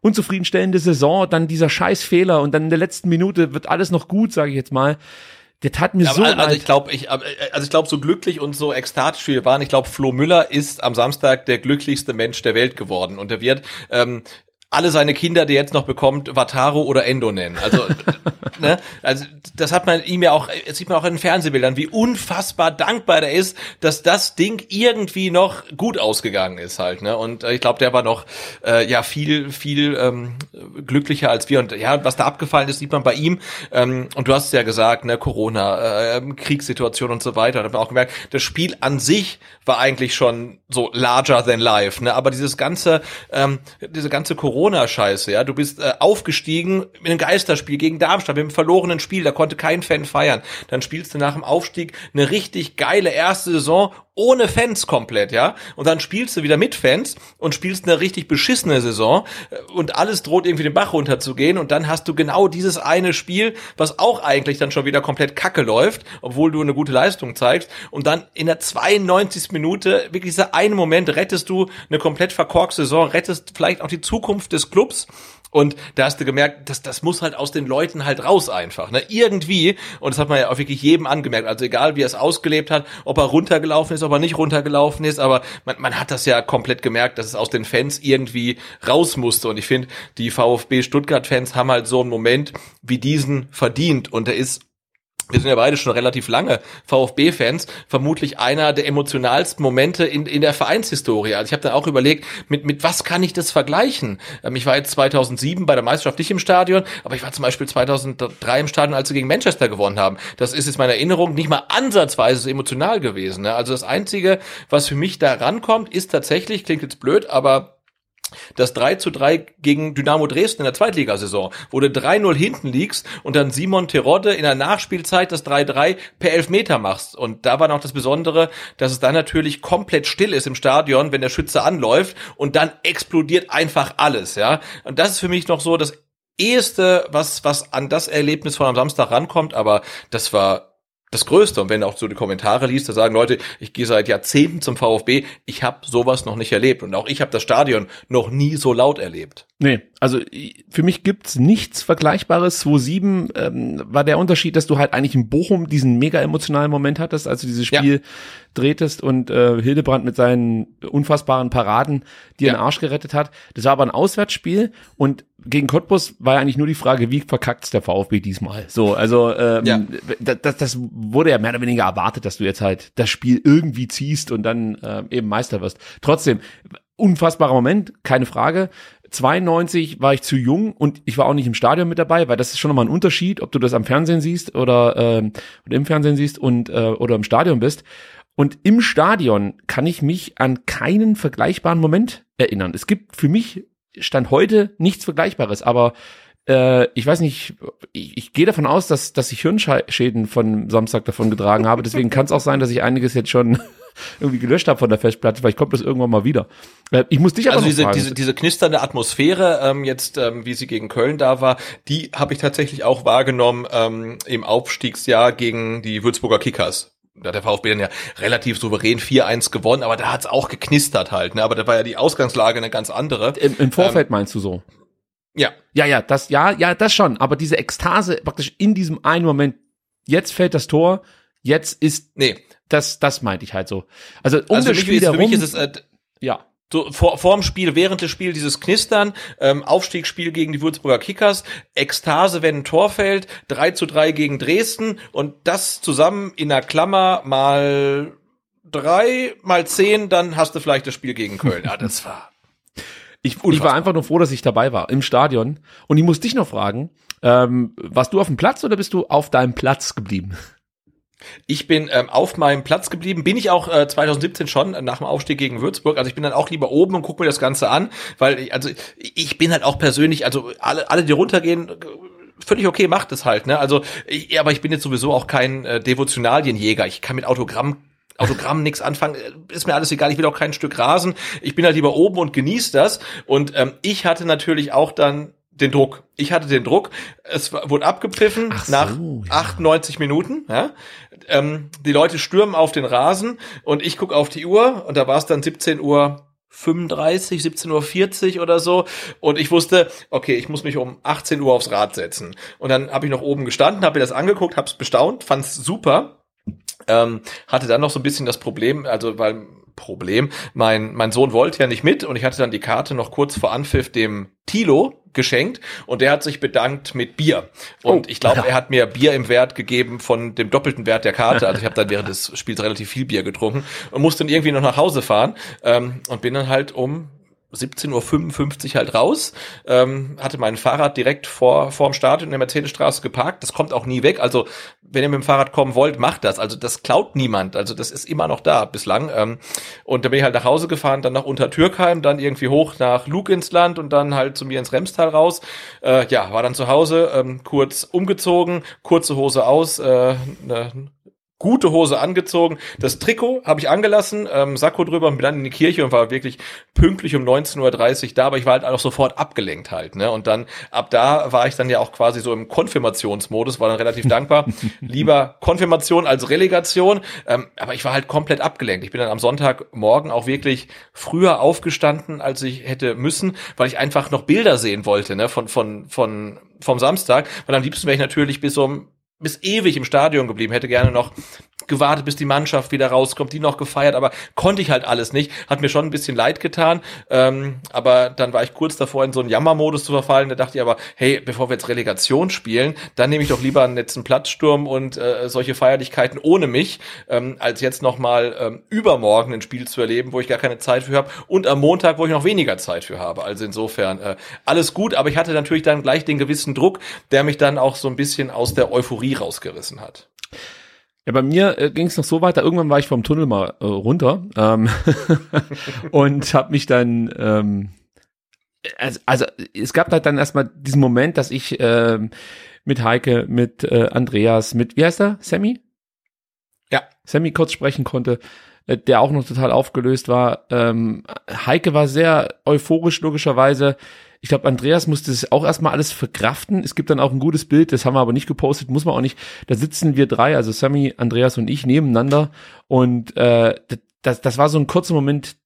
Speaker 8: unzufriedenstellende Saison, dann dieser Scheißfehler und dann in der letzten Minute wird alles noch gut, sage ich jetzt mal. Der tat mir so
Speaker 9: Aber, also
Speaker 8: leid.
Speaker 9: ich glaube, ich, also ich glaube, so glücklich und so ekstatisch wie wir waren, ich glaube, Flo Müller ist am Samstag der glücklichste Mensch der Welt geworden und er wird ähm, alle seine Kinder, die jetzt noch bekommt, Wataru oder Endo nennen. Also, ne, also das hat man ihm ja auch, das sieht man auch in den Fernsehbildern, wie unfassbar dankbar der ist, dass das Ding irgendwie noch gut ausgegangen ist halt. Ne? Und äh, ich glaube, der war noch äh, ja viel, viel ähm, glücklicher als wir. Und ja, was da abgefallen ist, sieht man bei ihm. Ähm, und du hast es ja gesagt, ne, Corona, äh, Kriegssituation und so weiter. Da hat man auch gemerkt, das Spiel an sich war eigentlich schon so larger than life. Ne? Aber dieses ganze, ähm, diese ganze Corona-Scheiße, ja, du bist äh, aufgestiegen mit einem Geisterspiel gegen Darmstadt, mit einem verlorenen Spiel, da konnte kein Fan feiern. Dann spielst du nach dem Aufstieg eine richtig geile erste Saison ohne Fans komplett, ja. Und dann spielst du wieder mit Fans und spielst eine richtig beschissene Saison äh, und alles droht irgendwie den Bach runterzugehen und dann hast du genau dieses eine Spiel, was auch eigentlich dann schon wieder komplett kacke läuft, obwohl du eine gute Leistung zeigst und dann in der 92. Minute, wirklich dieser eine Moment, rettest du eine komplett verkorkste Saison, rettest vielleicht auch die Zukunft des Clubs und da hast du gemerkt, das, das muss halt aus den Leuten halt raus einfach. Ne? Irgendwie, und das hat man ja auch wirklich jedem angemerkt, also egal wie er es ausgelebt hat, ob er runtergelaufen ist, ob er nicht runtergelaufen ist, aber man, man hat das ja komplett gemerkt, dass es aus den Fans irgendwie raus musste. Und ich finde, die VfB Stuttgart-Fans haben halt so einen Moment wie diesen verdient. Und der ist wir sind ja beide schon relativ lange VfB-Fans, vermutlich einer der emotionalsten Momente in, in der Vereinshistorie. Also ich habe dann auch überlegt, mit, mit was kann ich das vergleichen? Ähm, ich war jetzt 2007 bei der Meisterschaft nicht im Stadion, aber ich war zum Beispiel 2003 im Stadion, als sie gegen Manchester gewonnen haben. Das ist jetzt meine Erinnerung nicht mal ansatzweise so emotional gewesen. Ne? Also das Einzige, was für mich da rankommt, ist tatsächlich, klingt jetzt blöd, aber das 3 zu 3 gegen Dynamo Dresden in der Zweitligasaison, wo du 3-0 hinten liegst und dann Simon Terodde in der Nachspielzeit das 3-3 per Elfmeter machst. Und da war noch das Besondere, dass es dann natürlich komplett still ist im Stadion, wenn der Schütze anläuft und dann explodiert einfach alles, ja. Und das ist für mich noch so das eheste, was, was an das Erlebnis von am Samstag rankommt, aber das war das Größte. Und wenn du auch so die Kommentare liest, da sagen Leute, ich gehe seit Jahrzehnten zum VfB, ich habe sowas noch nicht erlebt. Und auch ich habe das Stadion noch nie so laut erlebt.
Speaker 8: Nee, also für mich gibt's nichts Vergleichbares. 2-7 ähm, war der Unterschied, dass du halt eigentlich in Bochum diesen mega emotionalen Moment hattest, als du dieses Spiel drehtest und äh, Hildebrand mit seinen unfassbaren Paraden dir den Arsch gerettet hat. Das war aber ein Auswärtsspiel und gegen Cottbus war ja eigentlich nur die Frage, wie verkackt's der VfB diesmal? So, also ähm,
Speaker 9: Ja.
Speaker 8: das, das wurde ja mehr oder weniger erwartet, dass du jetzt halt das Spiel irgendwie ziehst und dann äh, eben Meister wirst. Trotzdem, unfassbarer Moment, keine Frage. 92 war ich zu jung und ich war auch nicht im Stadion mit dabei, weil das ist schon nochmal ein Unterschied, ob du das am Fernsehen siehst oder, ähm, oder im Fernsehen siehst und äh, oder im Stadion bist. Und im Stadion kann ich mich an keinen vergleichbaren Moment erinnern. Es gibt für mich Stand heute nichts Vergleichbares, aber äh, ich weiß nicht, ich, ich gehe davon aus, dass, dass ich Hirnschäden von Samstag davon getragen habe. Deswegen kann es auch sein, dass ich einiges jetzt schon irgendwie gelöscht habe von der Festplatte. Vielleicht kommt das irgendwann mal wieder. Äh, ich muss dich aber
Speaker 9: Also
Speaker 8: noch
Speaker 9: diese,
Speaker 8: fragen.
Speaker 9: diese, diese knisternde Atmosphäre, ähm, jetzt, ähm, wie sie gegen Köln da war, die habe ich tatsächlich auch wahrgenommen ähm, im Aufstiegsjahr gegen die Würzburger Kickers. Da hat der VfB dann ja relativ souverän 4-1 gewonnen, aber da hat's auch geknistert halt. Ne? Aber da war ja die Ausgangslage eine ganz andere.
Speaker 8: Im, Im Vorfeld meinst du so?
Speaker 9: Ja.
Speaker 8: Ja, ja, das, ja, ja, das schon. Aber diese Ekstase praktisch in diesem einen Moment, jetzt fällt das Tor, jetzt ist,
Speaker 9: Nee.
Speaker 8: das, das meinte ich halt so. Also um
Speaker 9: also
Speaker 8: das
Speaker 9: für
Speaker 8: Spiel
Speaker 9: mich, ist, für mich ist es äh,
Speaker 8: ja.
Speaker 9: so vor, vor dem Spiel, während des Spiels dieses Knistern, ähm, Aufstiegsspiel gegen die Würzburger Kickers, Ekstase, wenn ein Tor fällt, 3 zu 3 gegen Dresden und das zusammen in einer Klammer mal drei, mal zehn, dann hast du vielleicht das Spiel gegen Köln. Ja, das war.
Speaker 8: Ich, ich war einfach nur froh, dass ich dabei war im Stadion. Und ich muss dich noch fragen, ähm, warst du auf dem Platz oder bist du auf deinem Platz geblieben?
Speaker 9: Ich bin ähm, auf meinem Platz geblieben, bin ich auch äh, 2017 schon äh, nach dem Aufstieg gegen Würzburg. Also ich bin dann auch lieber oben und gucke mir das Ganze an, weil ich, also ich bin halt auch persönlich, also alle, alle die runtergehen, völlig okay, macht es halt. Ne? Also, ich, aber ich bin jetzt sowieso auch kein äh, Devotionalienjäger. Ich kann mit Autogramm Autogramm nichts anfangen, ist mir alles egal, ich will auch kein Stück Rasen. Ich bin halt lieber oben und genieße das. Und ähm, ich hatte natürlich auch dann den Druck. Ich hatte den Druck. Es wurde abgepfiffen
Speaker 8: so,
Speaker 9: nach
Speaker 8: ja.
Speaker 9: 98 Minuten. Ja? Ähm, die Leute stürmen auf den Rasen und ich gucke auf die Uhr und da war es dann 17 Uhr 35, 17.40 Uhr oder so. Und ich wusste, okay, ich muss mich um 18 Uhr aufs Rad setzen. Und dann habe ich noch oben gestanden, habe mir das angeguckt, habe es bestaunt, fand es super. Ähm, hatte dann noch so ein bisschen das Problem, also weil Problem, mein, mein Sohn wollte ja nicht mit und ich hatte dann die Karte noch kurz vor Anpfiff dem Tilo geschenkt und der hat sich bedankt mit Bier. Und
Speaker 8: Oh.
Speaker 9: ich glaube, er hat mir Bier im Wert gegeben von dem doppelten Wert der Karte. Also ich habe dann während des Spiels relativ viel Bier getrunken und musste dann irgendwie noch nach Hause fahren ähm, und bin dann halt um 17.55 Uhr halt raus, ähm, hatte mein Fahrrad direkt vor vorm Stadion in der Mercedesstraße geparkt. Das kommt auch nie weg. Also wenn ihr mit dem Fahrrad kommen wollt, macht das. Also das klaut niemand. Also das ist immer noch da bislang. Ähm, und da bin ich halt nach Hause gefahren, dann nach Untertürkheim, dann irgendwie hoch nach Lug ins Land und dann halt zu mir ins Remstal raus. Äh, ja, war dann zu Hause, ähm, kurz umgezogen, kurze Hose aus, äh, ne, gute Hose angezogen. Das Trikot habe ich angelassen, ähm, Sakko drüber und bin dann in die Kirche und war wirklich pünktlich um 19.30 Uhr da, aber ich war halt auch sofort abgelenkt halt. Ne? Und dann, ab da war ich dann ja auch quasi so im Konfirmationsmodus, war dann relativ dankbar. Lieber Konfirmation als Relegation, ähm, aber ich war halt komplett abgelenkt. Ich bin dann am Sonntagmorgen auch wirklich früher aufgestanden, als ich hätte müssen, weil ich einfach noch Bilder sehen wollte ne? von, von, von, vom Samstag. Weil am liebsten wäre ich natürlich bis um bis ewig im Stadion geblieben, hätte gerne noch gewartet, bis die Mannschaft wieder rauskommt, die noch gefeiert, aber konnte ich halt alles nicht. Hat mir schon ein bisschen leid getan, ähm, aber dann war ich kurz davor, in so einen Jammermodus zu verfallen. Da dachte ich aber, hey, bevor wir jetzt Relegation spielen, dann nehme ich doch lieber einen letzten Platzsturm und äh, solche Feierlichkeiten ohne mich, ähm, als jetzt nochmal ähm, übermorgen ein Spiel zu erleben, wo ich gar keine Zeit für habe und am Montag, wo ich noch weniger Zeit für habe. Also insofern äh, alles gut, aber ich hatte natürlich dann gleich den gewissen Druck, der mich dann auch so ein bisschen aus der Euphorie rausgerissen hat.
Speaker 8: Ja, bei mir äh, ging es noch so weiter. Irgendwann war ich vom Tunnel mal äh, runter ähm, und habe mich dann ähm, also, also es gab halt dann erstmal diesen Moment, dass ich ähm, mit Heike, mit äh, Andreas, mit wie heißt er? Sammy?
Speaker 9: Ja.
Speaker 8: Sammy kurz sprechen konnte, äh, der auch noch total aufgelöst war. Ähm, Heike war sehr euphorisch logischerweise. Ich glaube, Andreas musste es auch erstmal alles verkraften. Es gibt dann auch ein gutes Bild, das haben wir aber nicht gepostet, muss man auch nicht. Da sitzen wir drei, also Sammy, Andreas und ich nebeneinander und äh, das, das war so ein kurzer Moment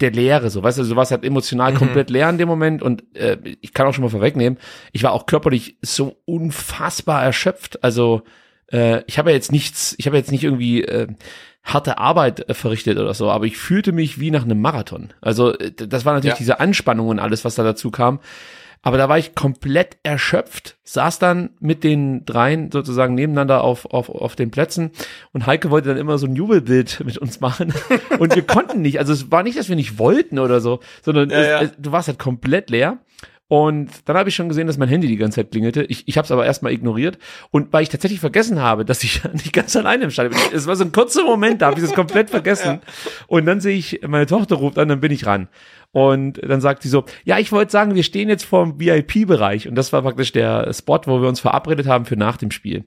Speaker 8: der Leere, so weißt du, du warst halt emotional
Speaker 9: Mhm.
Speaker 8: komplett leer in dem Moment und äh, ich kann auch schon mal vorwegnehmen, ich war auch körperlich so unfassbar erschöpft. Also äh, ich habe ja jetzt nichts, ich habe jetzt nicht irgendwie äh, harte Arbeit äh, verrichtet oder so, aber ich fühlte mich wie nach einem Marathon. Also äh, das war natürlich
Speaker 9: Ja.
Speaker 8: diese Anspannung und alles, was da dazu kam. Aber da war ich komplett erschöpft, saß dann mit den dreien sozusagen nebeneinander auf, auf, auf den Plätzen und Heike wollte dann immer so ein Jubelbild mit uns machen und wir konnten nicht. Also es war nicht, dass wir nicht wollten oder so, sondern
Speaker 9: Ja,
Speaker 8: es,
Speaker 9: ja.
Speaker 8: Es, du warst halt komplett leer. Und dann habe ich schon gesehen, dass mein Handy die ganze Zeit klingelte. Ich, ich habe es aber erstmal ignoriert. Und weil ich tatsächlich vergessen habe, dass ich nicht ganz alleine im Stadion bin. Es war so ein kurzer Moment, da habe ich es komplett vergessen. Und dann sehe ich, meine Tochter ruft an, dann bin ich ran. Und dann sagt sie so, ja, ich wollte sagen, wir stehen jetzt vor dem VIP-Bereich. Und das war praktisch der Spot, wo wir uns verabredet haben für nach dem Spiel.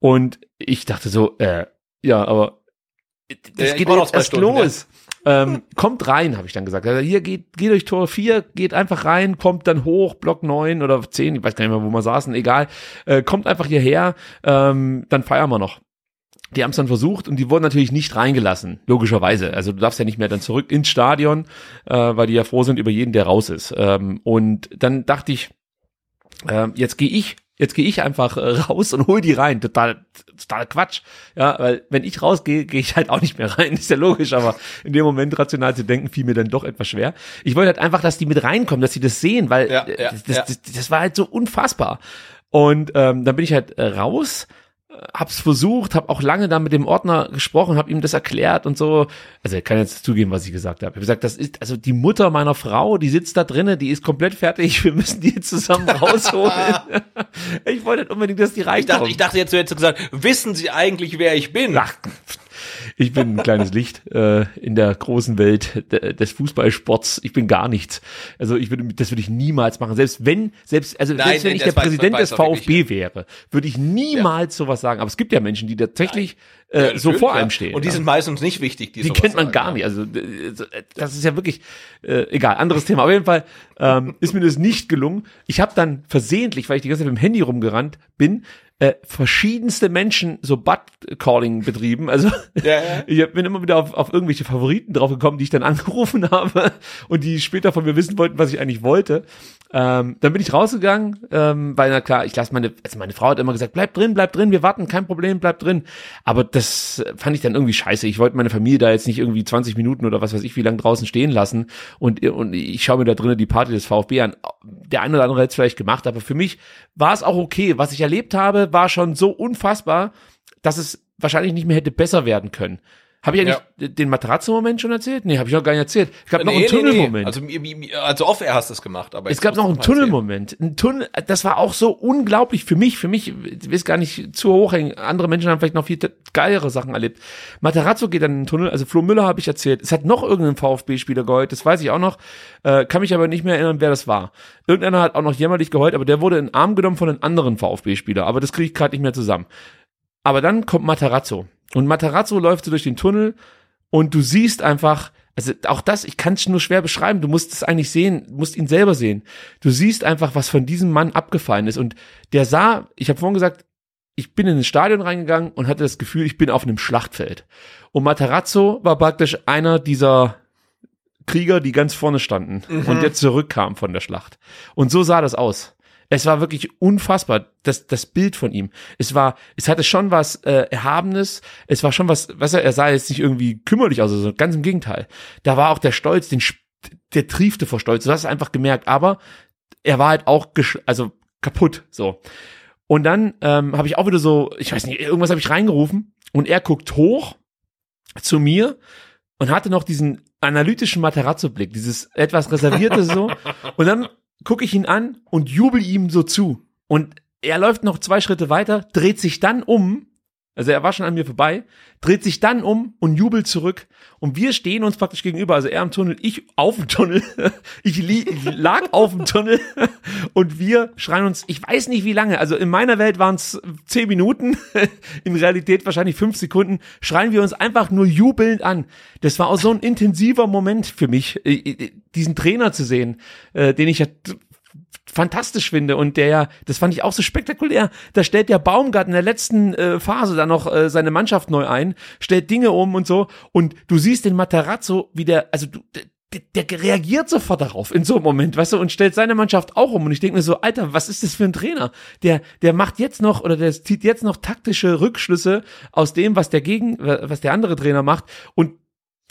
Speaker 8: Und ich dachte so, äh, ja, aber das
Speaker 9: Ja,
Speaker 8: geht jetzt erst
Speaker 9: Stunden, ja.
Speaker 8: Ähm, kommt rein, habe ich dann gesagt. Also hier geht, geht durch Tor 4, geht einfach rein, kommt dann hoch, Block 9 oder 10, ich weiß gar nicht mehr, wo wir saßen, egal. Äh, kommt einfach hierher, ähm, dann feiern wir noch. Die haben es dann versucht und die wurden natürlich nicht reingelassen, logischerweise. Also du darfst ja nicht mehr dann zurück ins Stadion, äh, weil die ja froh sind über jeden, der raus ist. Ähm, und dann dachte ich, Ähm, jetzt gehe ich, jetzt gehe ich einfach äh, raus und hol die rein. Total, total Quatsch. Ja, weil wenn ich rausgehe, gehe ich halt auch nicht mehr rein. Ist ja logisch, aber in dem Moment rational zu denken, fiel mir dann doch etwas schwer. Ich wollte halt einfach, dass die mit reinkommen, dass sie das sehen, weil
Speaker 9: Ja,
Speaker 8: äh,
Speaker 9: ja,
Speaker 8: das,
Speaker 9: ja.
Speaker 8: Das, das war halt so unfassbar. Und ähm, dann bin ich halt äh, raus hab's versucht, hab auch lange da mit dem Ordner gesprochen, hab ihm das erklärt und so. Also er kann jetzt zugeben, was ich gesagt habe. Ich habe gesagt, das ist also die Mutter meiner Frau, die sitzt da drinnen, die ist komplett fertig. Wir müssen die zusammen rausholen. ich wollte unbedingt, dass die
Speaker 9: Ich dachte, ich dachte jetzt, du hättest gesagt, wissen Sie eigentlich, wer ich bin?
Speaker 8: Ach, ich bin ein kleines Licht äh, in der großen Welt de des Fußballsports. Ich bin gar nichts. Also ich würde, das würde ich niemals machen. Selbst wenn, selbst also
Speaker 9: Nein,
Speaker 8: selbst wenn ich der
Speaker 9: weiß-
Speaker 8: Präsident
Speaker 9: weiß
Speaker 8: des VfB wäre, würde ich niemals sowas sagen. Aber es gibt ja Menschen, die tatsächlich
Speaker 9: Ja,
Speaker 8: äh, so
Speaker 9: natürlich,
Speaker 8: vor
Speaker 9: ja.
Speaker 8: einem stehen.
Speaker 9: Und die
Speaker 8: ja.
Speaker 9: sind meistens nicht wichtig. Die,
Speaker 8: Die kennt man
Speaker 9: sagen,
Speaker 8: gar
Speaker 9: ja.
Speaker 8: nicht. Also äh, das ist ja wirklich äh, egal, anderes Thema. Auf jeden Fall ähm, ist mir das nicht gelungen. Ich habe dann versehentlich, weil ich die ganze Zeit mit dem Handy rumgerannt bin, äh, verschiedenste Menschen so Butt-Calling betrieben. Also
Speaker 9: Ja, ja.
Speaker 8: ich bin immer wieder auf, auf irgendwelche Favoriten draufgekommen, die ich dann angerufen habe und die später von mir wissen wollten, was ich eigentlich wollte. Ähm, dann bin ich rausgegangen, ähm, weil na klar, ich lasse meine, also meine Frau hat immer gesagt, bleib drin, bleib drin, wir warten, kein Problem, bleib drin. Aber das fand ich dann irgendwie scheiße. Ich wollte meine Familie da jetzt nicht irgendwie 20 Minuten oder was weiß ich wie lang draußen stehen lassen und, und ich schaue mir da drinnen die Party des VfB an. Der eine oder andere hätte es vielleicht gemacht, aber für mich war es auch okay. Was ich erlebt habe, war schon so unfassbar, dass es wahrscheinlich nicht mehr hätte besser werden können. Habe ich eigentlich den Materazzo-Moment schon erzählt? Nee, habe ich noch gar nicht erzählt. Es gab noch einen Tunnelmoment.
Speaker 9: Also, mi- mi- mi- also off-air hast du es gemacht. Aber
Speaker 8: Es gab noch einen. Tunnelmoment. Ein Tunnel, das war auch so unglaublich für mich. Für mich, ich will es gar nicht zu hoch hängen. Andere Menschen haben vielleicht noch viel geilere Sachen erlebt. Materazzo geht dann in den Tunnel. Also Flo Müller habe ich erzählt. Es hat noch irgendein VfB-Spieler geheult. Das weiß ich auch noch. Äh, kann mich aber nicht mehr erinnern, wer das war. Irgendeiner hat auch noch jämmerlich geheult, aber der wurde in den Arm genommen von einem anderen VfB-Spieler. Aber das kriege ich gerade nicht mehr zusammen. Aber dann kommt Matarazzo. Und Matarazzo läuft so durch den Tunnel und du siehst einfach, also auch das, ich kann es nur schwer beschreiben, du musst es eigentlich sehen, musst ihn selber sehen. Du siehst einfach, was von diesem Mann abgefallen ist. Und der sah, ich habe vorhin gesagt, ich bin in ein Stadion reingegangen und hatte das Gefühl, ich bin auf einem Schlachtfeld. Und Matarazzo war praktisch einer dieser Krieger, die ganz vorne standen und jetzt zurückkam von der Schlacht. Und so sah das aus. Es war wirklich unfassbar, das, das Bild von ihm. Es war, es hatte schon was äh, Erhabenes, es war schon was, was er, er sah jetzt nicht irgendwie kümmerlich aus, also ganz im Gegenteil. Da war auch der Stolz, den, der triefte vor Stolz, du hast es einfach gemerkt, aber er war halt auch, also kaputt, so. Und dann ähm, habe ich auch wieder so, ich weiß nicht, irgendwas habe ich reingerufen und er guckt hoch zu mir und hatte noch diesen analytischen Materazzo-Blick, dieses etwas reservierte so. Und dann gucke ich ihn an und jubel ihm so zu. Und er läuft noch zwei Schritte weiter, dreht sich dann um, also er war schon an mir vorbei, dreht sich dann um und jubelt zurück. Und wir stehen uns praktisch gegenüber, also er im Tunnel, ich auf dem Tunnel, ich, li ich lag auf dem Tunnel. Und wir schreien uns, ich weiß nicht wie lange, also in meiner Welt waren es zehn Minuten, in Realität wahrscheinlich fünf Sekunden, schreien wir uns einfach nur jubelnd an. Das war auch so ein intensiver Moment für mich, äh, äh, diesen Trainer zu sehen, äh, den ich ja fantastisch finde und der ja, das fand ich auch so spektakulär, da stellt der Baumgart in der letzten äh, Phase dann noch äh, seine Mannschaft neu ein, stellt Dinge um und so und du siehst den Materazzo, wie der, also du, der, der reagiert sofort darauf in so einem Moment, weißt du, und stellt seine Mannschaft auch um und ich denke mir so, Alter, was ist das für ein Trainer? Der, der macht jetzt noch oder der zieht jetzt noch taktische Rückschlüsse aus dem, was der gegen, was der andere Trainer macht und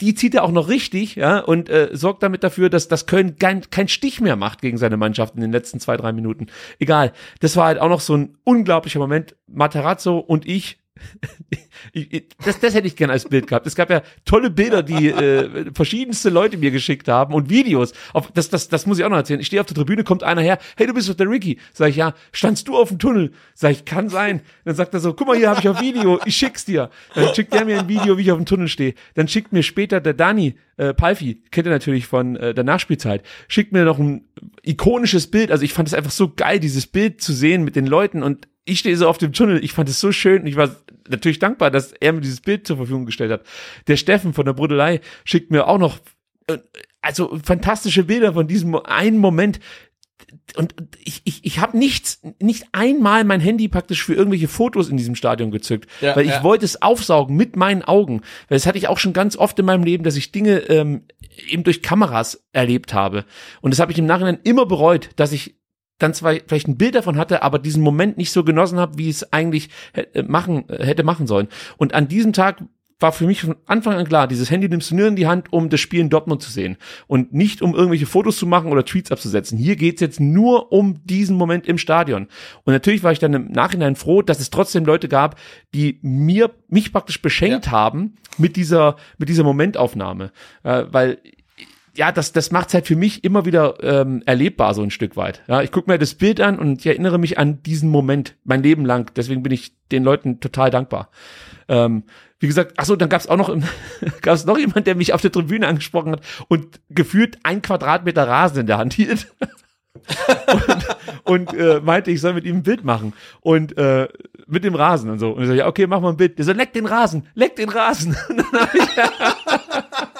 Speaker 8: die zieht er auch noch richtig, ja, und äh, sorgt damit dafür, dass das Köln kein, kein Stich mehr macht gegen seine Mannschaft in den letzten zwei, drei Minuten. Egal. Das war halt auch noch so ein unglaublicher Moment. Materazzo und ich. Ich, ich das, das hätte ich gern als Bild gehabt. Es gab ja tolle Bilder, die äh, verschiedenste Leute mir geschickt haben und Videos. Auf, das, das, das muss ich auch noch erzählen. Ich stehe auf der Tribüne, kommt einer her, hey, du bist doch der Ricky. Sag ich, ja, standst du auf dem Tunnel? Sag ich, kann sein. Dann sagt er so, guck mal, hier habe ich auf Video, ich schick's dir. Dann schickt der mir ein Video, wie ich auf dem Tunnel stehe. Dann schickt mir später der Dani, äh, Palfi, kennt ihr natürlich von äh, der Nachspielzeit, schickt mir noch ein ikonisches Bild. Also ich fand es einfach so geil, dieses Bild zu sehen mit den Leuten und ich stehe so auf dem Tunnel. Ich fand es so schön und ich war natürlich dankbar, dass er mir dieses Bild zur Verfügung gestellt hat. Der Steffen von der Brudelei schickt mir auch noch äh, also fantastische Bilder von diesem einen Moment. Und ich, ich, ich habe nichts, nicht einmal mein Handy praktisch für irgendwelche Fotos in diesem Stadion gezückt,
Speaker 9: Ja,
Speaker 8: weil ich
Speaker 9: ja.
Speaker 8: wollte es aufsaugen mit meinen Augen. Weil das hatte ich auch schon ganz oft in meinem Leben, dass ich Dinge ähm, eben durch Kameras erlebt habe. Und das habe ich im Nachhinein immer bereut, dass ich dann zwar vielleicht ein Bild davon hatte, aber diesen Moment nicht so genossen habe, wie es eigentlich hätte machen, hätte machen sollen. Und an diesem Tag war für mich von Anfang an klar, dieses Handy nimmst du nur in die Hand, um das Spiel in Dortmund zu sehen und nicht um irgendwelche Fotos zu machen oder Tweets abzusetzen. Hier geht's jetzt nur um diesen Moment im Stadion. Und natürlich war ich dann im Nachhinein froh, dass es trotzdem Leute gab, die mir mich praktisch beschenkt ja. haben mit dieser mit dieser Momentaufnahme, äh, weil ja, das, das macht halt für mich immer wieder ähm, erlebbar, so ein Stück weit. Ja, ich gucke mir das Bild an und ich erinnere mich an diesen Moment mein Leben lang. Deswegen bin ich den Leuten total dankbar. Ähm, wie gesagt, ach so, dann gab es auch noch gab es noch jemand, der mich auf der Tribüne angesprochen hat und gefühlt ein Quadratmeter Rasen in der Hand hielt. und, und äh, meinte, ich soll mit ihm ein Bild machen. Und äh, mit dem Rasen und so. Und ich so, ja, okay, mach mal ein Bild. Der so, leck den Rasen, leck den Rasen. Und dann ich,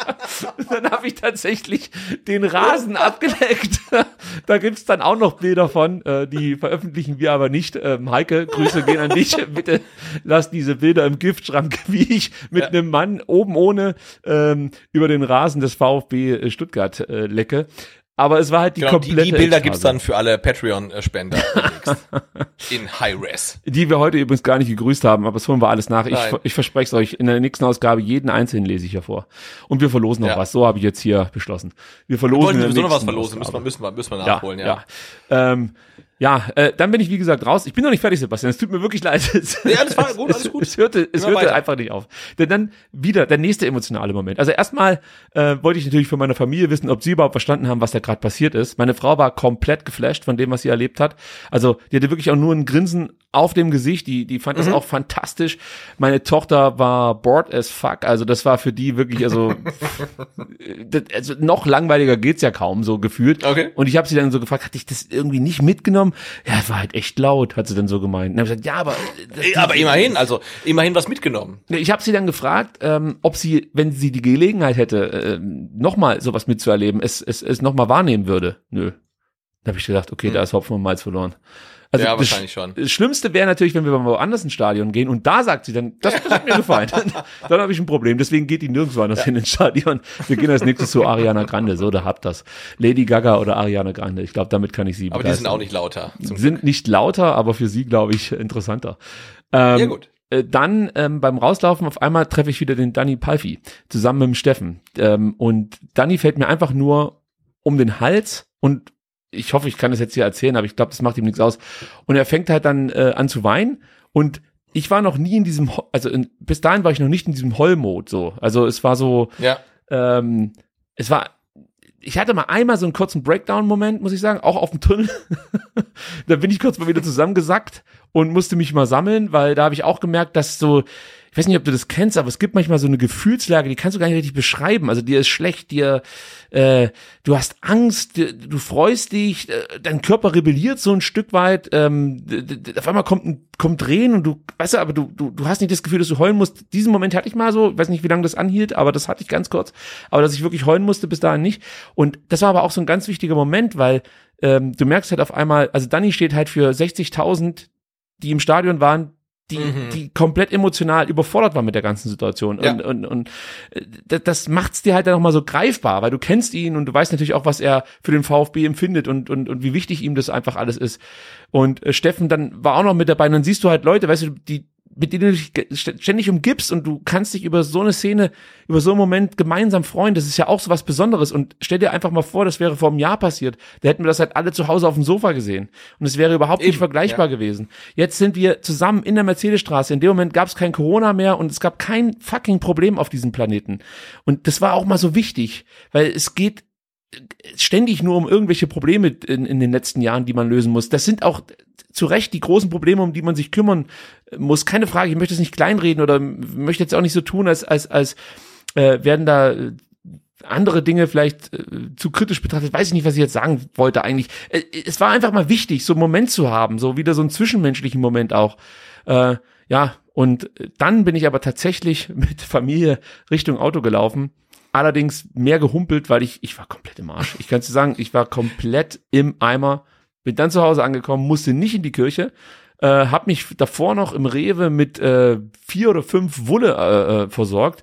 Speaker 8: dann hab ich tatsächlich den Rasen abgeleckt. da gibt's dann auch noch Bilder von, äh, die veröffentlichen wir aber nicht. Ähm, Heike, Grüße gehen an dich. Bitte lass diese Bilder im Giftschrank, wie ich mit ja. einem Mann oben ohne ähm, über den Rasen des VfB Stuttgart äh, lecke. Aber es war halt die genau, komplette.
Speaker 9: Die, die Bilder gibt's dann für alle Patreon-Spender in High-Res.
Speaker 8: Die wir heute übrigens gar nicht gegrüßt haben, aber das holen wir alles nach. Ich, ich verspreche es euch, in der nächsten Ausgabe jeden einzelnen lese ich hervor. Und wir verlosen noch ja. was. So habe ich jetzt hier beschlossen. Wir verlosen. Wir wollen
Speaker 9: sowieso noch was verlosen, müssen wir, müssen wir, müssen wir nachholen, ja. ja.
Speaker 8: ja. Ähm, ja, äh, dann bin ich wie gesagt raus. Ich bin noch nicht fertig, Sebastian. Es tut mir wirklich leid.
Speaker 9: ja, alles war gut, alles gut.
Speaker 8: Es, es hörte, es hörte einfach nicht auf. Denn dann wieder der nächste emotionale Moment. Also erstmal äh, wollte ich natürlich von meiner Familie wissen, ob sie überhaupt verstanden haben, was da gerade passiert ist. Meine Frau war komplett geflasht von dem, was sie erlebt hat. Also die hatte wirklich auch nur ein Grinsen auf dem Gesicht. Die, die fand mhm. das auch fantastisch. Meine Tochter war bored as fuck. Also das war für die wirklich also, das, also noch langweiliger geht's ja kaum so gefühlt.
Speaker 9: Okay.
Speaker 8: Und ich habe sie dann so gefragt, hatte ich das irgendwie nicht mitgenommen? Mitgenommen. Ja, es war halt echt laut, hat sie dann so gemeint. Dann gesagt, ja, aber
Speaker 9: äh, aber immerhin, also immerhin was mitgenommen.
Speaker 8: Ich habe sie dann gefragt, ähm, ob sie, wenn sie die Gelegenheit hätte, äh, nochmal sowas mitzuerleben, es es es nochmal wahrnehmen würde. Nö. Da habe ich gedacht, okay, hm. da ist Hopfen und Malz verloren.
Speaker 9: Also ja, wahrscheinlich schon.
Speaker 8: Das Schlimmste wäre natürlich, wenn wir mal woanders ins Stadion gehen und da sagt sie dann, das, das hat mir gefallen. dann, dann habe ich ein Problem. Deswegen geht die nirgendwo anders ja. hin ins Stadion. Wir gehen als nächstes zu Ariana Grande. So, da habt das. Lady Gaga oder Ariana Grande. Ich glaube, damit kann ich sie
Speaker 9: Aber begeistern. die sind auch nicht lauter.
Speaker 8: Sind nicht lauter, aber für sie, glaube ich, interessanter. Ähm, ja, gut äh, dann ähm, beim Rauslaufen auf einmal treffe ich wieder den Danny Palfi zusammen mit dem Steffen. Ähm, und Danny fällt mir einfach nur um den Hals und ich hoffe, ich kann das jetzt hier erzählen, aber ich glaube, das macht ihm nichts aus. Und er fängt halt dann äh, an zu weinen und ich war noch nie in diesem, also in, bis dahin war ich noch nicht in diesem Heulmode so. Also es war so,
Speaker 9: ja.
Speaker 8: ähm, es war, ich hatte mal einmal so einen kurzen Breakdown-Moment, muss ich sagen, auch auf dem Tunnel. da bin ich kurz mal wieder zusammengesackt und musste mich mal sammeln, weil da habe ich auch gemerkt, dass so, ich weiß nicht, ob du das kennst, aber es gibt manchmal so eine Gefühlslage, die kannst du gar nicht richtig beschreiben. Also dir ist schlecht, dir, äh, du hast Angst, du freust dich, äh, dein Körper rebelliert so ein Stück weit, ähm, auf einmal kommt kommt Drehen und du, weißt du, aber du, du, du hast nicht das Gefühl, dass du heulen musst. Diesen Moment hatte ich mal so, weiß nicht, wie lange das anhielt, aber das hatte ich ganz kurz. Aber dass ich wirklich heulen musste, bis dahin nicht. Und das war aber auch so ein ganz wichtiger Moment, weil ähm, du merkst halt auf einmal, also Danny steht halt für 60.000, die im Stadion waren, die, mhm. die komplett emotional überfordert war mit der ganzen Situation. Ja. Und, und, und äh, das macht's dir halt dann nochmal so greifbar, weil du kennst ihn und du weißt natürlich auch, was er für den VfB empfindet und, und, und wie wichtig ihm das einfach alles ist. Und äh, Steffen dann war auch noch mit dabei und dann siehst du halt Leute, weißt du, die, mit denen du dich ständig umgibst und du kannst dich über so eine Szene, über so einen Moment gemeinsam freuen. Das ist ja auch so was Besonderes. Und stell dir einfach mal vor, das wäre vor einem Jahr passiert. Da hätten wir das halt alle zu Hause auf dem Sofa gesehen. Und es wäre überhaupt Eben, nicht vergleichbar ja. gewesen. Jetzt sind wir zusammen in der Mercedesstraße. In dem Moment gab es kein Corona mehr und es gab kein fucking Problem auf diesem Planeten. Und das war auch mal so wichtig, weil es geht ständig nur um irgendwelche Probleme in, in den letzten Jahren, die man lösen muss. Das sind auch zu Recht die großen Probleme, um die man sich kümmern muss. Keine Frage, ich möchte es nicht kleinreden oder möchte jetzt auch nicht so tun, als, als, als äh, werden da äh, andere Dinge vielleicht äh, zu kritisch betrachtet. Weiß ich nicht, was ich jetzt sagen wollte eigentlich. Äh, es war einfach mal wichtig, so einen Moment zu haben, so wieder so einen zwischenmenschlichen Moment auch. Äh, ja, und dann bin ich aber tatsächlich mit Familie Richtung Auto gelaufen allerdings mehr gehumpelt, weil ich, ich war komplett im Arsch. Ich kann dir sagen, ich war komplett im Eimer. Bin dann zu Hause angekommen, musste nicht in die Kirche, äh, habe mich davor noch im Rewe mit äh, vier oder fünf Wulle äh, äh, versorgt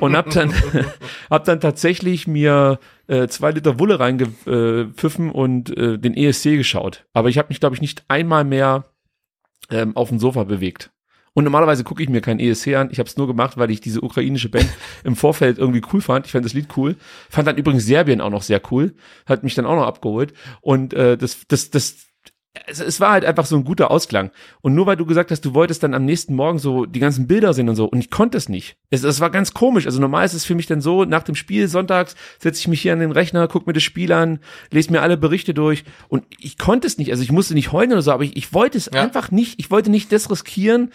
Speaker 8: und hab dann hab dann tatsächlich mir äh, zwei Liter Wulle reingepfiffen und äh, den ESC geschaut. Aber ich habe mich, glaube ich, nicht einmal mehr ähm, auf dem Sofa bewegt. Und normalerweise gucke ich mir kein ESC an. Ich habe es nur gemacht, weil ich diese ukrainische Band im Vorfeld irgendwie cool fand. Ich fand das Lied cool. Fand dann übrigens Serbien auch noch sehr cool. Hat mich dann auch noch abgeholt. Und äh, das, das, das, es, es war halt einfach so ein guter Ausklang. Und nur weil du gesagt hast, du wolltest dann am nächsten Morgen so die ganzen Bilder sehen und so, und ich konnte es nicht. Es, es war ganz komisch. Also normal ist es für mich dann so, nach dem Spiel sonntags setze ich mich hier an den Rechner, guck mir das Spiel an, lese mir alle Berichte durch und ich konnte es nicht. Also ich musste nicht heulen oder so, aber ich, ich wollte es
Speaker 9: Ja.
Speaker 8: einfach nicht. Ich wollte nicht das riskieren,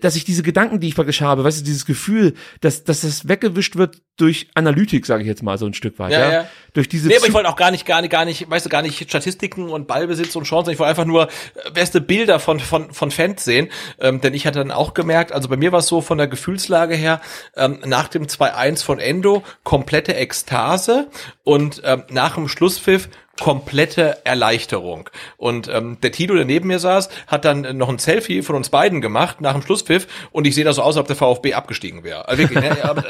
Speaker 8: dass ich diese Gedanken, die ich praktisch habe, weißt du, dieses Gefühl, dass, dass das weggewischt wird durch Analytik, sage ich jetzt mal so ein Stück weit, ja,
Speaker 9: Ja, ja.
Speaker 8: durch diese
Speaker 9: Nee, aber ich wollte auch gar nicht, gar nicht, gar nicht, weißt du, gar nicht Statistiken und Ballbesitz und Chancen. Ich wollte einfach nur äh, beste Bilder von, von, von Fans sehen. Ähm, denn ich hatte dann auch gemerkt, also bei mir war es so von der Gefühlslage her, ähm, nach dem 2-1 von Endo komplette Ekstase und ähm, nach dem Schlusspfiff komplette Erleichterung. Und ähm, der Tito, der neben mir saß, hat dann noch ein Selfie von uns beiden gemacht nach dem Schlusspfiff und ich sehe da so aus, als ob der VfB abgestiegen wäre. Also wirklich, ne? aber,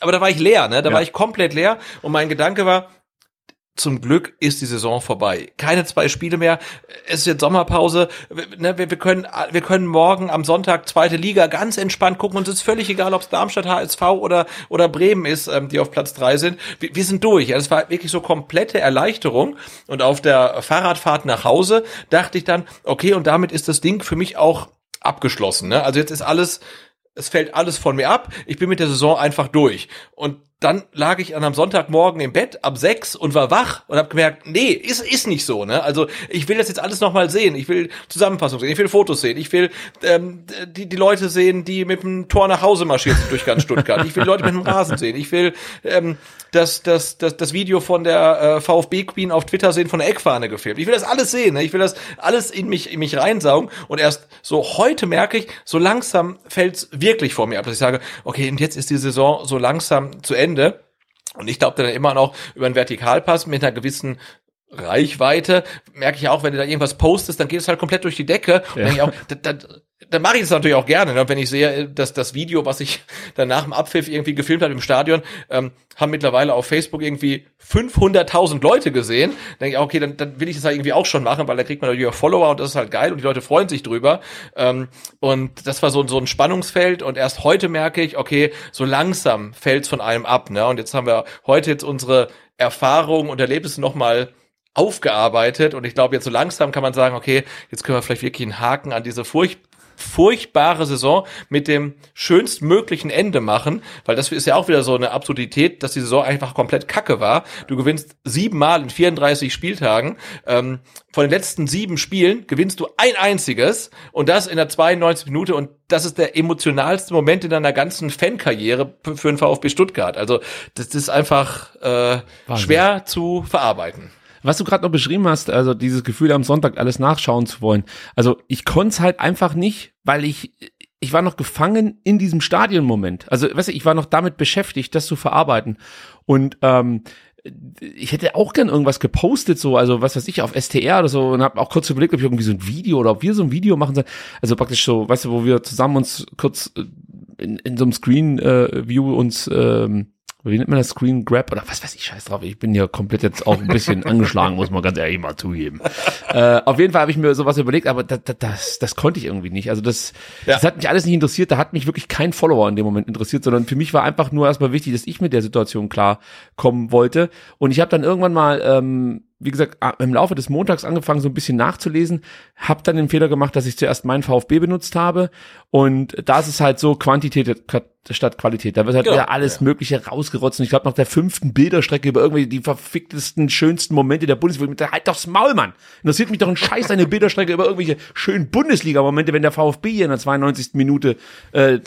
Speaker 9: aber da war ich leer, ne? Da war ich komplett leer und mein Gedanke war, zum Glück ist die Saison vorbei. Keine zwei Spiele mehr. Es ist jetzt Sommerpause. Wir, ne, wir, wir, können, wir können morgen am Sonntag zweite Liga ganz entspannt gucken. Uns ist völlig egal, ob es Darmstadt, HSV oder, oder Bremen ist, ähm, die auf Platz drei sind. Wir, wir sind durch. Ja, Es war wirklich so komplette Erleichterung. Und auf der Fahrradfahrt nach Hause dachte ich dann, okay, und damit ist das Ding für mich auch abgeschlossen. Ne? Also jetzt ist alles, es fällt alles von mir ab. Ich bin mit der Saison einfach durch. Und dann lag ich an einem Sonntagmorgen im Bett ab sechs und war wach und habe gemerkt, nee, ist ist nicht so, ne? Also ich will das jetzt alles nochmal sehen. Ich will Zusammenfassung sehen, ich will Fotos sehen, ich will ähm, die die Leute sehen, die mit dem Tor nach Hause marschiert sind durch ganz Stuttgart. Ich will Leute mit dem Rasen sehen. Ich will ähm, das das das das Video von der äh, VfB Queen auf Twitter sehen von der Eckfahne gefilmt. Ich will das alles sehen. Ne? Ich will das alles in mich in mich reinsaugen und erst so heute merke ich, so langsam fällt's wirklich vor mir ab, dass ich sage, okay, und jetzt ist die Saison so langsam zu Ende. Und ich glaube dann immer noch über einen Vertikalpass mit einer gewissen Reichweite, merke ich auch, wenn du da irgendwas postest, dann geht es halt komplett durch die Decke. Und
Speaker 8: Ja.
Speaker 9: dann, denke ich auch, da, da, dann mache ich das natürlich auch gerne. Ne? Wenn ich sehe, dass das Video, was ich dann nach dem Abpfiff irgendwie gefilmt habe im Stadion, ähm, haben mittlerweile auf Facebook irgendwie 500.000 Leute gesehen. Dann denke ich, okay, dann, dann will ich das halt irgendwie auch schon machen, weil da kriegt man natürlich auch Follower und das ist halt geil und die Leute freuen sich drüber. Ähm, und das war so, so ein Spannungsfeld und erst heute merke ich, okay, so langsam fällt's von einem ab. Ne? Und jetzt haben wir heute jetzt unsere Erfahrungen und Erlebnisse nochmal aufgearbeitet und ich glaube jetzt so langsam kann man sagen, okay, jetzt können wir vielleicht wirklich einen Haken an diese furcht furchtbare Saison mit dem schönstmöglichen Ende machen, weil das ist ja auch wieder so eine Absurdität, dass die Saison einfach komplett kacke war. Du gewinnst siebenmal in 34 Spieltagen. Ähm, von den letzten sieben Spielen gewinnst du ein einziges und das in der 92 Minute und das ist der emotionalste Moment in deiner ganzen Fankarriere für den VfB Stuttgart. Also das ist einfach äh, schwer zu verarbeiten.
Speaker 8: Was du gerade noch beschrieben hast, also dieses Gefühl am Sonntag alles nachschauen zu wollen. Also ich konnte es halt einfach nicht, weil ich ich war noch gefangen in diesem Stadionmoment. Also weißt du, ich war noch damit beschäftigt, das zu verarbeiten. Und ähm, ich hätte auch gern irgendwas gepostet, so, also was weiß ich, auf STR oder so, und habe auch kurz überlegt, ob ich irgendwie so ein Video oder ob wir so ein Video machen sollen. Also praktisch so, weißt du, wo wir zusammen uns kurz äh, in, in so einem Screen-View uns ähm, wie nennt man das Screen Grab oder was weiß ich, scheiß drauf. Ich bin ja komplett jetzt auch ein bisschen angeschlagen, muss man ganz ehrlich mal zugeben. Äh, auf jeden Fall habe ich mir sowas überlegt, aber das, das, das konnte ich irgendwie nicht. Also das,
Speaker 9: Ja.
Speaker 8: das hat mich alles nicht interessiert. Da hat mich wirklich kein Follower in dem Moment interessiert, sondern für mich war einfach nur erstmal wichtig, dass ich mit der Situation klar kommen wollte. Und ich habe dann irgendwann mal ähm, wie gesagt, im Laufe des Montags angefangen, so ein bisschen nachzulesen, habe dann den Fehler gemacht, dass ich zuerst meinen VfB benutzt habe und da ist es halt so Quantität statt Qualität. Da wird halt
Speaker 9: Genau,
Speaker 8: wieder alles Mögliche rausgerotzt und ich glaube nach der fünften Bilderstrecke über irgendwelche die verficktesten, schönsten Momente der Bundesliga, mit der halt doch's Maul, Mann. Interessiert mich doch ein Scheiß eine Bilderstrecke über irgendwelche schönen Bundesliga-Momente, wenn der VfB hier in der 92. Minute äh,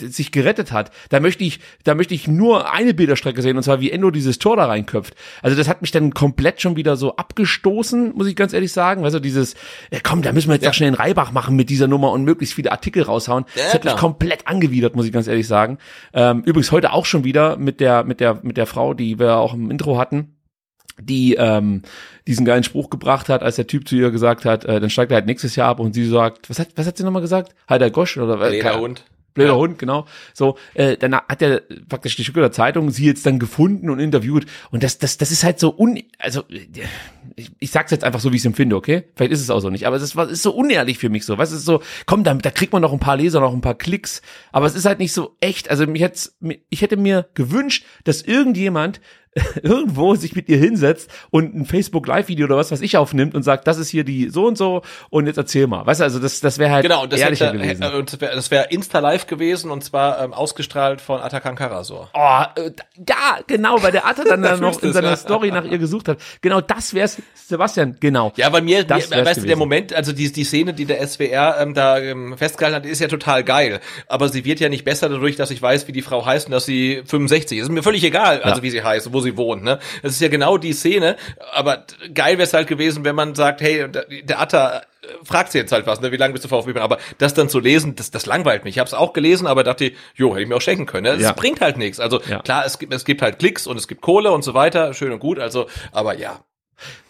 Speaker 8: sich gerettet hat. Da möchte ich, da möchte ich nur eine Bilderstrecke sehen und zwar wie Endo dieses Tor da reinköpft. Also das hat mich dann komplett schon wieder so abgestoßen, muss ich ganz ehrlich sagen. Weißt du, dieses, ja, komm, da müssen wir jetzt doch schnell einen Reibach machen mit dieser Nummer und möglichst viele Artikel raushauen.
Speaker 9: Ja,
Speaker 8: das hat mich
Speaker 9: klar.
Speaker 8: komplett angewidert, muss ich ganz ehrlich sagen. Ähm, übrigens heute auch schon wieder mit der, mit der, mit der Frau, die wir auch im Intro hatten. die ähm, diesen geilen Spruch gebracht hat, als der Typ zu ihr gesagt hat, äh, dann steigt er halt nächstes Jahr ab und sie sagt, was hat, was hat sie nochmal gesagt? Halt der Gosch oder was?
Speaker 9: Lederhund.
Speaker 8: Blöder ja. Hund, genau. So, äh, dann hat er praktisch die Stücke Zeitung sie jetzt dann gefunden und interviewt. Und das, das, das ist halt so un, also ich, ich sag's jetzt einfach so, wie ich es empfinde, okay? Vielleicht ist es auch so nicht, aber es ist, ist so unehrlich für mich so. Was ist so, komm, da, da kriegt man noch ein paar Leser, noch ein paar Klicks, aber es ist halt nicht so echt. Also mich hätte, ich hätte mir gewünscht, dass irgendjemand irgendwo sich mit ihr hinsetzt und ein Facebook Live Video oder was was ich aufnimmt und sagt, das ist hier die so und so und jetzt erzähl mal. Weißt du, also das das wäre halt
Speaker 9: genau, das
Speaker 8: ehrlicher
Speaker 9: hätte,
Speaker 8: gewesen.
Speaker 9: Äh, das wäre wär Insta Live gewesen und zwar ähm, ausgestrahlt von Atakan Karasor.
Speaker 8: Oh, äh, ja, genau, weil der Atta dann, dann noch in seiner Story nach ihr gesucht hat. Genau, das wär's Sebastian, genau.
Speaker 9: Ja, bei mir,
Speaker 8: Das
Speaker 9: mir weißt du, der. Moment, also die, die Szene, die der SWR ähm, da ähm, festgehalten hat, ist ja total geil. Aber sie wird ja nicht besser dadurch, dass ich weiß, wie die Frau heißt und dass sie 65 ist. Ist mir völlig egal, also wie sie heißt, wo sie wohnt. Ne? Das ist ja genau die Szene. Aber geil wäre es halt gewesen, wenn man sagt, hey, der, der Atta äh, fragt sie jetzt halt was, ne? wie lange bist du VfB? Aber das dann zu lesen, das, das langweilt mich. Ich habe es auch gelesen, aber dachte, jo, hätte ich mir auch schenken können. Ne? Das
Speaker 8: Ja.
Speaker 9: bringt halt nichts. Also
Speaker 8: Ja.
Speaker 9: klar, es gibt, es gibt halt Klicks und es gibt Kohle und so weiter, schön und gut. Also, aber ja,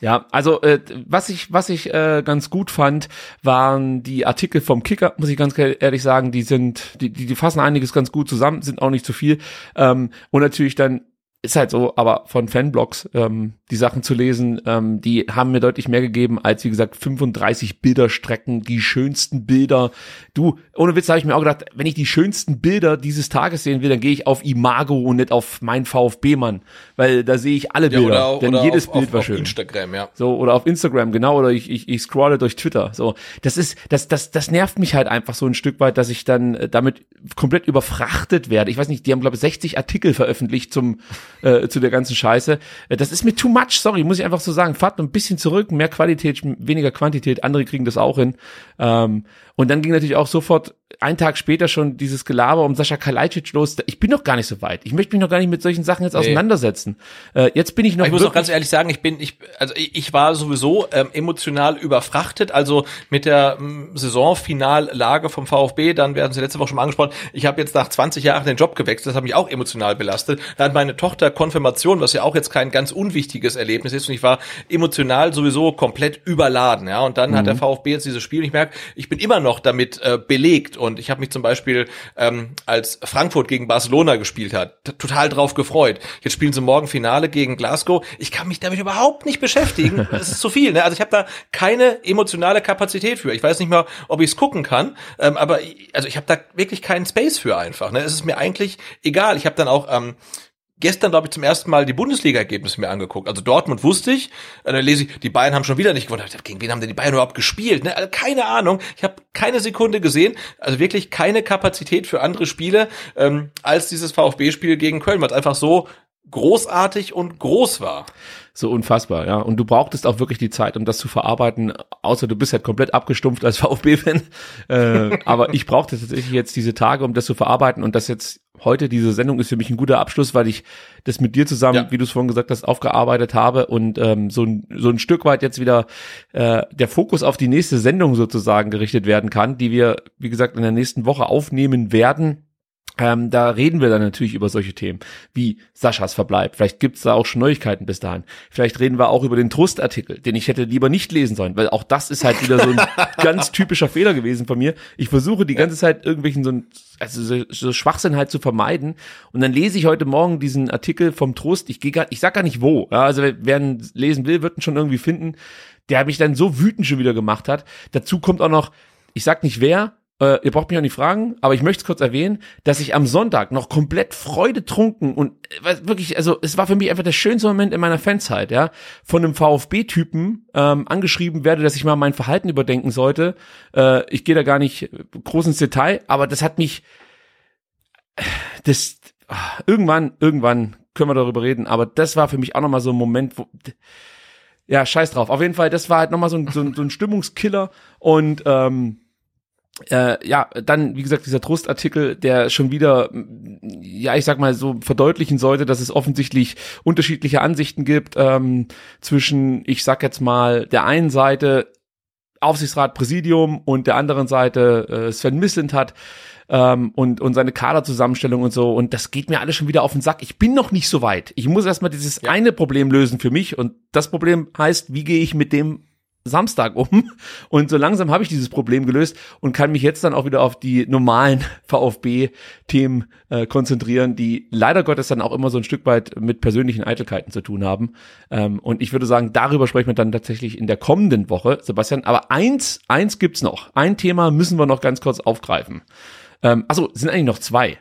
Speaker 8: Ja, also äh, was ich was ich äh, ganz gut fand, waren die Artikel vom Kicker, muss ich ganz ehrlich sagen, die sind die die, die fassen einiges ganz gut zusammen, sind auch nicht zu viel. Ähm, und natürlich dann ist halt so, aber von Fanblogs ähm, die Sachen zu lesen, ähm, die haben mir deutlich mehr gegeben als wie gesagt 35 Bilderstrecken, die schönsten Bilder. Du, ohne Witz habe ich mir auch gedacht, wenn ich die schönsten Bilder dieses Tages sehen will, dann gehe ich auf Imago und nicht auf mein VfB Mann, weil da sehe ich alle
Speaker 9: ja
Speaker 8: Bilder,
Speaker 9: oder,
Speaker 8: denn
Speaker 9: oder
Speaker 8: jedes
Speaker 9: auf,
Speaker 8: Bild
Speaker 9: auf,
Speaker 8: war
Speaker 9: auf
Speaker 8: schön.
Speaker 9: Instagram, ja.
Speaker 8: So, oder auf Instagram, genau, oder ich, ich, ich scrolle durch Twitter. So, das ist, das, das, das nervt mich halt einfach so ein Stück weit, dass ich dann äh, damit komplett überfrachtet werde. Ich weiß nicht, die haben, glaube ich, 60 Artikel veröffentlicht zum, äh, zu der ganzen Scheiße. Äh, Das ist mir too much, sorry, muss ich einfach so sagen. Fahrt ein bisschen zurück, mehr Qualität, weniger Quantität, andere kriegen das auch hin. Ähm, und dann ging natürlich auch sofort einen Tag später schon dieses Gelaber um Sascha Kalajdzic los. Ich bin noch gar nicht so weit. Ich möchte mich noch gar nicht mit solchen Sachen jetzt auseinandersetzen. Äh, jetzt bin ich noch
Speaker 9: Aber ich muss auch ganz ehrlich sagen, ich bin, ich, also ich, ich war sowieso ähm, emotional überfrachtet. Also mit der ähm, Saisonfinallage vom VfB, dann werden Sie letzte Woche schon mal angesprochen. Ich habe jetzt nach 20 Jahren den Job gewechselt, das hat mich auch emotional belastet. Da hat meine Tochter Konfirmation, was ja auch jetzt kein ganz unwichtiges Erlebnis ist, und ich war emotional sowieso komplett überladen. Ja, und dann hat der VfB jetzt dieses Spiel. Und ich merke, ich bin immer noch damit äh, belegt und ich habe mich zum Beispiel ähm, als Frankfurt gegen Barcelona gespielt hat, total drauf gefreut. Jetzt spielen sie morgen Finale gegen Glasgow. Ich kann mich damit überhaupt nicht beschäftigen. Es ist zu viel. Ne? Also ich habe da keine emotionale Kapazität für. Ich weiß nicht mal, ob ich es gucken kann, ähm, aber ich, also ich habe da wirklich keinen Space für einfach. Ne? Es ist mir eigentlich egal. Ich habe dann auch ähm, gestern, glaube ich, zum ersten Mal die Bundesliga-Ergebnisse mir angeguckt. Also Dortmund wusste ich, äh, dann lese ich, die Bayern haben schon wieder nicht gewonnen. Gegen wen haben denn die Bayern überhaupt gespielt? Ne? Also keine Ahnung. Ich habe keine Sekunde gesehen. Also wirklich keine Kapazität für andere Spiele ähm, als dieses VfB-Spiel gegen Köln, es einfach so großartig und groß war.
Speaker 8: So unfassbar, ja. Und du brauchtest auch wirklich die Zeit, um das zu verarbeiten, außer du bist halt komplett abgestumpft als VfB-Fan. Äh, aber ich brauchte tatsächlich jetzt diese Tage, um das zu verarbeiten. Und das jetzt heute, diese Sendung ist für mich ein guter Abschluss, weil ich das mit dir zusammen,
Speaker 9: Ja.
Speaker 8: wie du es vorhin gesagt hast, aufgearbeitet habe und ähm, so, ein, so ein Stück weit jetzt wieder äh, der Fokus auf die nächste Sendung sozusagen gerichtet werden kann, die wir, wie gesagt, in der nächsten Woche aufnehmen werden. Ähm, da reden wir dann natürlich über solche Themen wie Saschas Verbleib. Vielleicht gibt's da auch schon Neuigkeiten bis dahin. Vielleicht reden wir auch über den Trustartikel, den ich hätte lieber nicht lesen sollen, weil auch das ist halt wieder so ein ganz typischer Fehler gewesen von mir. Ich versuche die ganze Zeit irgendwelchen so, ein, also so, so Schwachsinn halt zu vermeiden und dann lese ich heute Morgen diesen Artikel vom Trust. Ich gehe gar, ich sag gar nicht wo. Ja, also wer ihn lesen will, wird ihn schon irgendwie finden. Der mich dann so wütend schon wieder gemacht hat. Dazu kommt auch noch, ich sag nicht wer, äh, ihr braucht mich auch nicht fragen, aber ich möchte es kurz erwähnen, dass ich am Sonntag noch komplett freudetrunken und äh, wirklich, also es war für mich einfach der schönste Moment in meiner Fanzeit, ja, von einem VfB-Typen ähm, angeschrieben werde, dass ich mal mein Verhalten überdenken sollte. Äh, ich gehe da gar nicht groß ins Detail, aber das hat mich, das ah, irgendwann, irgendwann können wir darüber reden, aber das war für mich auch nochmal so ein Moment, wo ja, scheiß drauf. Auf jeden Fall, das war halt nochmal so ein, so, ein, so ein Stimmungskiller und ähm, äh, ja, dann, wie gesagt, dieser Trostartikel, der schon wieder, ja, ich sag mal so verdeutlichen sollte, dass es offensichtlich unterschiedliche Ansichten gibt ähm, zwischen, ich sag jetzt mal, der einen Seite Aufsichtsrat, Präsidium und der anderen Seite äh, Sven Mislint hat ähm, und, und seine Kaderzusammenstellung und so. Und das geht mir alles schon wieder auf den Sack. Ich bin noch nicht so weit. Ich muss erstmal dieses ja. eine Problem lösen für mich. Und das Problem heißt, wie gehe ich mit dem Samstag um und so langsam habe ich dieses Problem gelöst und kann mich jetzt dann auch wieder auf die normalen VfB-Themen äh, konzentrieren, die leider Gottes dann auch immer so ein Stück weit mit persönlichen Eitelkeiten zu tun haben. Ähm, und ich würde sagen, darüber sprechen wir dann tatsächlich in der kommenden Woche, Sebastian. Aber eins, eins gibt's noch. Ein Thema müssen wir noch ganz kurz aufgreifen. Ähm, also sind eigentlich noch zwei.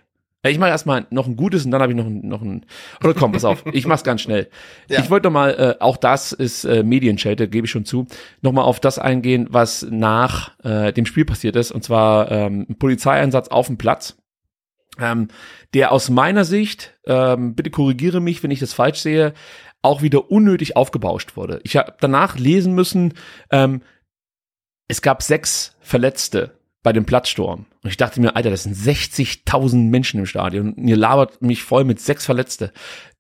Speaker 8: Ich mache erstmal noch ein gutes und dann habe ich noch ein, noch ein. Oder komm, pass auf, ich mach's ganz schnell. Ja. Ich wollte noch mal, äh, auch das ist äh, Medienschelte, gebe ich schon zu, noch mal auf das eingehen, was nach äh, dem Spiel passiert ist. Und zwar ähm, ein Polizeieinsatz auf dem Platz, ähm, der aus meiner Sicht, ähm, bitte korrigiere mich, wenn ich das falsch sehe, auch wieder unnötig aufgebauscht wurde. Ich habe danach lesen müssen, ähm, es gab sechs Verletzte bei dem Platzsturm. Und ich dachte mir, Alter, das sind 60.000 Menschen im Stadion. Und ihr labert mich voll mit sechs Verletzte.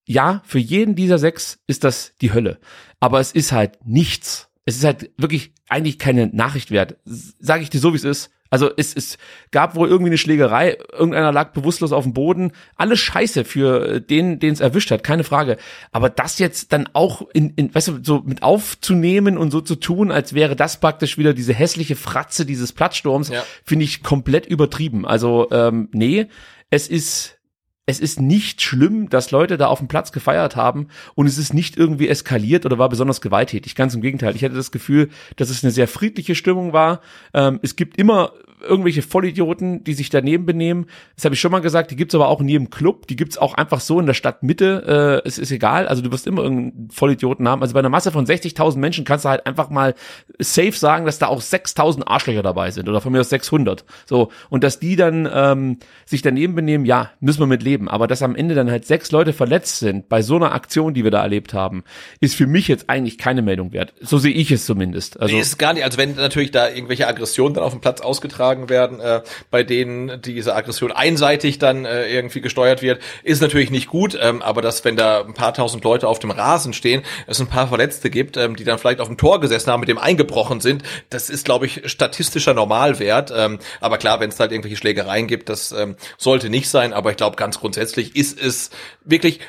Speaker 8: Ja, für jeden dieser sechs ist das die Hölle. Aber es ist halt nichts. Es ist halt wirklich eigentlich keine Nachricht wert. Sage ich dir so, wie es ist. Also es, es gab wohl irgendwie eine Schlägerei, irgendeiner lag bewusstlos auf dem Boden. Alles scheiße für äh, den, den es erwischt hat, keine Frage. Aber das jetzt dann auch in, in, weißt du, so mit aufzunehmen und so zu tun, als wäre das praktisch wieder diese hässliche Fratze dieses Plattsturms, ja. finde ich komplett übertrieben. Also ähm, nee, es ist es ist nicht schlimm, dass Leute da auf dem Platz gefeiert haben und es ist nicht irgendwie eskaliert oder war besonders gewalttätig. Ganz im Gegenteil. Ich hatte das Gefühl, dass es eine sehr friedliche Stimmung war. Ähm, es gibt immer irgendwelche Vollidioten, die sich daneben benehmen. Das habe ich schon mal gesagt, die gibt's aber auch in jedem Club, die gibt's auch einfach so in der Stadtmitte. Äh, es ist egal, also du wirst immer irgendeinen Vollidioten haben. Also bei einer Masse von 60.000 Menschen kannst du halt einfach mal safe sagen, dass da auch 6.000 Arschlöcher dabei sind oder von mir aus 600. So und dass die dann ähm, sich daneben benehmen, ja, müssen wir mit leben. Aber dass am Ende dann halt sechs Leute verletzt sind bei so einer Aktion, die wir da erlebt haben, ist für mich jetzt eigentlich keine Meldung wert. So sehe ich es zumindest.
Speaker 9: Also nee, ist gar nicht. Also wenn natürlich da irgendwelche Aggressionen dann auf dem Platz ausgetragen übertragen werden, äh, bei denen diese Aggression einseitig dann äh, irgendwie gesteuert wird, ist natürlich nicht gut. Ähm, aber dass, wenn da ein paar tausend Leute auf dem Rasen stehen, es ein paar Verletzte gibt, ähm, die dann vielleicht auf dem Tor gesessen haben, mit dem eingebrochen sind, das ist, glaube ich, statistischer Normalwert. Ähm, aber klar, wenn es halt irgendwelche Schlägereien gibt, das ähm, sollte nicht sein. Aber ich glaube, ganz grundsätzlich ist es wirklich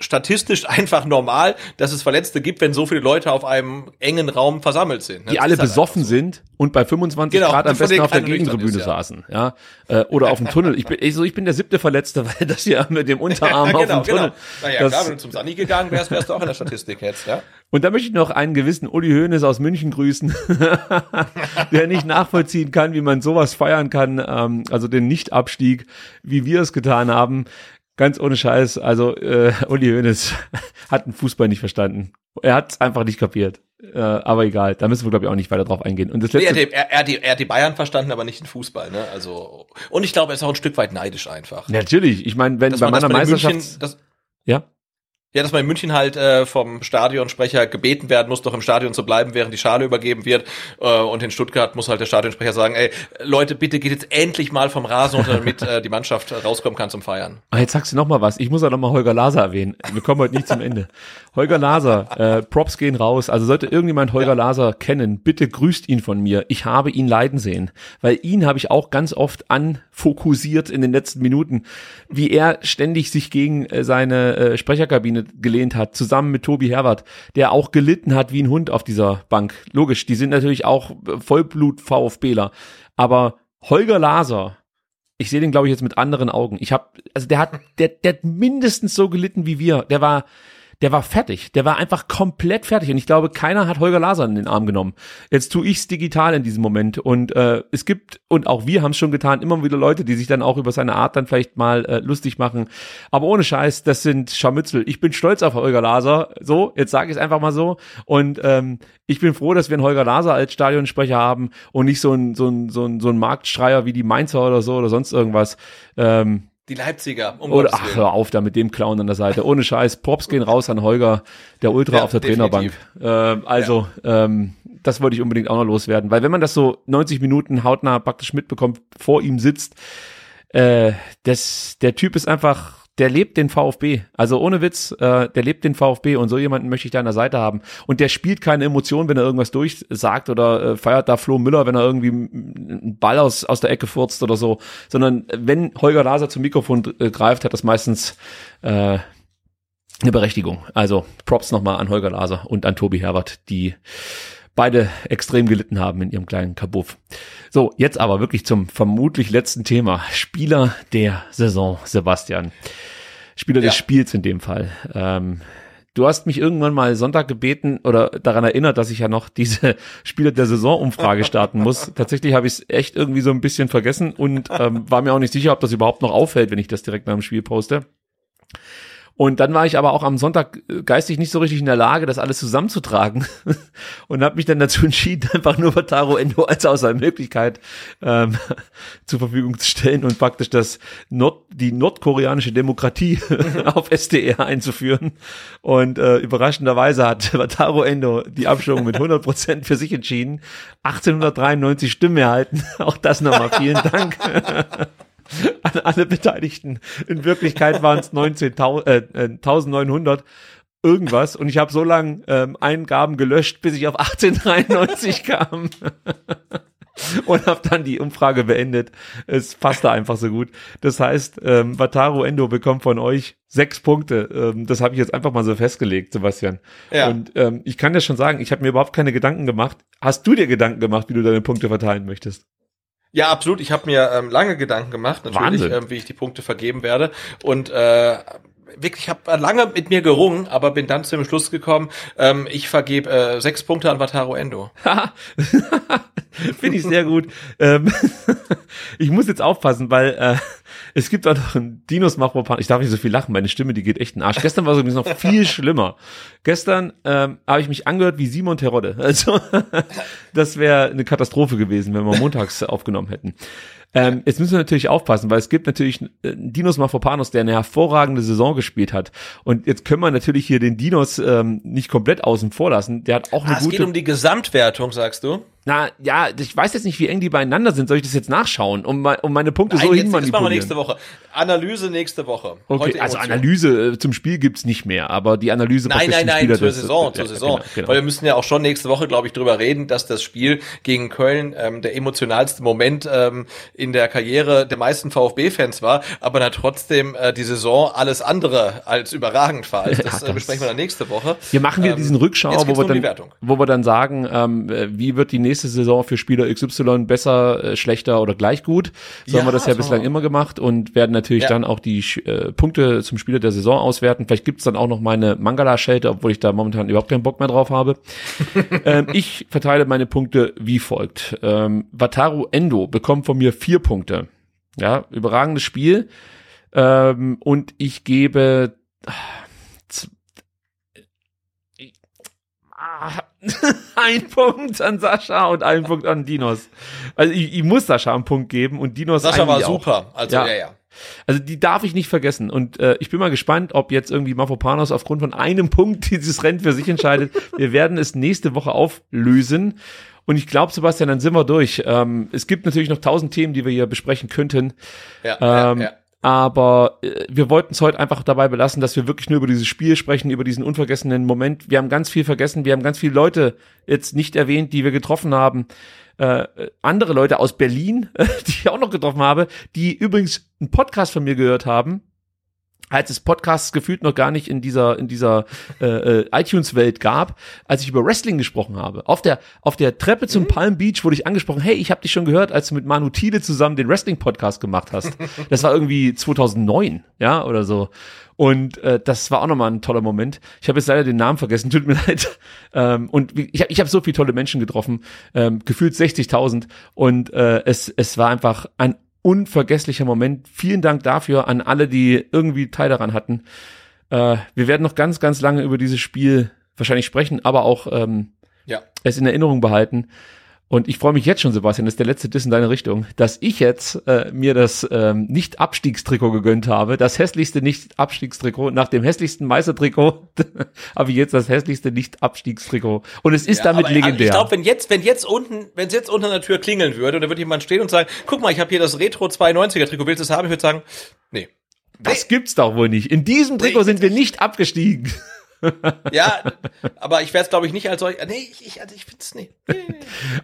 Speaker 9: statistisch einfach normal, dass es Verletzte gibt, wenn so viele Leute auf einem engen Raum versammelt sind.
Speaker 8: Ne? Die alle halt besoffen so. sind und bei 25 genau, Grad am besten auf der Gegentribüne ja. saßen. Ja? Äh, oder auf dem Tunnel. Ich bin, ich, so, ich bin der siebte Verletzte, weil das hier mit dem Unterarm ja, genau, auf dem Tunnel. Genau.
Speaker 9: Naja, das, klar, wenn du zum Sani gegangen wärst, wärst du auch in der Statistik jetzt. Ja?
Speaker 8: Und da möchte ich noch einen gewissen Uli Hoeneß aus München grüßen, der nicht nachvollziehen kann, wie man sowas feiern kann, ähm, also den Nichtabstieg, wie wir es getan haben. Ganz ohne Scheiß, also äh, Uli Hoeneß hat den Fußball nicht verstanden. Er hat es einfach nicht kapiert. Äh, aber egal, da müssen wir glaube ich auch nicht weiter drauf eingehen. Und das
Speaker 9: letzte nee, er, er, er, die, er hat die Bayern verstanden, aber nicht den Fußball. Ne? Also und ich glaube, er ist auch ein Stück weit neidisch einfach.
Speaker 8: Natürlich, ich meine, wenn bei meiner Meisterschaft, München, das, ja.
Speaker 9: Ja, dass man in München halt äh, vom Stadionsprecher gebeten werden muss, doch im Stadion zu bleiben, während die Schale übergeben wird. Äh, und in Stuttgart muss halt der Stadionsprecher sagen, ey, Leute, bitte geht jetzt endlich mal vom Rasen runter, damit äh, die Mannschaft rauskommen kann zum Feiern.
Speaker 8: Ah, jetzt sagst du noch mal was. Ich muss ja noch mal Holger Laser erwähnen. Wir kommen heute nicht zum Ende. Holger Laser, äh, Props gehen raus. Also sollte irgendjemand Holger ja. Laser kennen, bitte grüßt ihn von mir. Ich habe ihn leiden sehen. Weil ihn habe ich auch ganz oft anfokussiert in den letzten Minuten, wie er ständig sich gegen äh, seine äh, Sprecherkabine gelehnt hat, zusammen mit Tobi Herbert, der auch gelitten hat wie ein Hund auf dieser Bank. Logisch, die sind natürlich auch Vollblut-VfBler. Aber Holger Laser, ich sehe den, glaube ich, jetzt mit anderen Augen. Ich habe, also der hat, der, der hat mindestens so gelitten wie wir. Der war, der war fertig. Der war einfach komplett fertig. Und ich glaube, keiner hat Holger Laser in den Arm genommen. Jetzt tue ich's digital in diesem Moment. Und äh, es gibt, und auch wir haben es schon getan, immer wieder Leute, die sich dann auch über seine Art dann vielleicht mal äh, lustig machen. Aber ohne Scheiß, das sind Scharmützel. Ich bin stolz auf Holger Laser. So, jetzt sage ich es einfach mal so. Und ähm, ich bin froh, dass wir einen Holger Laser als Stadionsprecher haben und nicht so ein, so ein, so ein, so ein Marktschreier wie die Mainzer oder so oder sonst irgendwas. Ähm,
Speaker 9: die Leipziger,
Speaker 8: um Oder, ach, hör auf da mit dem Clown an der Seite. Ohne Scheiß, Props gehen raus an Holger, der Ultra ja, auf der definitiv. Trainerbank. Äh, also, ja. ähm, das wollte ich unbedingt auch noch loswerden. Weil wenn man das so 90 Minuten hautnah praktisch mitbekommt, vor ihm sitzt, äh, das, der Typ ist einfach der lebt den VfB. Also ohne Witz, äh, der lebt den VfB und so jemanden möchte ich da an der Seite haben. Und der spielt keine Emotionen, wenn er irgendwas durchsagt oder äh, feiert da Flo Müller, wenn er irgendwie einen Ball aus, aus der Ecke furzt oder so, sondern wenn Holger Laser zum Mikrofon äh, greift, hat das meistens äh, eine Berechtigung. Also Props nochmal an Holger Laser und an Tobi Herbert, die beide extrem gelitten haben in ihrem kleinen Kabuff. So, jetzt aber wirklich zum vermutlich letzten Thema. Spieler der Saison, Sebastian. Spieler ja. des Spiels in dem Fall. Ähm, du hast mich irgendwann mal Sonntag gebeten oder daran erinnert, dass ich ja noch diese Spieler der Saison-Umfrage starten muss. Tatsächlich habe ich es echt irgendwie so ein bisschen vergessen und ähm, war mir auch nicht sicher, ob das überhaupt noch auffällt, wenn ich das direkt nach dem Spiel poste. Und dann war ich aber auch am Sonntag äh, geistig nicht so richtig in der Lage, das alles zusammenzutragen und habe mich dann dazu entschieden, einfach nur Vataro Endo als Auswahlmöglichkeit ähm, zur Verfügung zu stellen und praktisch das Nord die nordkoreanische Demokratie auf SDR einzuführen. Und äh, überraschenderweise hat Vataro Endo die Abstimmung mit 100 Prozent für sich entschieden. 1893 Stimmen erhalten. Auch das nochmal vielen Dank an alle Beteiligten. In Wirklichkeit waren es 19.900 äh, irgendwas und ich habe so lange ähm, Eingaben gelöscht, bis ich auf 1893 kam. und habe dann die Umfrage beendet. Es passte einfach so gut. Das heißt, ähm, Wataru Endo bekommt von euch sechs Punkte. Ähm, das habe ich jetzt einfach mal so festgelegt, Sebastian. Ja. Und ähm, ich kann dir schon sagen, ich habe mir überhaupt keine Gedanken gemacht. Hast du dir Gedanken gemacht, wie du deine Punkte verteilen möchtest?
Speaker 9: Ja, absolut. Ich habe mir ähm, lange Gedanken gemacht, natürlich, ähm, wie ich die Punkte vergeben werde. Und äh, wirklich, ich habe lange mit mir gerungen, aber bin dann zum Schluss gekommen, ähm, ich vergebe äh, sechs Punkte an Wataru Endo.
Speaker 8: Finde ich sehr gut. ähm, ich muss jetzt aufpassen, weil äh, es gibt auch noch einen Dinos Machropan. Ich darf nicht so viel lachen, meine Stimme, die geht echt in den Arsch. Gestern war es übrigens noch viel schlimmer. Gestern ähm, habe ich mich angehört wie Simon Terodde. Also das wäre eine Katastrophe gewesen, wenn wir montags aufgenommen hätten. Ähm, jetzt müssen wir natürlich aufpassen, weil es gibt natürlich einen Dinos Mafropanos, der eine hervorragende Saison gespielt hat. Und jetzt können wir natürlich hier den Dinos ähm, nicht komplett außen vor lassen. Der hat auch eine
Speaker 9: ah,
Speaker 8: gute.
Speaker 9: Es geht um die Gesamtwertung, sagst du?
Speaker 8: Na, ja, ich weiß jetzt nicht, wie eng die beieinander sind. Soll ich das jetzt nachschauen, um, um meine Punkte Nein, so hin
Speaker 9: Das machen wir nächste Woche. Analyse nächste Woche.
Speaker 8: Okay, also Analyse äh, zum Spiel gibt's nicht mehr, aber die Analyse
Speaker 9: Nein, nein, nein, Spieler zur Saison, das, zur ja, Saison. Genau, genau. Weil wir müssen ja auch schon nächste Woche, glaube ich, drüber reden, dass das Spiel gegen Köln ähm, der emotionalste Moment ähm, in der Karriere der meisten VfB-Fans war, aber dann trotzdem äh, die Saison alles andere als überragend war. Also das, ja, das äh, besprechen wir dann nächste Woche.
Speaker 8: Wir machen wieder ähm, diesen Rückschau, wo wir, dann, wo wir dann sagen, ähm, wie wird die nächste Saison für Spieler Spieler XY besser, äh, schlechter oder gleich gut. So ja, haben wir das ja bislang immer gemacht und werden natürlich ja. dann auch die äh, Punkte zum Spieler der Saison auswerten. Vielleicht gibt's dann auch noch meine Mangala-Schelte, obwohl ich da momentan überhaupt keinen Bock mehr drauf habe. ähm, ich verteile meine Punkte wie folgt. Ähm, Wataru Endo bekommt von mir vier Punkte. Ja, überragendes Spiel. Ähm, und ich gebe ein Punkt an Sascha und ein Punkt an Dinos. Also ich, ich muss Sascha einen Punkt geben und Dinos
Speaker 9: Sascha war super. Auch. Also ja. ja, ja.
Speaker 8: Also die darf ich nicht vergessen. Und äh, ich bin mal gespannt, ob jetzt irgendwie Mafopanos aufgrund von einem Punkt dieses Rennen für sich entscheidet. wir werden es nächste Woche auflösen. Und ich glaube, Sebastian, dann sind wir durch. Ähm, es gibt natürlich noch tausend Themen, die wir hier besprechen könnten. Ja, ähm, ja, ja. Aber äh, wir wollten es heute einfach dabei belassen, dass wir wirklich nur über dieses Spiel sprechen, über diesen unvergessenen Moment. Wir haben ganz viel vergessen, wir haben ganz viele Leute jetzt nicht erwähnt, die wir getroffen haben. Äh, andere Leute aus Berlin, die ich auch noch getroffen habe, die übrigens einen Podcast von mir gehört haben, als es Podcasts gefühlt noch gar nicht in dieser in dieser äh, äh, iTunes Welt gab, als ich über Wrestling gesprochen habe. Auf der auf der Treppe zum mhm. Palm Beach wurde ich angesprochen, hey, ich habe dich schon gehört, als du mit Manu Thiele zusammen den Wrestling Podcast gemacht hast. Das war irgendwie 2009, ja, oder so. Und äh, das war auch nochmal ein toller Moment. Ich habe jetzt leider den Namen vergessen, tut mir leid. Ähm, und ich habe ich hab so viele tolle Menschen getroffen, ähm, gefühlt 60.000. Und äh, es, es war einfach ein unvergesslicher Moment. Vielen Dank dafür an alle, die irgendwie Teil daran hatten. Äh, wir werden noch ganz, ganz lange über dieses Spiel wahrscheinlich sprechen, aber auch ähm, ja. es in Erinnerung behalten. Und ich freue mich jetzt schon, Sebastian, das ist der letzte Diss in deine Richtung, dass ich jetzt äh, mir das ähm, Nicht-Abstiegstrikot gegönnt habe. Das hässlichste Nicht-Abstiegstrikot. Nach dem hässlichsten Meistertrikot habe ich jetzt das hässlichste Nicht-Abstiegstrikot. Und es ist ja, damit aber, legendär.
Speaker 9: Ich glaube, wenn jetzt, wenn jetzt unten, wenn es jetzt unter der Tür klingeln würde und da würde jemand stehen und sagen, guck mal, ich habe hier das Retro 92er Trikot, willst du es haben? Ich würde sagen, nee.
Speaker 8: Das gibt's doch wohl nicht. In diesem Trikot
Speaker 9: Nee,
Speaker 8: sind wir nicht abgestiegen.
Speaker 9: Ja, aber ich werde es, glaube ich, nicht als solch. Nee, ich, ich, also ich finde es nee. nee.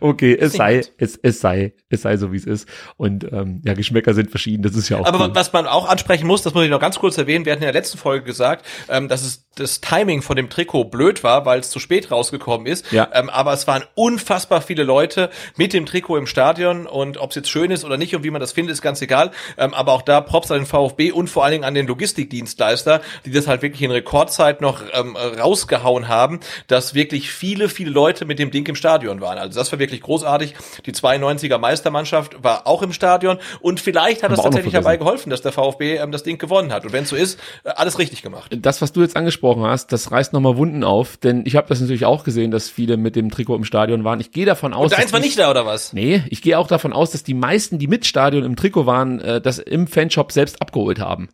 Speaker 8: Okay, es
Speaker 9: nicht
Speaker 8: sei, es, es sei, es sei so, wie es ist. Und ähm, ja, Geschmäcker sind verschieden, das ist ja auch
Speaker 9: Aber
Speaker 8: cool.
Speaker 9: was man auch ansprechen muss, das muss ich noch ganz kurz erwähnen, wir hatten in der letzten Folge gesagt, ähm, dass es das Timing von dem Trikot blöd war, weil es zu spät rausgekommen ist.
Speaker 8: Ja.
Speaker 9: Ähm, aber es waren unfassbar viele Leute mit dem Trikot im Stadion und ob es jetzt schön ist oder nicht und wie man das findet, ist ganz egal. Ähm, aber auch da Props an den VfB und vor allen Dingen an den Logistikdienstleister, die das halt wirklich in Rekordzeit noch ähm, rausgehauen haben, dass wirklich viele, viele Leute mit dem Ding im Stadion waren. Also das war wirklich großartig. Die 92er Meistermannschaft war auch im Stadion und vielleicht hat es tatsächlich dabei geholfen, dass der VfB ähm, das Ding gewonnen hat. Und wenn es so ist, äh, alles richtig gemacht.
Speaker 8: das, was du jetzt angesprochen hast, das reißt nochmal Wunden auf, denn ich habe das natürlich auch gesehen, dass viele mit dem Trikot im Stadion waren. Ich gehe davon aus,
Speaker 9: Und eins war nicht da, oder was?
Speaker 8: Nee, ich gehe auch davon aus, dass die meisten, die mit Stadion im Trikot waren, äh, das im Fanshop selbst abgeholt haben.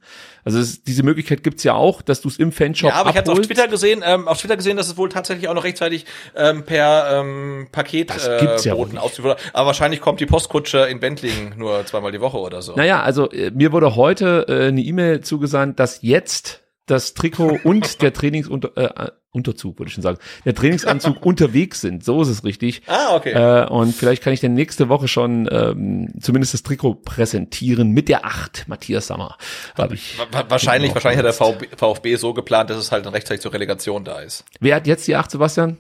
Speaker 8: Also es, diese Möglichkeit gibt's ja auch, dass du es im Fanshop
Speaker 9: Ja, aber ich hatte auf. Twitter gesehen, ähm, auf Twitter gesehen, dass es wohl tatsächlich auch noch rechtzeitig ähm, per ähm, Paket
Speaker 8: Das
Speaker 9: äh,
Speaker 8: ja
Speaker 9: Boten ausgeliefert. Aber wahrscheinlich kommt die Postkutsche in Bentlingen nur zweimal die Woche oder so.
Speaker 8: Naja, also äh, mir wurde heute äh, eine E-Mail zugesandt, dass jetzt das Trikot und der Trainingsunter äh, Unterzug, würde ich schon sagen, der Trainingsanzug unterwegs sind. So ist es richtig.
Speaker 9: Ah, okay.
Speaker 8: Äh, und vielleicht kann ich dann nächste Woche schon ähm, zumindest das Trikot präsentieren mit der 8, Matthias Sammer. Hab ich.
Speaker 9: Wa- wa- wahrscheinlich, wahrscheinlich hat der VfB, VfB so geplant, dass es halt dann rechtzeitig zur Relegation da ist.
Speaker 8: Wer hat jetzt die 8, Sebastian?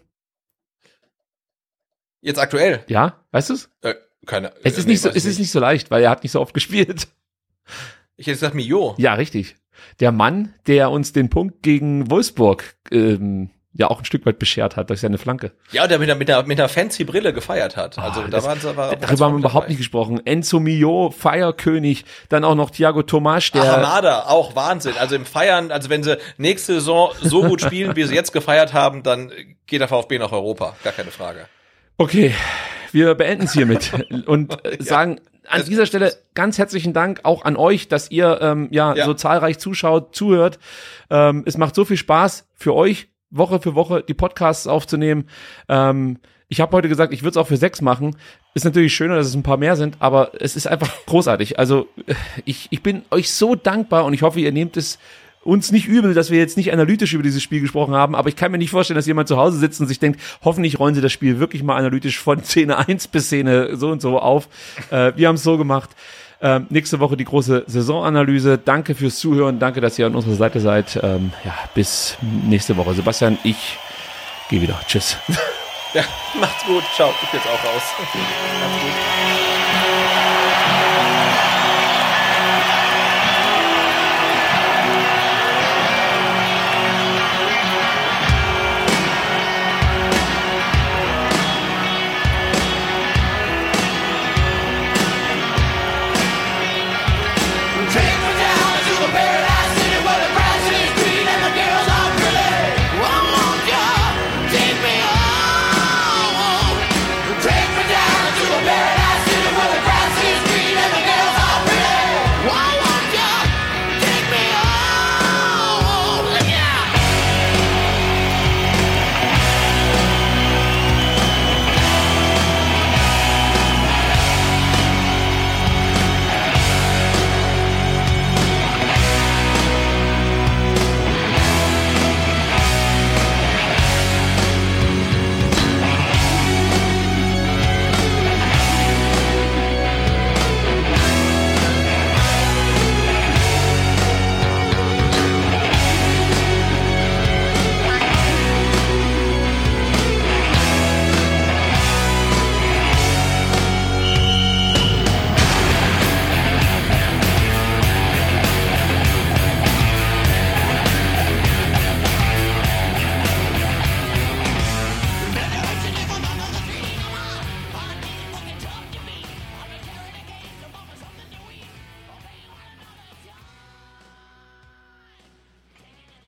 Speaker 9: Jetzt aktuell?
Speaker 8: Ja, weißt du's?
Speaker 9: Äh, keine.
Speaker 8: Es
Speaker 9: äh,
Speaker 8: ist
Speaker 9: nee,
Speaker 8: nicht so, es ist nicht so leicht, weil er hat nicht so oft gespielt.
Speaker 9: Ich hätte gesagt Mio.
Speaker 8: Ja, richtig. Der Mann, der uns den Punkt gegen Wolfsburg ähm, ja auch ein Stück weit beschert hat durch seine Flanke.
Speaker 9: Ja, der mit einer, mit einer, mit einer fancy Brille gefeiert hat. Also
Speaker 8: Ah,
Speaker 9: da waren sie aber.
Speaker 8: Darüber haben wir überhaupt nicht gesprochen. Enzo Mio, Feierkönig, dann auch noch Thiago Tomasch, der
Speaker 9: Hamada, auch Wahnsinn. Also im Feiern, also wenn sie nächste Saison so gut spielen, wie sie jetzt gefeiert haben, dann geht der VfB nach Europa. Gar keine Frage.
Speaker 8: Okay, wir beenden es hiermit und sagen an
Speaker 9: Es-
Speaker 8: dieser Stelle ganz herzlichen Dank auch an euch, dass ihr ähm, ja,
Speaker 9: Ja.
Speaker 8: so zahlreich zuschaut, zuhört. Ähm, es macht so viel Spaß für euch, Woche für Woche die Podcasts aufzunehmen. Ähm, ich habe heute gesagt, ich würde es auch für sechs machen. Ist natürlich schöner, dass es ein paar mehr sind, aber es ist einfach großartig. Also äh, ich, ich bin euch so dankbar und ich hoffe, ihr nehmt es uns nicht übel, dass wir jetzt nicht analytisch über dieses Spiel gesprochen haben, aber ich kann mir nicht vorstellen, dass jemand zu Hause sitzt und sich denkt, hoffentlich rollen sie das Spiel wirklich mal analytisch von Szene 1 bis Szene so und so auf. Äh, wir haben es so gemacht. Ähm, nächste Woche die große Saisonanalyse. Danke fürs Zuhören. Danke, dass ihr an unserer Seite seid. Ähm, ja, bis nächste Woche. Sebastian, ich gehe wieder. Tschüss.
Speaker 9: Ja, macht's gut. Ciao. Ich jetzt auch raus. Macht's gut.